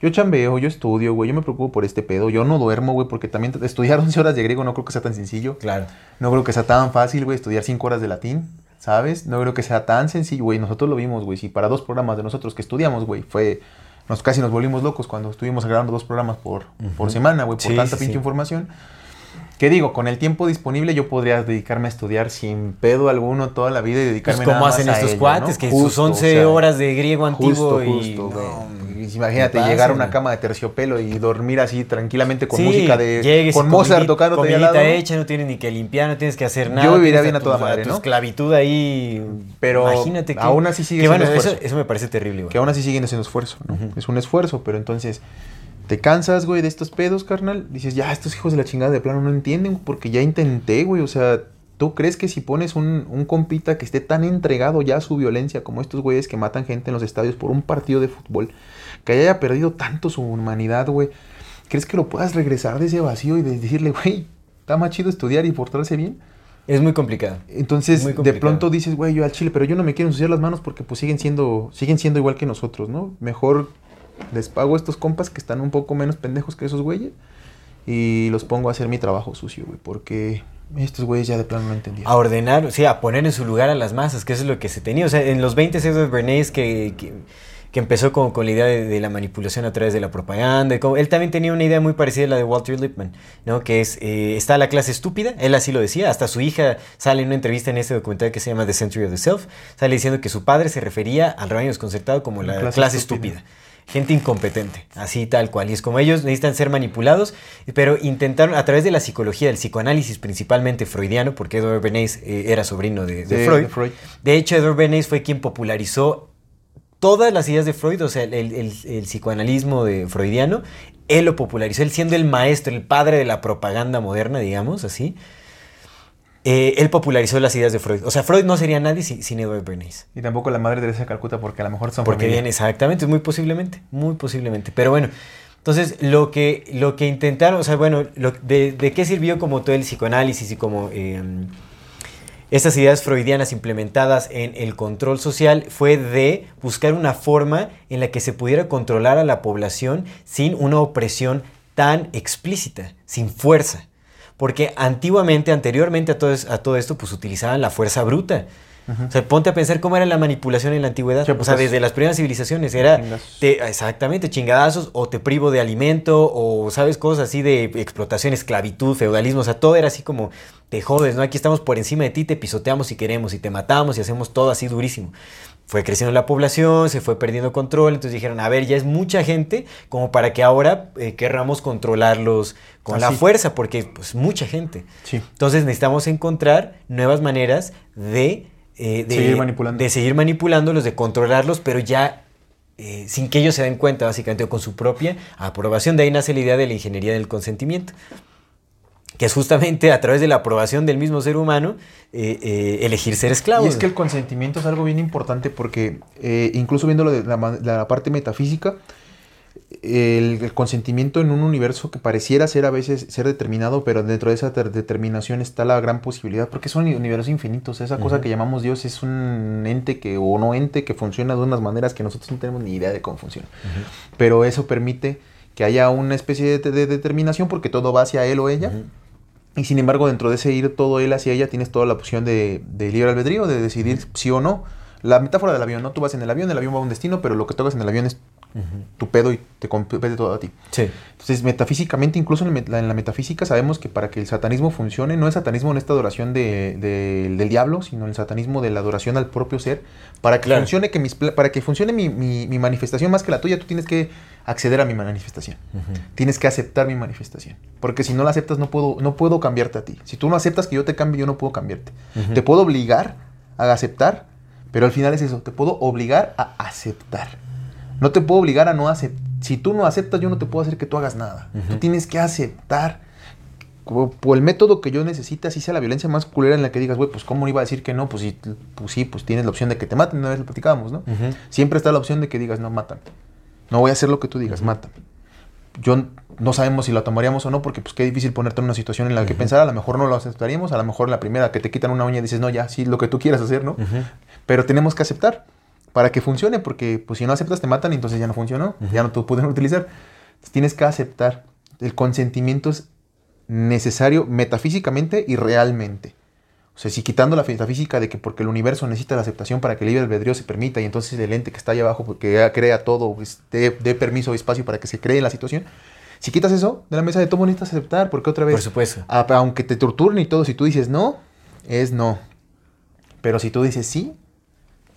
yo chambeo, yo estudio, güey, yo me preocupo por este pedo, yo no duermo, güey, porque también estudiar 11 horas de griego no creo que sea tan sencillo. Claro. No creo que sea tan fácil, güey, estudiar 5 horas de latín, ¿sabes? No creo que sea tan sencillo, güey. Nosotros lo vimos, güey. Si para dos programas de nosotros que estudiamos, güey, fue... Nos casi nos volvimos locos cuando estuvimos grabando dos programas por, por semana, güey, por Sí, tanta sí, pinche sí. información. ¿Qué digo? Con el tiempo disponible yo podría dedicarme a estudiar sin pedo alguno toda la vida y Pues dedicarme como nada más hacen estos cuates, ¿no? que Justo, sus 11 o sea, horas de griego antiguo Justo, y... justo, no, Y Imagínate ¿qué llegar a una cama de terciopelo y dormir así tranquilamente con Sí, música de... llegues con Mozart tocando hecha, no tienes ni que limpiar, no tienes que hacer nada. Yo viviría bien a toda madre, tu ¿no? esclavitud ahí. Pero imagínate que... aún así sigue que siendo bueno, eso, esfuerzo. eso me parece terrible, güey. Que aún así siguen haciendo esfuerzo, ¿no? Es un esfuerzo, pero entonces te cansas, güey, de estos pedos, carnal. Dices, ya, estos hijos de la chingada de plano no entienden, porque ya intenté, güey. O sea, ¿tú crees que si pones un, un compita que esté tan entregado ya a su violencia como estos güeyes que matan gente en los estadios por un partido de fútbol, que haya perdido tanto su humanidad, güey? ¿Crees que lo puedas regresar de ese vacío y de decirle, güey, está más chido estudiar y portarse bien? Es muy complicado. Entonces, Muy de pronto dices, güey, yo al chile, pero yo no me quiero ensuciar las manos porque pues siguen siendo, siguen siendo igual que nosotros, ¿no? Mejor les pago a estos compas que están un poco menos pendejos que esos güeyes y los pongo a hacer mi trabajo sucio, güey, porque estos güeyes ya de plano no entendían. A ordenar, o sea, a poner en su lugar a las masas, que eso es lo que se tenía. O sea, en los 20 Edward Bernays que, que, que empezó con, con la idea de, de la manipulación a través de la propaganda. y como- él también tenía una idea muy parecida a la de Walter Lippmann, ¿no? Que es, eh, está la clase estúpida, él así lo decía, hasta su hija sale en una entrevista en este documental que se llama The Century of the Self, sale diciendo que su padre se refería al rebaño desconcertado como la, La clase, clase estúpida. estúpida. Gente incompetente, así tal cual. Y es como ellos necesitan ser manipulados, pero intentaron a través de la psicología, del psicoanálisis principalmente freudiano, porque Edward Bernays eh, era sobrino de, de De- Freud. de Freud. De hecho, Edward Bernays fue quien popularizó todas las ideas de Freud, o sea, el, el- el- el psicoanalismo de freudiano. Él lo popularizó, él siendo el maestro, el padre de la propaganda moderna, digamos así. Eh, él popularizó las ideas de Freud. O sea, Freud no sería nadie sin, sin Edward Bernays. Y tampoco la madre Teresa de Calcuta porque a lo mejor son Porque familia. bien, exactamente, muy posiblemente, muy posiblemente. Pero bueno, entonces lo que, lo que intentaron, o sea, bueno, lo- de, de qué sirvió como todo el psicoanálisis y como eh, estas ideas freudianas implementadas en el control social fue de buscar una forma en la que se pudiera controlar a la población sin una opresión tan explícita, sin fuerza. Porque antiguamente, anteriormente a todo, es- a todo esto, pues utilizaban la fuerza bruta. O sea, ponte a pensar cómo era la manipulación en la antigüedad. O pues, sea, desde las primeras civilizaciones era te- exactamente chingadazos o te privo de alimento o sabes cosas así de explotación, esclavitud, feudalismo, o sea, todo era así como te jodes, ¿no? Aquí estamos por encima de ti, te pisoteamos si queremos y te matamos y hacemos todo así durísimo. Fue creciendo la población, se fue perdiendo control, entonces dijeron, a ver, ya es mucha gente como para que ahora eh, querramos controlarlos con la fuerza, porque pues mucha gente. Sí. Entonces necesitamos encontrar nuevas maneras de, eh, de Seguir manipulando. de seguir manipulándolos, de controlarlos, pero ya eh, sin que ellos se den cuenta, básicamente, o con su propia aprobación. De ahí nace la idea de la ingeniería del consentimiento, que es justamente a través de la aprobación del mismo ser humano eh, eh, elegir ser esclavo. Y es que el consentimiento es algo bien importante porque eh, incluso viéndolo de la, parte metafísica, el, el consentimiento en un universo que pareciera ser a veces ser determinado, pero dentro de esa ter- determinación está la gran posibilidad, porque son universos infinitos. Esa cosa que llamamos Dios es un ente que, o no ente, que funciona de unas maneras que nosotros no tenemos ni idea de cómo funciona. Pero eso permite que haya una especie de, de determinación porque todo va hacia él o ella. Y sin embargo, dentro de ese ir todo él hacia ella, tienes toda la opción de, de libre albedrío, de decidir sí o no. La metáfora del avión, ¿no? Tú vas en el avión, el avión va a un destino, pero lo que tocas en el avión es tu pedo y te compete todo a ti. Sí. Entonces, metafísicamente, incluso en, el la- en la metafísica, sabemos que para que el satanismo funcione, no es satanismo en esta adoración de- de- del diablo, sino el satanismo de la adoración al propio ser. Para que Claro. funcione, que mis, para que funcione mi, mi- mi manifestación más que la tuya, tú tienes que acceder a mi manifestación. Tienes que aceptar mi manifestación. Porque si no la aceptas, no puedo, no puedo cambiarte a ti. Si tú no aceptas que yo te cambie, yo no puedo cambiarte. Te puedo obligar a aceptar, pero al final es eso. Te puedo obligar a aceptar. No te puedo obligar a no aceptar. Si tú no aceptas, yo no te puedo hacer que tú hagas nada. Tú tienes que aceptar. Por el método que yo necesite, así sea la violencia más culera en la que digas, güey, pues cómo iba a decir que no, pues sí, pues sí, pues tienes la opción de que te maten, una vez lo platicábamos, ¿no? Siempre está la opción de que digas, no, mátame. No voy a hacer lo que tú digas, mátame. yo no sabemos si la tomaríamos o no, porque pues qué difícil ponerte en una situación en la que pensar, a lo mejor no lo aceptaríamos, a lo mejor la primera que te quitan una uña dices, no, ya, sí, lo que tú quieras hacer, ¿no? Pero tenemos que aceptar para que funcione, porque pues si no aceptas te matan y entonces ya no funcionó, ya no te pueden utilizar. Entonces, tienes que aceptar. El consentimiento es necesario metafísicamente y realmente. O sea, si quitando la metafísica de que porque el universo necesita la aceptación para que el libre albedrío se permita y entonces el ente que está ahí abajo que crea todo, pues, dé, dé permiso y espacio para que se cree la situación, si quitas eso de la mesa de todo necesitas aceptar, porque otra vez, Por supuesto. a- aunque te torturen y todo, si tú dices no, es no. Pero si tú dices sí,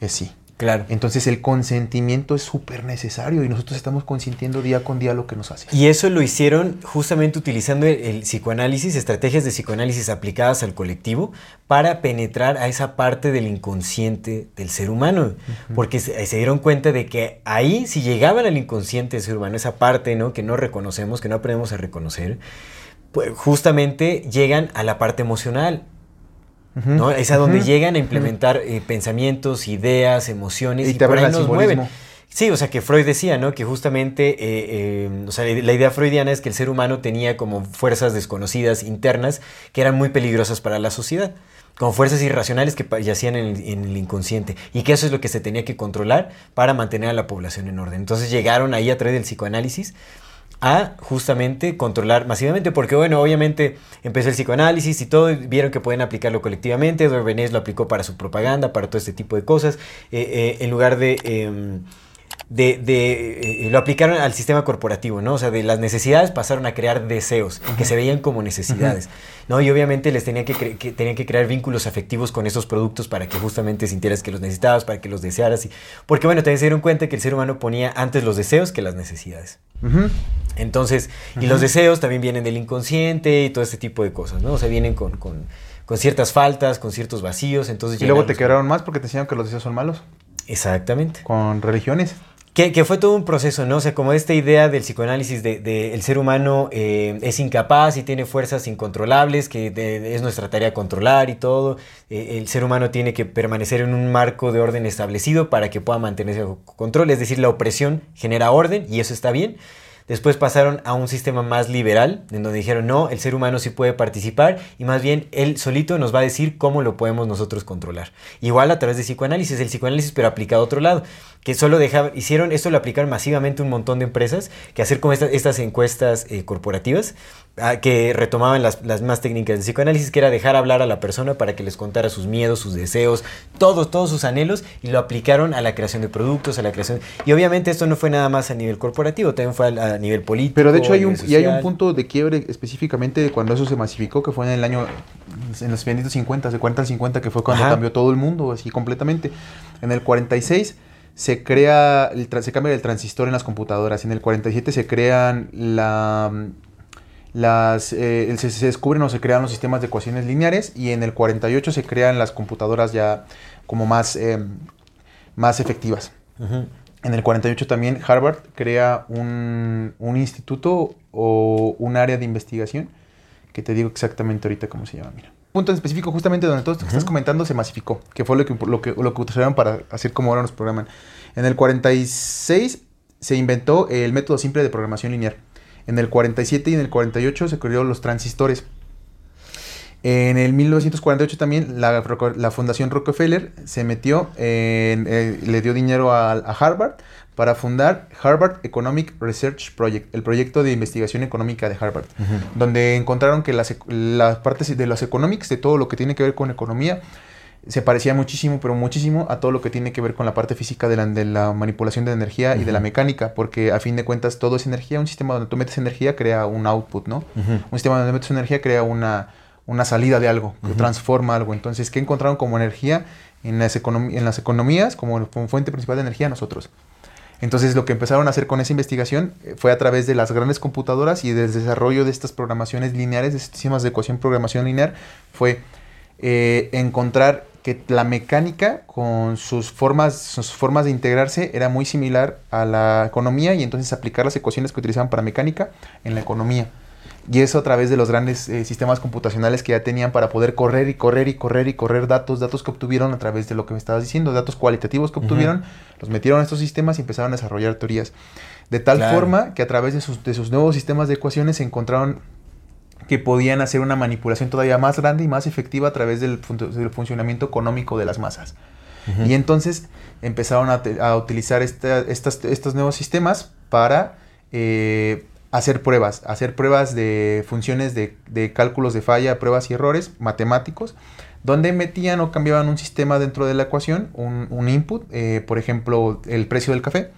es sí. Claro. Entonces el consentimiento es súper necesario y nosotros estamos consintiendo día con día lo que nos hace. Y eso lo hicieron justamente utilizando el, el psicoanálisis, estrategias de psicoanálisis aplicadas al colectivo para penetrar a esa parte del inconsciente del ser humano. Porque se, se dieron cuenta de que ahí, si llegaban al inconsciente del ser humano, esa parte ¿no? que no reconocemos, que no aprendemos a reconocer, pues justamente llegan a la parte emocional. ¿No? Es a donde llegan a implementar eh, pensamientos, ideas, emociones Y y, te por ahí nos mueven. Sí, o sea, que Freud decía, ¿no? Que justamente, eh, eh, o sea, la idea freudiana es que el ser humano tenía como fuerzas desconocidas internas que eran muy peligrosas para la sociedad, como fuerzas irracionales que yacían en el, en el inconsciente, y que eso es lo que se tenía que controlar para mantener a la población en orden. Entonces llegaron ahí a través del psicoanálisis a justamente controlar masivamente, porque bueno, obviamente empezó el psicoanálisis y todo, y vieron que pueden aplicarlo colectivamente, Bernays lo aplicó para su propaganda, para todo este tipo de cosas, eh, eh, en lugar de... em, de, de, eh, lo aplicaron al sistema corporativo, ¿no? O sea, de las necesidades pasaron a crear deseos, que se veían como necesidades, ¿no? Y obviamente les tenían que, cre- que tenían que crear vínculos afectivos con esos productos para que justamente sintieras que los necesitabas, para que los desearas. Y, porque bueno, también se dieron cuenta que el ser humano ponía antes los deseos que las necesidades. Entonces, y los deseos también vienen del inconsciente y todo este tipo de cosas, ¿no? O sea, vienen con, con, con ciertas faltas, con ciertos vacíos, entonces... Y luego te quebraron más porque te enseñaron que los deseos son malos. Exactamente. Con religiones. Que, que fue todo un proceso, ¿no? O sea, como esta idea del psicoanálisis de, de el ser humano eh, es incapaz y tiene fuerzas incontrolables, que de- es nuestra tarea controlar y todo. Eh, el ser humano tiene que permanecer en un marco de orden establecido para que pueda mantenerse bajo control. Es decir, la opresión genera orden y eso está bien. Después pasaron a un sistema más liberal, en donde dijeron, no, el ser humano sí puede participar y más bien él solito nos va a decir cómo lo podemos nosotros controlar. Igual a través de psicoanálisis, el psicoanálisis pero aplicado a otro lado, que solo dejaban, hicieron, esto lo aplicaron masivamente un montón de empresas que hacer como estas, estas encuestas eh, corporativas ah, que retomaban las, las más técnicas de psicoanálisis, que era dejar hablar a la persona para que les contara sus miedos, sus deseos, todos, todos sus anhelos y lo aplicaron a la creación de productos, a la creación... Y obviamente esto no fue nada más a nivel corporativo, también fue a, a nivel político. Pero de hecho hay un, y hay un punto de quiebre específicamente de cuando eso se masificó, que fue en el año, en los benditos 50, de 40 al 50, que fue cuando Ajá. cambió todo el mundo, así completamente. En el 46 se crea, el, se cambia el transistor en las computadoras. En el 47 se crean la, las, eh, se, se descubren o se crean los sistemas de ecuaciones lineares y en el 48 se crean las computadoras ya como más, eh, más efectivas. En el 48 también Harvard crea un, un instituto o un área de investigación que te digo exactamente ahorita cómo se llama. Mira. Punto en específico, justamente donde todo esto que estás comentando se masificó, que fue lo que, lo que, lo que utilizaron para hacer como ahora nos programan. En el 46 se inventó el método simple de programación lineal. En el 47 y en el 48 se crearon los transistores. En el 1948 también la, Fundación Rockefeller se metió, en- eh, le dio dinero a, a Harvard para fundar Harvard Economic Research Project, el proyecto de investigación económica de Harvard, donde encontraron que las, las partes de los economics, de todo lo que tiene que ver con economía, se parecía muchísimo, pero muchísimo a todo lo que tiene que ver con la parte física de la, de la manipulación de energía y de la mecánica, porque a fin de cuentas todo es energía, un sistema donde tú metes energía crea un output, ¿no? Un sistema donde metes energía crea una, una salida de algo, que transforma algo. Entonces, ¿qué encontraron como energía en las, econom- en las economías como fuente principal de energía? Nosotros. Entonces lo que empezaron a hacer con esa investigación eh, fue a través de las grandes computadoras y del desarrollo de estas programaciones lineares, de sistemas de ecuación programación lineal, fue eh, encontrar que la mecánica con sus formas, sus formas de integrarse era muy similar a la economía y entonces aplicar las ecuaciones que utilizaban para mecánica en la economía. Y eso a través de los grandes eh, sistemas computacionales que ya tenían para poder correr y correr y correr y correr datos, datos que obtuvieron a través de lo que me estabas diciendo, datos cualitativos que obtuvieron, los metieron a estos sistemas y empezaron a desarrollar teorías. De tal Claro. forma que a través de sus, de sus nuevos sistemas de ecuaciones se encontraron que podían hacer una manipulación todavía más grande y más efectiva a través del, fun- del funcionamiento económico de las masas. Y entonces empezaron a, a utilizar esta- estas- estos nuevos sistemas para eh, hacer pruebas, hacer pruebas de funciones de, de cálculos de falla, pruebas y errores matemáticos, donde metían o cambiaban un sistema dentro de la ecuación, un, un input, eh, por ejemplo, el precio del café,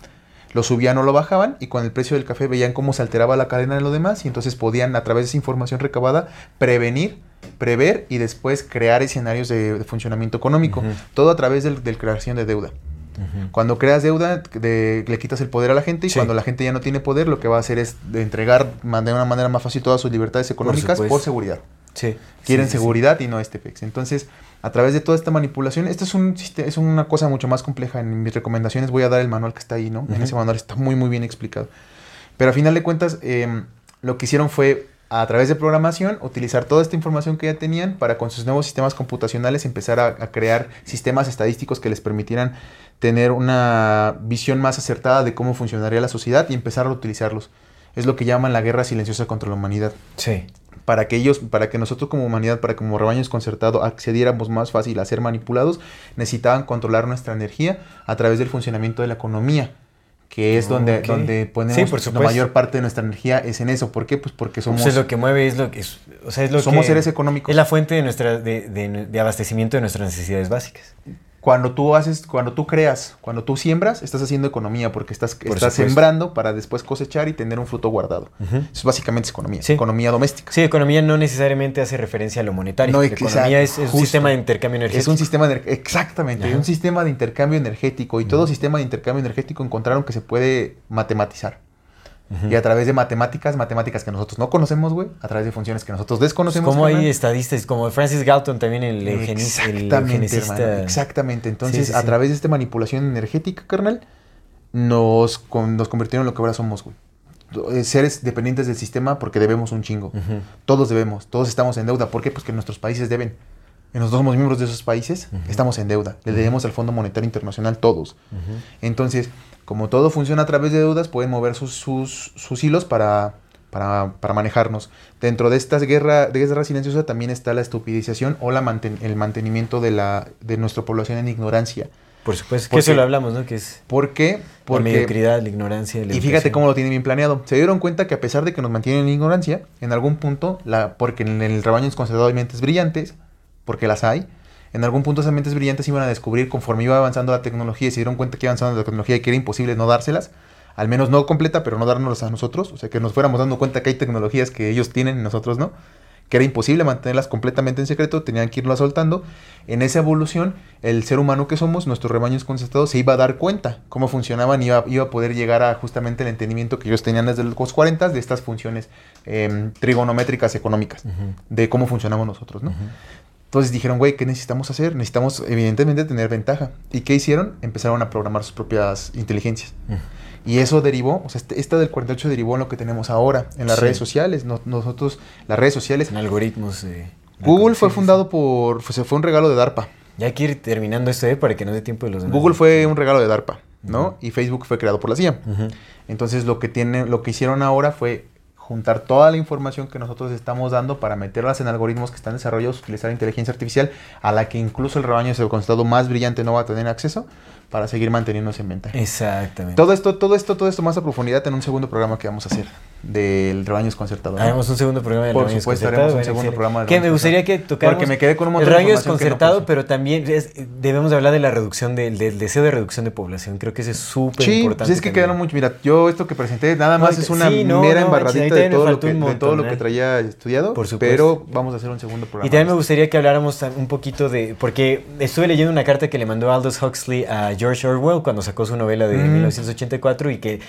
lo subían o lo bajaban y con el precio del café veían cómo se alteraba la cadena de lo demás y entonces podían a través de esa información recabada prevenir, prever y después crear escenarios de, de funcionamiento económico. Todo a través del, del creación de deuda. Cuando creas deuda, de- le quitas el poder a la gente y Sí. cuando la gente ya no tiene poder, lo que va a hacer es entregar de una manera más fácil todas sus libertades económicas por, seguridad. Sí. Quieren Sí, seguridad y no este pex. Entonces, a través de toda esta manipulación, esto es, un, es una cosa mucho más compleja. En mis recomendaciones voy a dar el manual que está ahí, ¿no? En ese manual está muy, muy bien explicado. Pero a final de cuentas, em, lo que hicieron fue, a través de programación, utilizar toda esta información que ya tenían para con sus nuevos sistemas computacionales empezar a, a crear sistemas estadísticos que les permitieran tener una visión más acertada de cómo funcionaría la sociedad y empezar a utilizarlos. Es lo que llaman la guerra silenciosa contra la humanidad Sí. para que ellos, para que nosotros como humanidad, para que como rebaños concertado accediéramos más fácil a ser manipulados, necesitaban controlar nuestra energía a través del funcionamiento de la economía, que es donde, donde ponemos Sí, la mayor parte de nuestra energía es en eso. ¿Por qué? Pues porque somos, Pues es lo que mueve, es lo que es, o sea, es lo somos que- seres económicos. Es la fuente de nuestra de, de- de abastecimiento de nuestras necesidades básicas. Cuando tú haces, cuando tú creas, cuando tú siembras, estás haciendo economía porque estás, Por estás sembrando para después cosechar y tener un fruto guardado. Eso básicamente es economía, Sí. economía doméstica. Sí, economía no necesariamente hace referencia a lo monetario. No, economía es, es un sistema de intercambio energético. Es un sistema de, exactamente, Ajá. un sistema de intercambio energético y todo sistema de intercambio energético encontraron que se puede matematizar. Y a través de matemáticas, matemáticas que nosotros no conocemos, güey, a través de funciones que nosotros desconocemos. como hay estadistas, como Francis Galton también, el, el Exactamente, eugenicista. hermano, exactamente. Entonces, Sí, sí, a través de esta manipulación energética, carnal, nos, con- nos convirtieron en lo que ahora somos, güey. Eh, Seres dependientes del sistema porque debemos un chingo. Todos debemos, todos estamos en deuda. ¿Por qué? Pues que nuestros países deben. Nosotros somos miembros de esos países, estamos en deuda. Le debemos al Fondo Monetario Internacional todos. Entonces, como todo funciona a través de deudas, pueden mover sus, sus, sus hilos para, para, para manejarnos. Dentro de esta guerra, de guerra silenciosa también está la estupidización o la manten- el mantenimiento de, la, de nuestra población en ignorancia. Por supuesto, que eso lo hablamos, ¿no? Que es ¿Por qué? la Porque mediocridad, la ignorancia. la y fíjate cómo lo tienen bien planeado. Se dieron cuenta que a pesar de que nos mantienen en ignorancia, en algún punto, la, porque en el rebaño es considerado hay mentes brillantes, porque las hay, en algún punto esas mentes brillantes iban a descubrir conforme iba avanzando la tecnología y se dieron cuenta que iba avanzando la tecnología y que era imposible no dárselas, al menos no completa, pero no dárnoslas a nosotros, o sea, que nos fuéramos dando cuenta que hay tecnologías que ellos tienen y nosotros no, que era imposible mantenerlas completamente en secreto, tenían que irlas soltando. En esa evolución, el ser humano que somos, nuestros rebaños concentrados, se iba a dar cuenta cómo funcionaban y iba, iba a poder llegar a justamente el entendimiento que ellos tenían desde los 40 de estas funciones em, trigonométricas económicas, de cómo funcionamos nosotros, ¿no? Entonces dijeron, güey, ¿qué necesitamos hacer? Necesitamos, evidentemente, tener ventaja. ¿Y qué hicieron? Empezaron a programar sus propias inteligencias. Y eso derivó, o sea, este- esta del 48 derivó en lo que tenemos ahora, en las Sí. redes sociales. No- nosotros, las redes sociales. En algoritmos. eh, Google fue fundado por, fue, fue un regalo de DARPA. Ya hay que ir terminando esto, ¿eh? Para que no dé tiempo de los demás. Google fue un regalo de DARPA, ¿no? Y Facebook fue creado por la CIA. Entonces lo que tiene, lo que hicieron ahora fue juntar toda la información que nosotros estamos dando para meterlas en algoritmos que están desarrollados, utilizar inteligencia artificial, a la que incluso el rebaño de constado más brillante no va a tener acceso, para seguir manteniéndose en ventaja. Exactamente. Todo esto, todo esto, todo esto más a profundidad en un segundo programa que vamos a hacer del rebaño desconcertado. Haremos un segundo programa de Por rebaño supuesto, haremos un segundo programa de Que me gustaría que tocáramos. Porque me quedé con un montón El de rebaño no desconcertado, pero también es- debemos de hablar de la reducción del, del deseo de reducción de población. Creo que ese es súper Sí, importante. pues es que también. quedaron mucho. Mira, yo esto que presenté nada más es una sí, no, mera embarradita de todo, lo que, un de todo lo montón, que ¿eh? traía estudiado. Por supuesto. Pero vamos a hacer un segundo programa. Y también me de gustaría que habláramos un poquito de. Porque estuve leyendo una carta que le mandó Aldous Huxley a George Orwell cuando sacó su novela de Mm. 1984 y que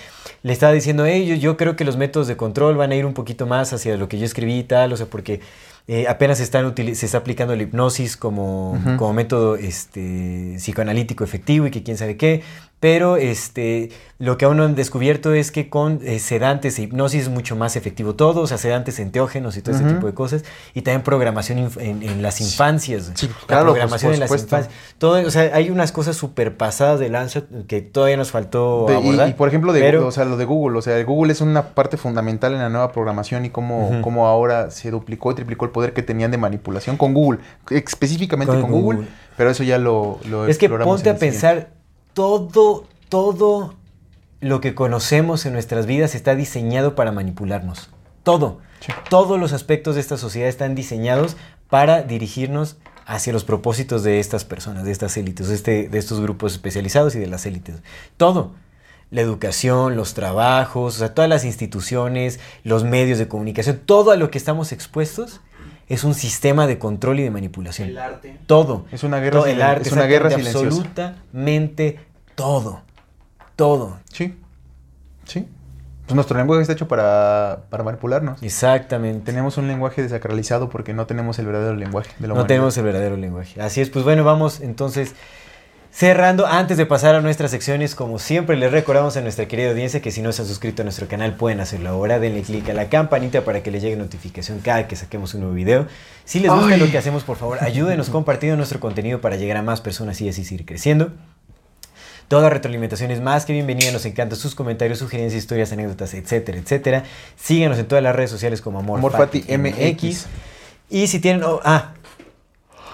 le estaba diciendo, hey, yo, yo creo que los métodos de control van a ir un poquito más hacia lo que yo escribí y tal, o sea, porque eh, apenas se, están se está aplicando la hipnosis como, como método este, psicoanalítico efectivo y que quién sabe qué, pero este, lo que aún no han descubierto es que con eh, sedantes e hipnosis es mucho más efectivo todo, o sea, sedantes enteógenos y todo ese tipo de cosas, y también programación en, en las infancias. Sí, la claro, programación en las infancias. Todo, o sea, hay unas cosas súper pasadas de lanza que todavía nos faltó De- y- abordar. y, por ejemplo, de, pero- o sea, lo de Google, o sea, Google es una parte fundamental en la nueva programación y cómo, cómo ahora se duplicó y triplicó el poder que tenían de manipulación con Google, específicamente Con con, Google, Google. pero eso ya lo, lo Es que ponte a pensar, todo, todo lo que conocemos en nuestras vidas está diseñado para manipularnos. Todo. Sí. Todos los aspectos de esta sociedad están diseñados para dirigirnos hacia los propósitos de estas personas, de estas élites, de, este- de estos grupos especializados y de las élites. Todo. La educación, los trabajos, o sea, todas las instituciones, los medios de comunicación, todo a lo que estamos expuestos es un sistema de control y de manipulación. El arte. Todo. Es una guerra Todo, el arte, es una guerra silenciosa. Absolutamente todo. Todo. Sí, sí. Pues nuestro lenguaje está hecho para, para manipularnos. Exactamente. Tenemos un lenguaje desacralizado porque no tenemos el verdadero lenguaje de la no humanidad. tenemos el verdadero lenguaje. Así es, pues bueno, vamos entonces cerrando. Antes de pasar a nuestras secciones, como siempre, les recordamos a nuestra querida audiencia que si no se han suscrito a nuestro canal pueden hacerlo ahora. Denle clic a la campanita para que les llegue notificación cada que saquemos un nuevo video. Si les gusta Ay. lo que hacemos, por favor, ayúdenos compartiendo nuestro contenido para llegar a más personas y así seguir creciendo. Toda retroalimentación es más que bienvenida, nos encantan sus comentarios, sugerencias, historias, anécdotas, etcétera, etcétera. Síganos en todas las redes sociales como Amor, Amor Fati Fati MX. Y si tienen... oh, ah,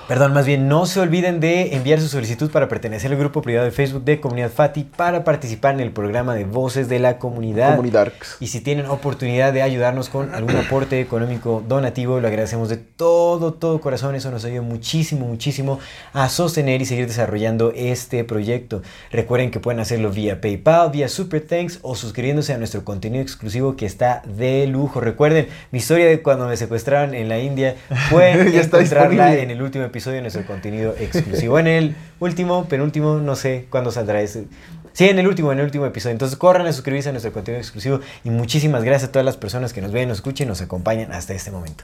Perdón, más bien, no se olviden de enviar su solicitud para pertenecer al grupo privado de Facebook de Comunidad Fati para participar en el programa de Voces de la Comunidad. Comunidarks. Y si tienen oportunidad de ayudarnos con algún aporte económico donativo, lo agradecemos de todo, todo corazón. Eso nos ayuda muchísimo, muchísimo a sostener y seguir desarrollando este proyecto. Recuerden que pueden hacerlo vía PayPal, vía Super Thanks o suscribiéndose a nuestro contenido exclusivo que está de lujo. Recuerden, mi historia de cuando me secuestraron en la India, está encontrarla en el último episodio de nuestro contenido exclusivo. En el último, penúltimo, no sé cuándo saldrá ese. Sí, en el último, en el último episodio. Entonces corran a suscribirse a nuestro contenido exclusivo y muchísimas gracias a todas las personas que nos ven, nos escuchen y nos acompañan hasta este momento.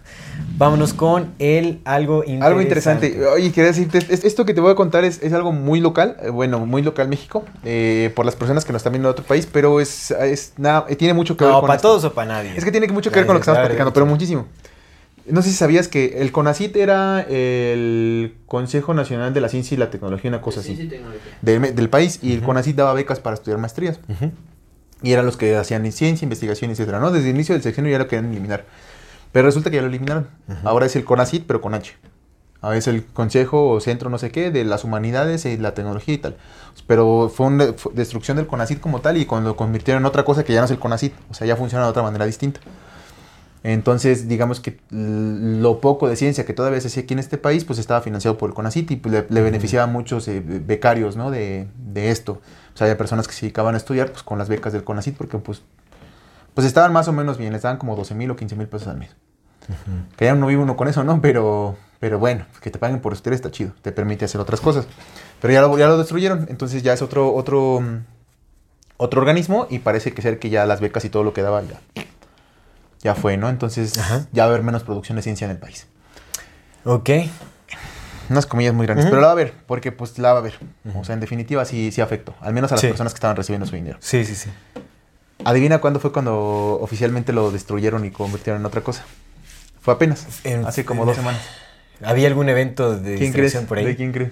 Vámonos con el algo interesante. Algo interesante. Oye, quería decirte, es- esto que te voy a contar es, es algo muy local, eh, bueno, muy local México, eh, por las personas que nos están viendo de otro país, pero es, es nada, eh, tiene mucho que ver No, con para esto. todos o para nadie. Es que tiene mucho que ver con lo que estamos platicando, pero muchísimo. No sé si sabías que el CONACIT era el Consejo Nacional de la Ciencia y la Tecnología, una cosa Sí, así, del, del país, y el CONACIT daba becas para estudiar maestrías. Y eran los que hacían ciencia, investigación, etcétera, ¿no? Desde el inicio del sexenio ya lo querían eliminar. Pero resulta que ya lo eliminaron. Ahora es el CONACIT, pero con H. Ahora es el Consejo o Centro no sé qué de las Humanidades y la Tecnología y tal. Pero fue una fue destrucción del CONACIT como tal y cuando lo convirtieron en otra cosa que ya no es el CONACIT. O sea, ya funciona de otra manera distinta. Entonces, digamos que lo poco de ciencia que todavía se hacía aquí en este país, pues estaba financiado por el CONACIT y pues, le, le beneficiaba a muchos eh, becarios, ¿no? De, de esto. O sea, había personas que se dedicaban a estudiar pues con las becas del CONACIT porque pues, pues estaban más o menos bien, les daban como 12 mil o 15 mil pesos al mes. Que ya no vive uno con eso, ¿no? Pero, pero bueno, que te paguen por estudiar está chido, te permite hacer otras cosas. Pero ya lo, ya lo destruyeron, entonces ya es otro, otro, otro organismo y parece que ser que ya las becas y todo lo que daba ya, ya fue, ¿no? Entonces Ajá. ya va a haber menos producción de ciencia en el país. Ok. Unas comillas muy grandes, pero la va a haber, porque pues la va a haber. O sea, en definitiva sí, sí afectó, al menos a las Sí. personas que estaban recibiendo su dinero. Sí, sí, sí. Adivina cuándo fue cuando oficialmente lo destruyeron y convirtieron en otra cosa. Fue apenas, En- hace como dos semanas. ¿Había algún evento de ¿Quién crees? por ahí? ¿De quién crees?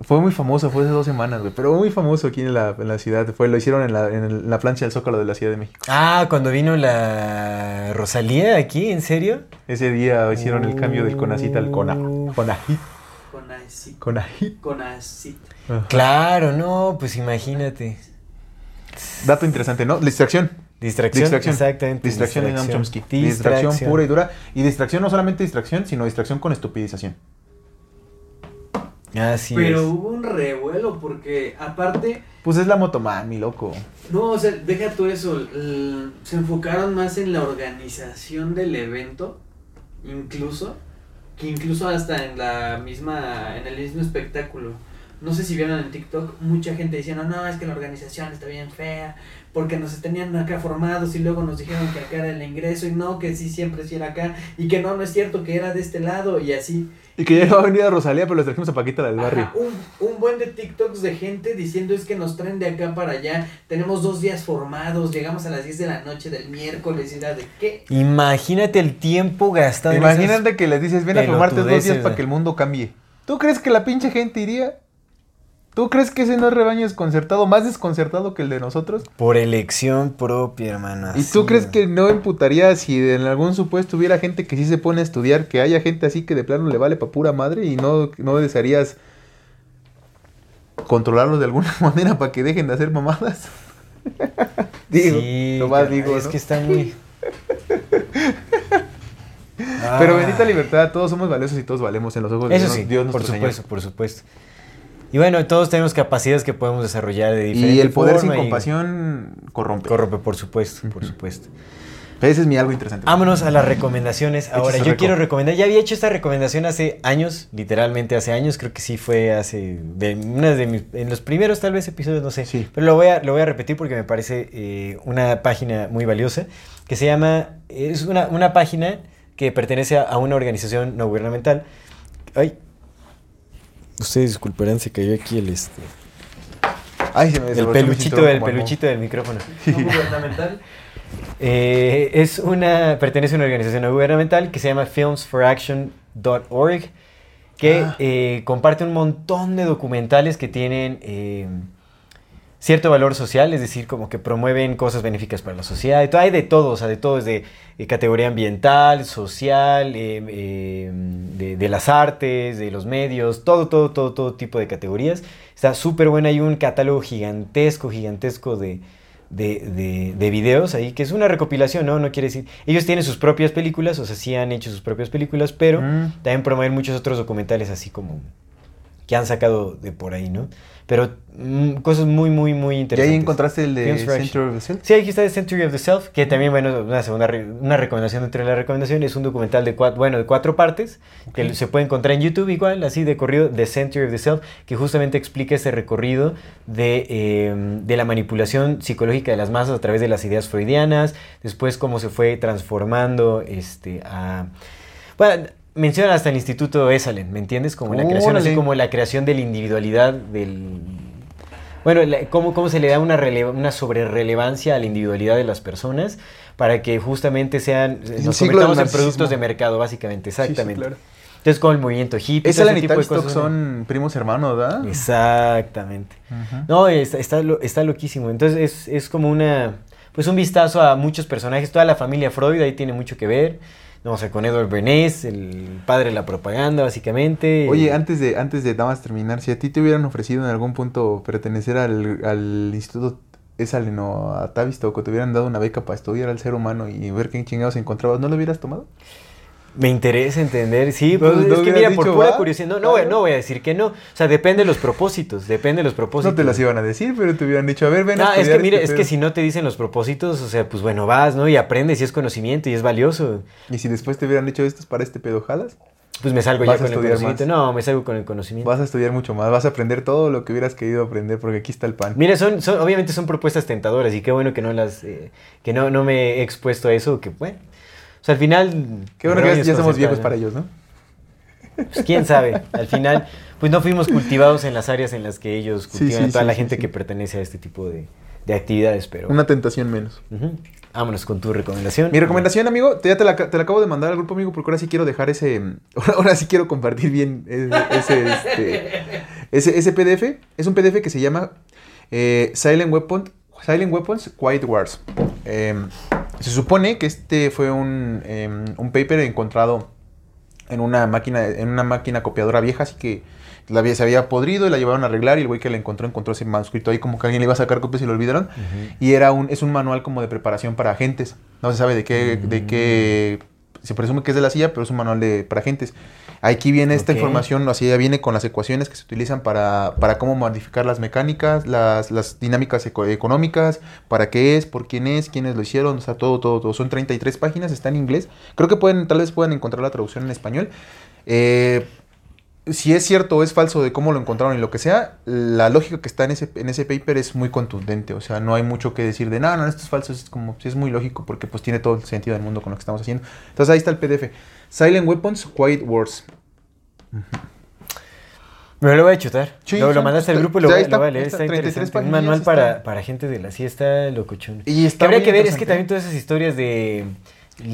Fue muy famoso, fue hace dos semanas, güey. Pero muy famoso aquí en la, en la ciudad. Fue, lo hicieron en la, en el- la plancha del Zócalo de la Ciudad de México. Ah, cuando vino la Rosalía aquí, ¿en serio? Ese día hicieron el cambio del CONACIT al CONA. CONAJIT. Conacit. CONAJIT. Conacit. Claro, no, pues imagínate. Dato interesante, ¿no? Distracción. Distracción, Distracción. exactamente. Distracción de Noam Chomsky. Distracción pura y dura. Y distracción no solamente distracción, sino distracción con estupidización. Así Pero es. hubo un revuelo porque aparte, Pues es la motomami, mi loco. no, o sea, deja tú eso, se enfocaron más en la organización del evento, incluso, que incluso hasta en la misma, en el mismo espectáculo. no sé si vieron en TikTok, mucha gente diciendo, no, es que la organización está bien fea, porque nos tenían acá formados y luego nos dijeron que acá era el ingreso y no, que sí, siempre sí era acá, y que no, no es cierto, que era de este lado y así. Y que ya iba a venir a Rosalía, pero les trajimos a Paquita del barrio. Ajá, un, un buen de TikToks de gente diciendo es que nos traen de acá para allá, tenemos dos días formados, llegamos a las 10 de la noche del miércoles y era de qué. Imagínate el tiempo gastado Imagínate que les dices, ven a formarte dos días para que el mundo cambie. ¿Tú crees que la pinche gente iría? ¿Tú crees que ese no es rebaño desconcertado, más desconcertado que el de nosotros? Por elección propia, hermano. ¿Y tú crees que no emputaría si en algún supuesto hubiera gente que sí se pone a estudiar, que haya gente así que de plano le vale pa' pura madre y no, no desearías controlarlos de alguna manera para que dejen de hacer mamadas? digo, Sí, nomás caray, digo, es ¿no? que está muy... Pero Ah. bendita libertad, todos somos valiosos y todos valemos en los ojos de Eso Dios, sí, Dios por supuesto, Señor. por supuesto. Y bueno, todos tenemos capacidades que podemos desarrollar de diferente Y el poder sin y- compasión corrompe. Corrompe, por supuesto, por supuesto. Ese es mi algo interesante. Vámonos a las recomendaciones. Ahora, yo quiero recomendar, ya había hecho esta recomendación hace años, literalmente hace años, creo que sí fue hace, de, una de mis, en los primeros tal vez episodios, no sé, Sí. pero lo voy, a, lo voy a repetir porque me parece eh, una página muy valiosa, que se llama, es una, una página que pertenece a, a una organización no gubernamental. Ay, ustedes disculparán, se cayó aquí el, este, Ay, se me el peluchito, el peluchito del micrófono. No gubernamental. Eh, es una, pertenece a una organización no gubernamental que se llama filmsforaction.org, que Ah. eh, comparte un montón de documentales que tienen eh, cierto valor social, es decir, como que promueven cosas benéficas para la sociedad. y todo- Hay de todo, o sea, de todo, desde eh, categoría ambiental, social, eh, eh, de, de las artes, de los medios, todo, todo, todo, todo tipo de categorías. Está súper buena, hay un catálogo gigantesco, gigantesco de, de, de- de videos ahí, que es una recopilación, ¿no? No quiere decir... Ellos tienen sus propias películas, o sea, sí han hecho sus propias películas, pero Mm. también promueven muchos otros documentales así como que han sacado de por ahí, ¿no? Pero mm, cosas muy, muy, muy ¿Y interesantes. ahí encontraste el de Action. of the Self? Sí, aquí está The Century of the Self, que también, bueno, una segunda re- una recomendación dentro de la recomendación, es un documental de cuatro, bueno, de cuatro partes, que se puede encontrar en YouTube igual, así de corrido, The Century of the Self, que justamente explica ese recorrido de, eh, de la manipulación psicológica de las masas a través de las ideas freudianas, después cómo se fue transformando este, a... Bueno, menciona hasta el Instituto Esalen, ¿me entiendes? Como la creación, así como la creación de la individualidad del... Bueno, la- cómo, cómo se le da una, releva- una sobrerelevancia a la individualidad de las personas para que justamente sean... Nos convirtamos en productos de mercado, básicamente, Sí, sí, exactamente. claro. Entonces, como el movimiento hippie, Esa cosas. son primos hermanos, ¿verdad? Exactamente. No, está, está, lo- está loquísimo. Entonces es, es como una, pues un vistazo a muchos personajes, toda la familia Freud ahí tiene mucho que ver. No, sea, con Edward Bernays, el padre de la propaganda, básicamente. Oye, antes de, antes de nada más terminar, si a ti te hubieran ofrecido en algún punto pertenecer al, al Instituto Esalen o a Tavistock o te hubieran dado una beca para estudiar al ser humano y ver qué chingados encontrabas, ¿no lo hubieras tomado? Me interesa entender, sí, No, pues, no es que mira, por pura ¿va? curiosidad, no, no, voy, no voy a decir que no, o sea, depende de los propósitos, depende de los propósitos. No te las iban a decir, pero te hubieran dicho, a ver, ven a No, es que mire, este es que si no te dicen los propósitos, o sea, pues bueno, vas, ¿no? Y aprendes y es conocimiento y es valioso. Y si después te hubieran dicho, esto es para este pedo, ¿jalas? Pues me salgo Vas ya con el conocimiento. más. No, me salgo con el conocimiento. Vas a estudiar mucho más, vas a aprender todo lo que hubieras querido aprender porque aquí está el pan. Mira, son, son, obviamente son propuestas tentadoras y qué bueno que no las, eh, que no, no me he expuesto a eso, que bueno. O sea, al final... Qué bueno que ya, somos viejos para ellos, ¿no? Pues quién sabe, al final, pues no fuimos cultivados en las áreas en las que ellos cultivan sí, a toda sí, la gente que pertenece a este tipo de, de actividades, pero... Una tentación menos. Vámonos con tu recomendación. Mi recomendación, amigo, te- ya te la, te la acabo de mandar al grupo, amigo, porque ahora sí quiero dejar ese. Ahora, ahora sí quiero compartir bien ese, ese, este, ese, ese PDF. Es un PDF que se llama eh, Silent, Weapon, Silent Weapons Quiet Wars. Em, se supone que este fue un, em, un paper encontrado en una máquina en una máquina copiadora vieja, así que la había, se había podrido y la llevaron a arreglar y el güey que la encontró encontró ese manuscrito ahí como que alguien le iba a sacar copias y lo olvidaron. Y era un, es un manual como de preparación para agentes. No se sabe de qué, de qué, se presume que es de la CIA, pero es un manual de, para agentes. Aquí viene esta información, así ya viene con las ecuaciones que se utilizan para, para cómo modificar las mecánicas, las, las dinámicas eco- económicas, para qué es, por quién es, quiénes lo hicieron, o sea, todo, todo, todo. Son 33 páginas, está en inglés. Creo que pueden, tal vez puedan encontrar la traducción en español. Eh, si es cierto o es falso de cómo lo encontraron y lo que sea, la lógica que está en ese, en ese paper es muy contundente. O sea, no hay mucho que decir de, no, no, esto es falso. Es como, es muy lógico porque pues tiene todo el sentido del mundo con lo que estamos haciendo. Entonces ahí está el PDF. Silent Weapons, Quiet Wars. Me lo voy a chutar. Sí, lo, lo mandaste al grupo y lo voy, está, lo voy a leer. está, Está 33 interesante. Un manual está. para, para gente de la siesta, locochón. Y está Que habría que ver, es que también todas esas historias de...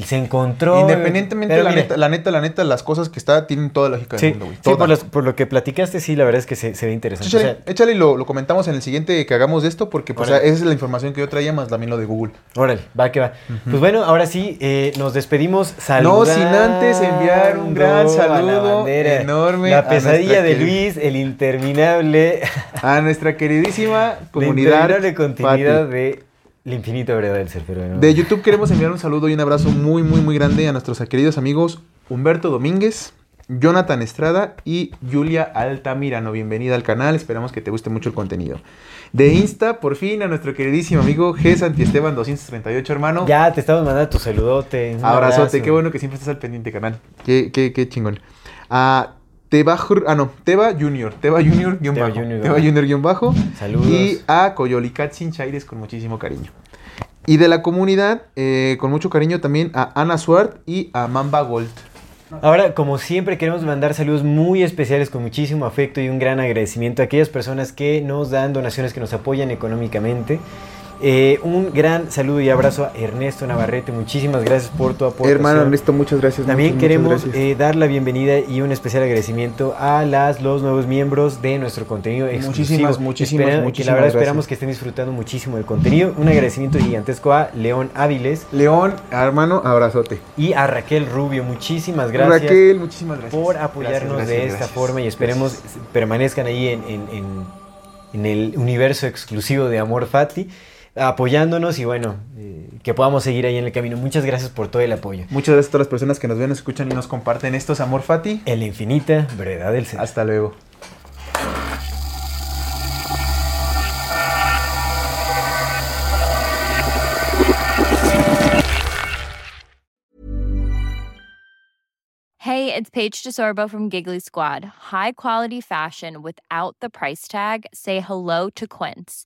Se encontró... Independientemente, la neta, la neta, la neta, las cosas que está tienen toda la lógica Sí, del mundo, güey. sí, por, lo que platicaste, sí, la verdad es que se, se ve interesante. O Échale, sea, échale y lo, lo comentamos en el siguiente que hagamos de esto, porque pues, esa es la información que yo traía, más también lo de Google. órale, va que va. Pues bueno, ahora sí, eh, nos despedimos No saludando sin antes enviar un gran la saludo bandera. enorme La pesadilla de Luis, el interminable... A nuestra queridísima la comunidad interminable continuidad Pati. de la infinita verdad del ser. Pero bueno. de YouTube. Queremos enviar un saludo y un abrazo muy, muy, muy grande a nuestros queridos amigos Humberto Domínguez, Jonathan Estrada y Julia Altamirano. Bienvenida al canal, esperamos que te guste mucho el contenido. De Insta, por fin, a nuestro queridísimo amigo G. Santiesteban 238, hermano. Ya te estamos mandando tu saludote. Abrazote, abrazo. qué bueno que siempre estás al pendiente, canal. Qué, qué, qué chingón. A Teba, ah no, Teba Junior, Teba Junior guion Teba bajo, Junior, Teba Junior guion bajo. Saludos. Y a Coyolicat Sin Chaires con muchísimo cariño. Y de la comunidad, eh, con mucho cariño también a Ana Suart y a Mamba Gold. Ahora, como siempre, queremos mandar saludos muy especiales con muchísimo afecto y un gran agradecimiento a aquellas personas que nos dan donaciones, que nos apoyan económicamente. Eh, un gran saludo y abrazo a Ernesto Navarrete. Muchísimas gracias por tu aportación. Hermano Ernesto, muchas gracias. También muchas, queremos muchas gracias. eh, dar la bienvenida y un especial agradecimiento a las los nuevos miembros de nuestro contenido exclusivo. Muchísimas, muchísimas, Espera- que muchísimas la verdad gracias. esperamos que estén disfrutando muchísimo del contenido. Un agradecimiento gigantesco a León Áviles León, hermano, abrazote. y a Raquel Rubio. Muchísimas gracias Raquel, muchísimas gracias. por apoyarnos Gracias, de esta gracias. forma y esperemos permanezcan ahí en, en- en- en el universo exclusivo de Amor Fati, apoyándonos y bueno, eh, que podamos seguir ahí en el camino. Muchas gracias por todo el apoyo. Muchas gracias a todas las personas que nos ven, nos escuchan y nos comparten. Esto es Amor Fati. En la infinita verdad del ser. Hasta luego. Hey, it's Paige DeSorbo from Giggly Squad. High quality fashion without the price tag. Say hello to Quince.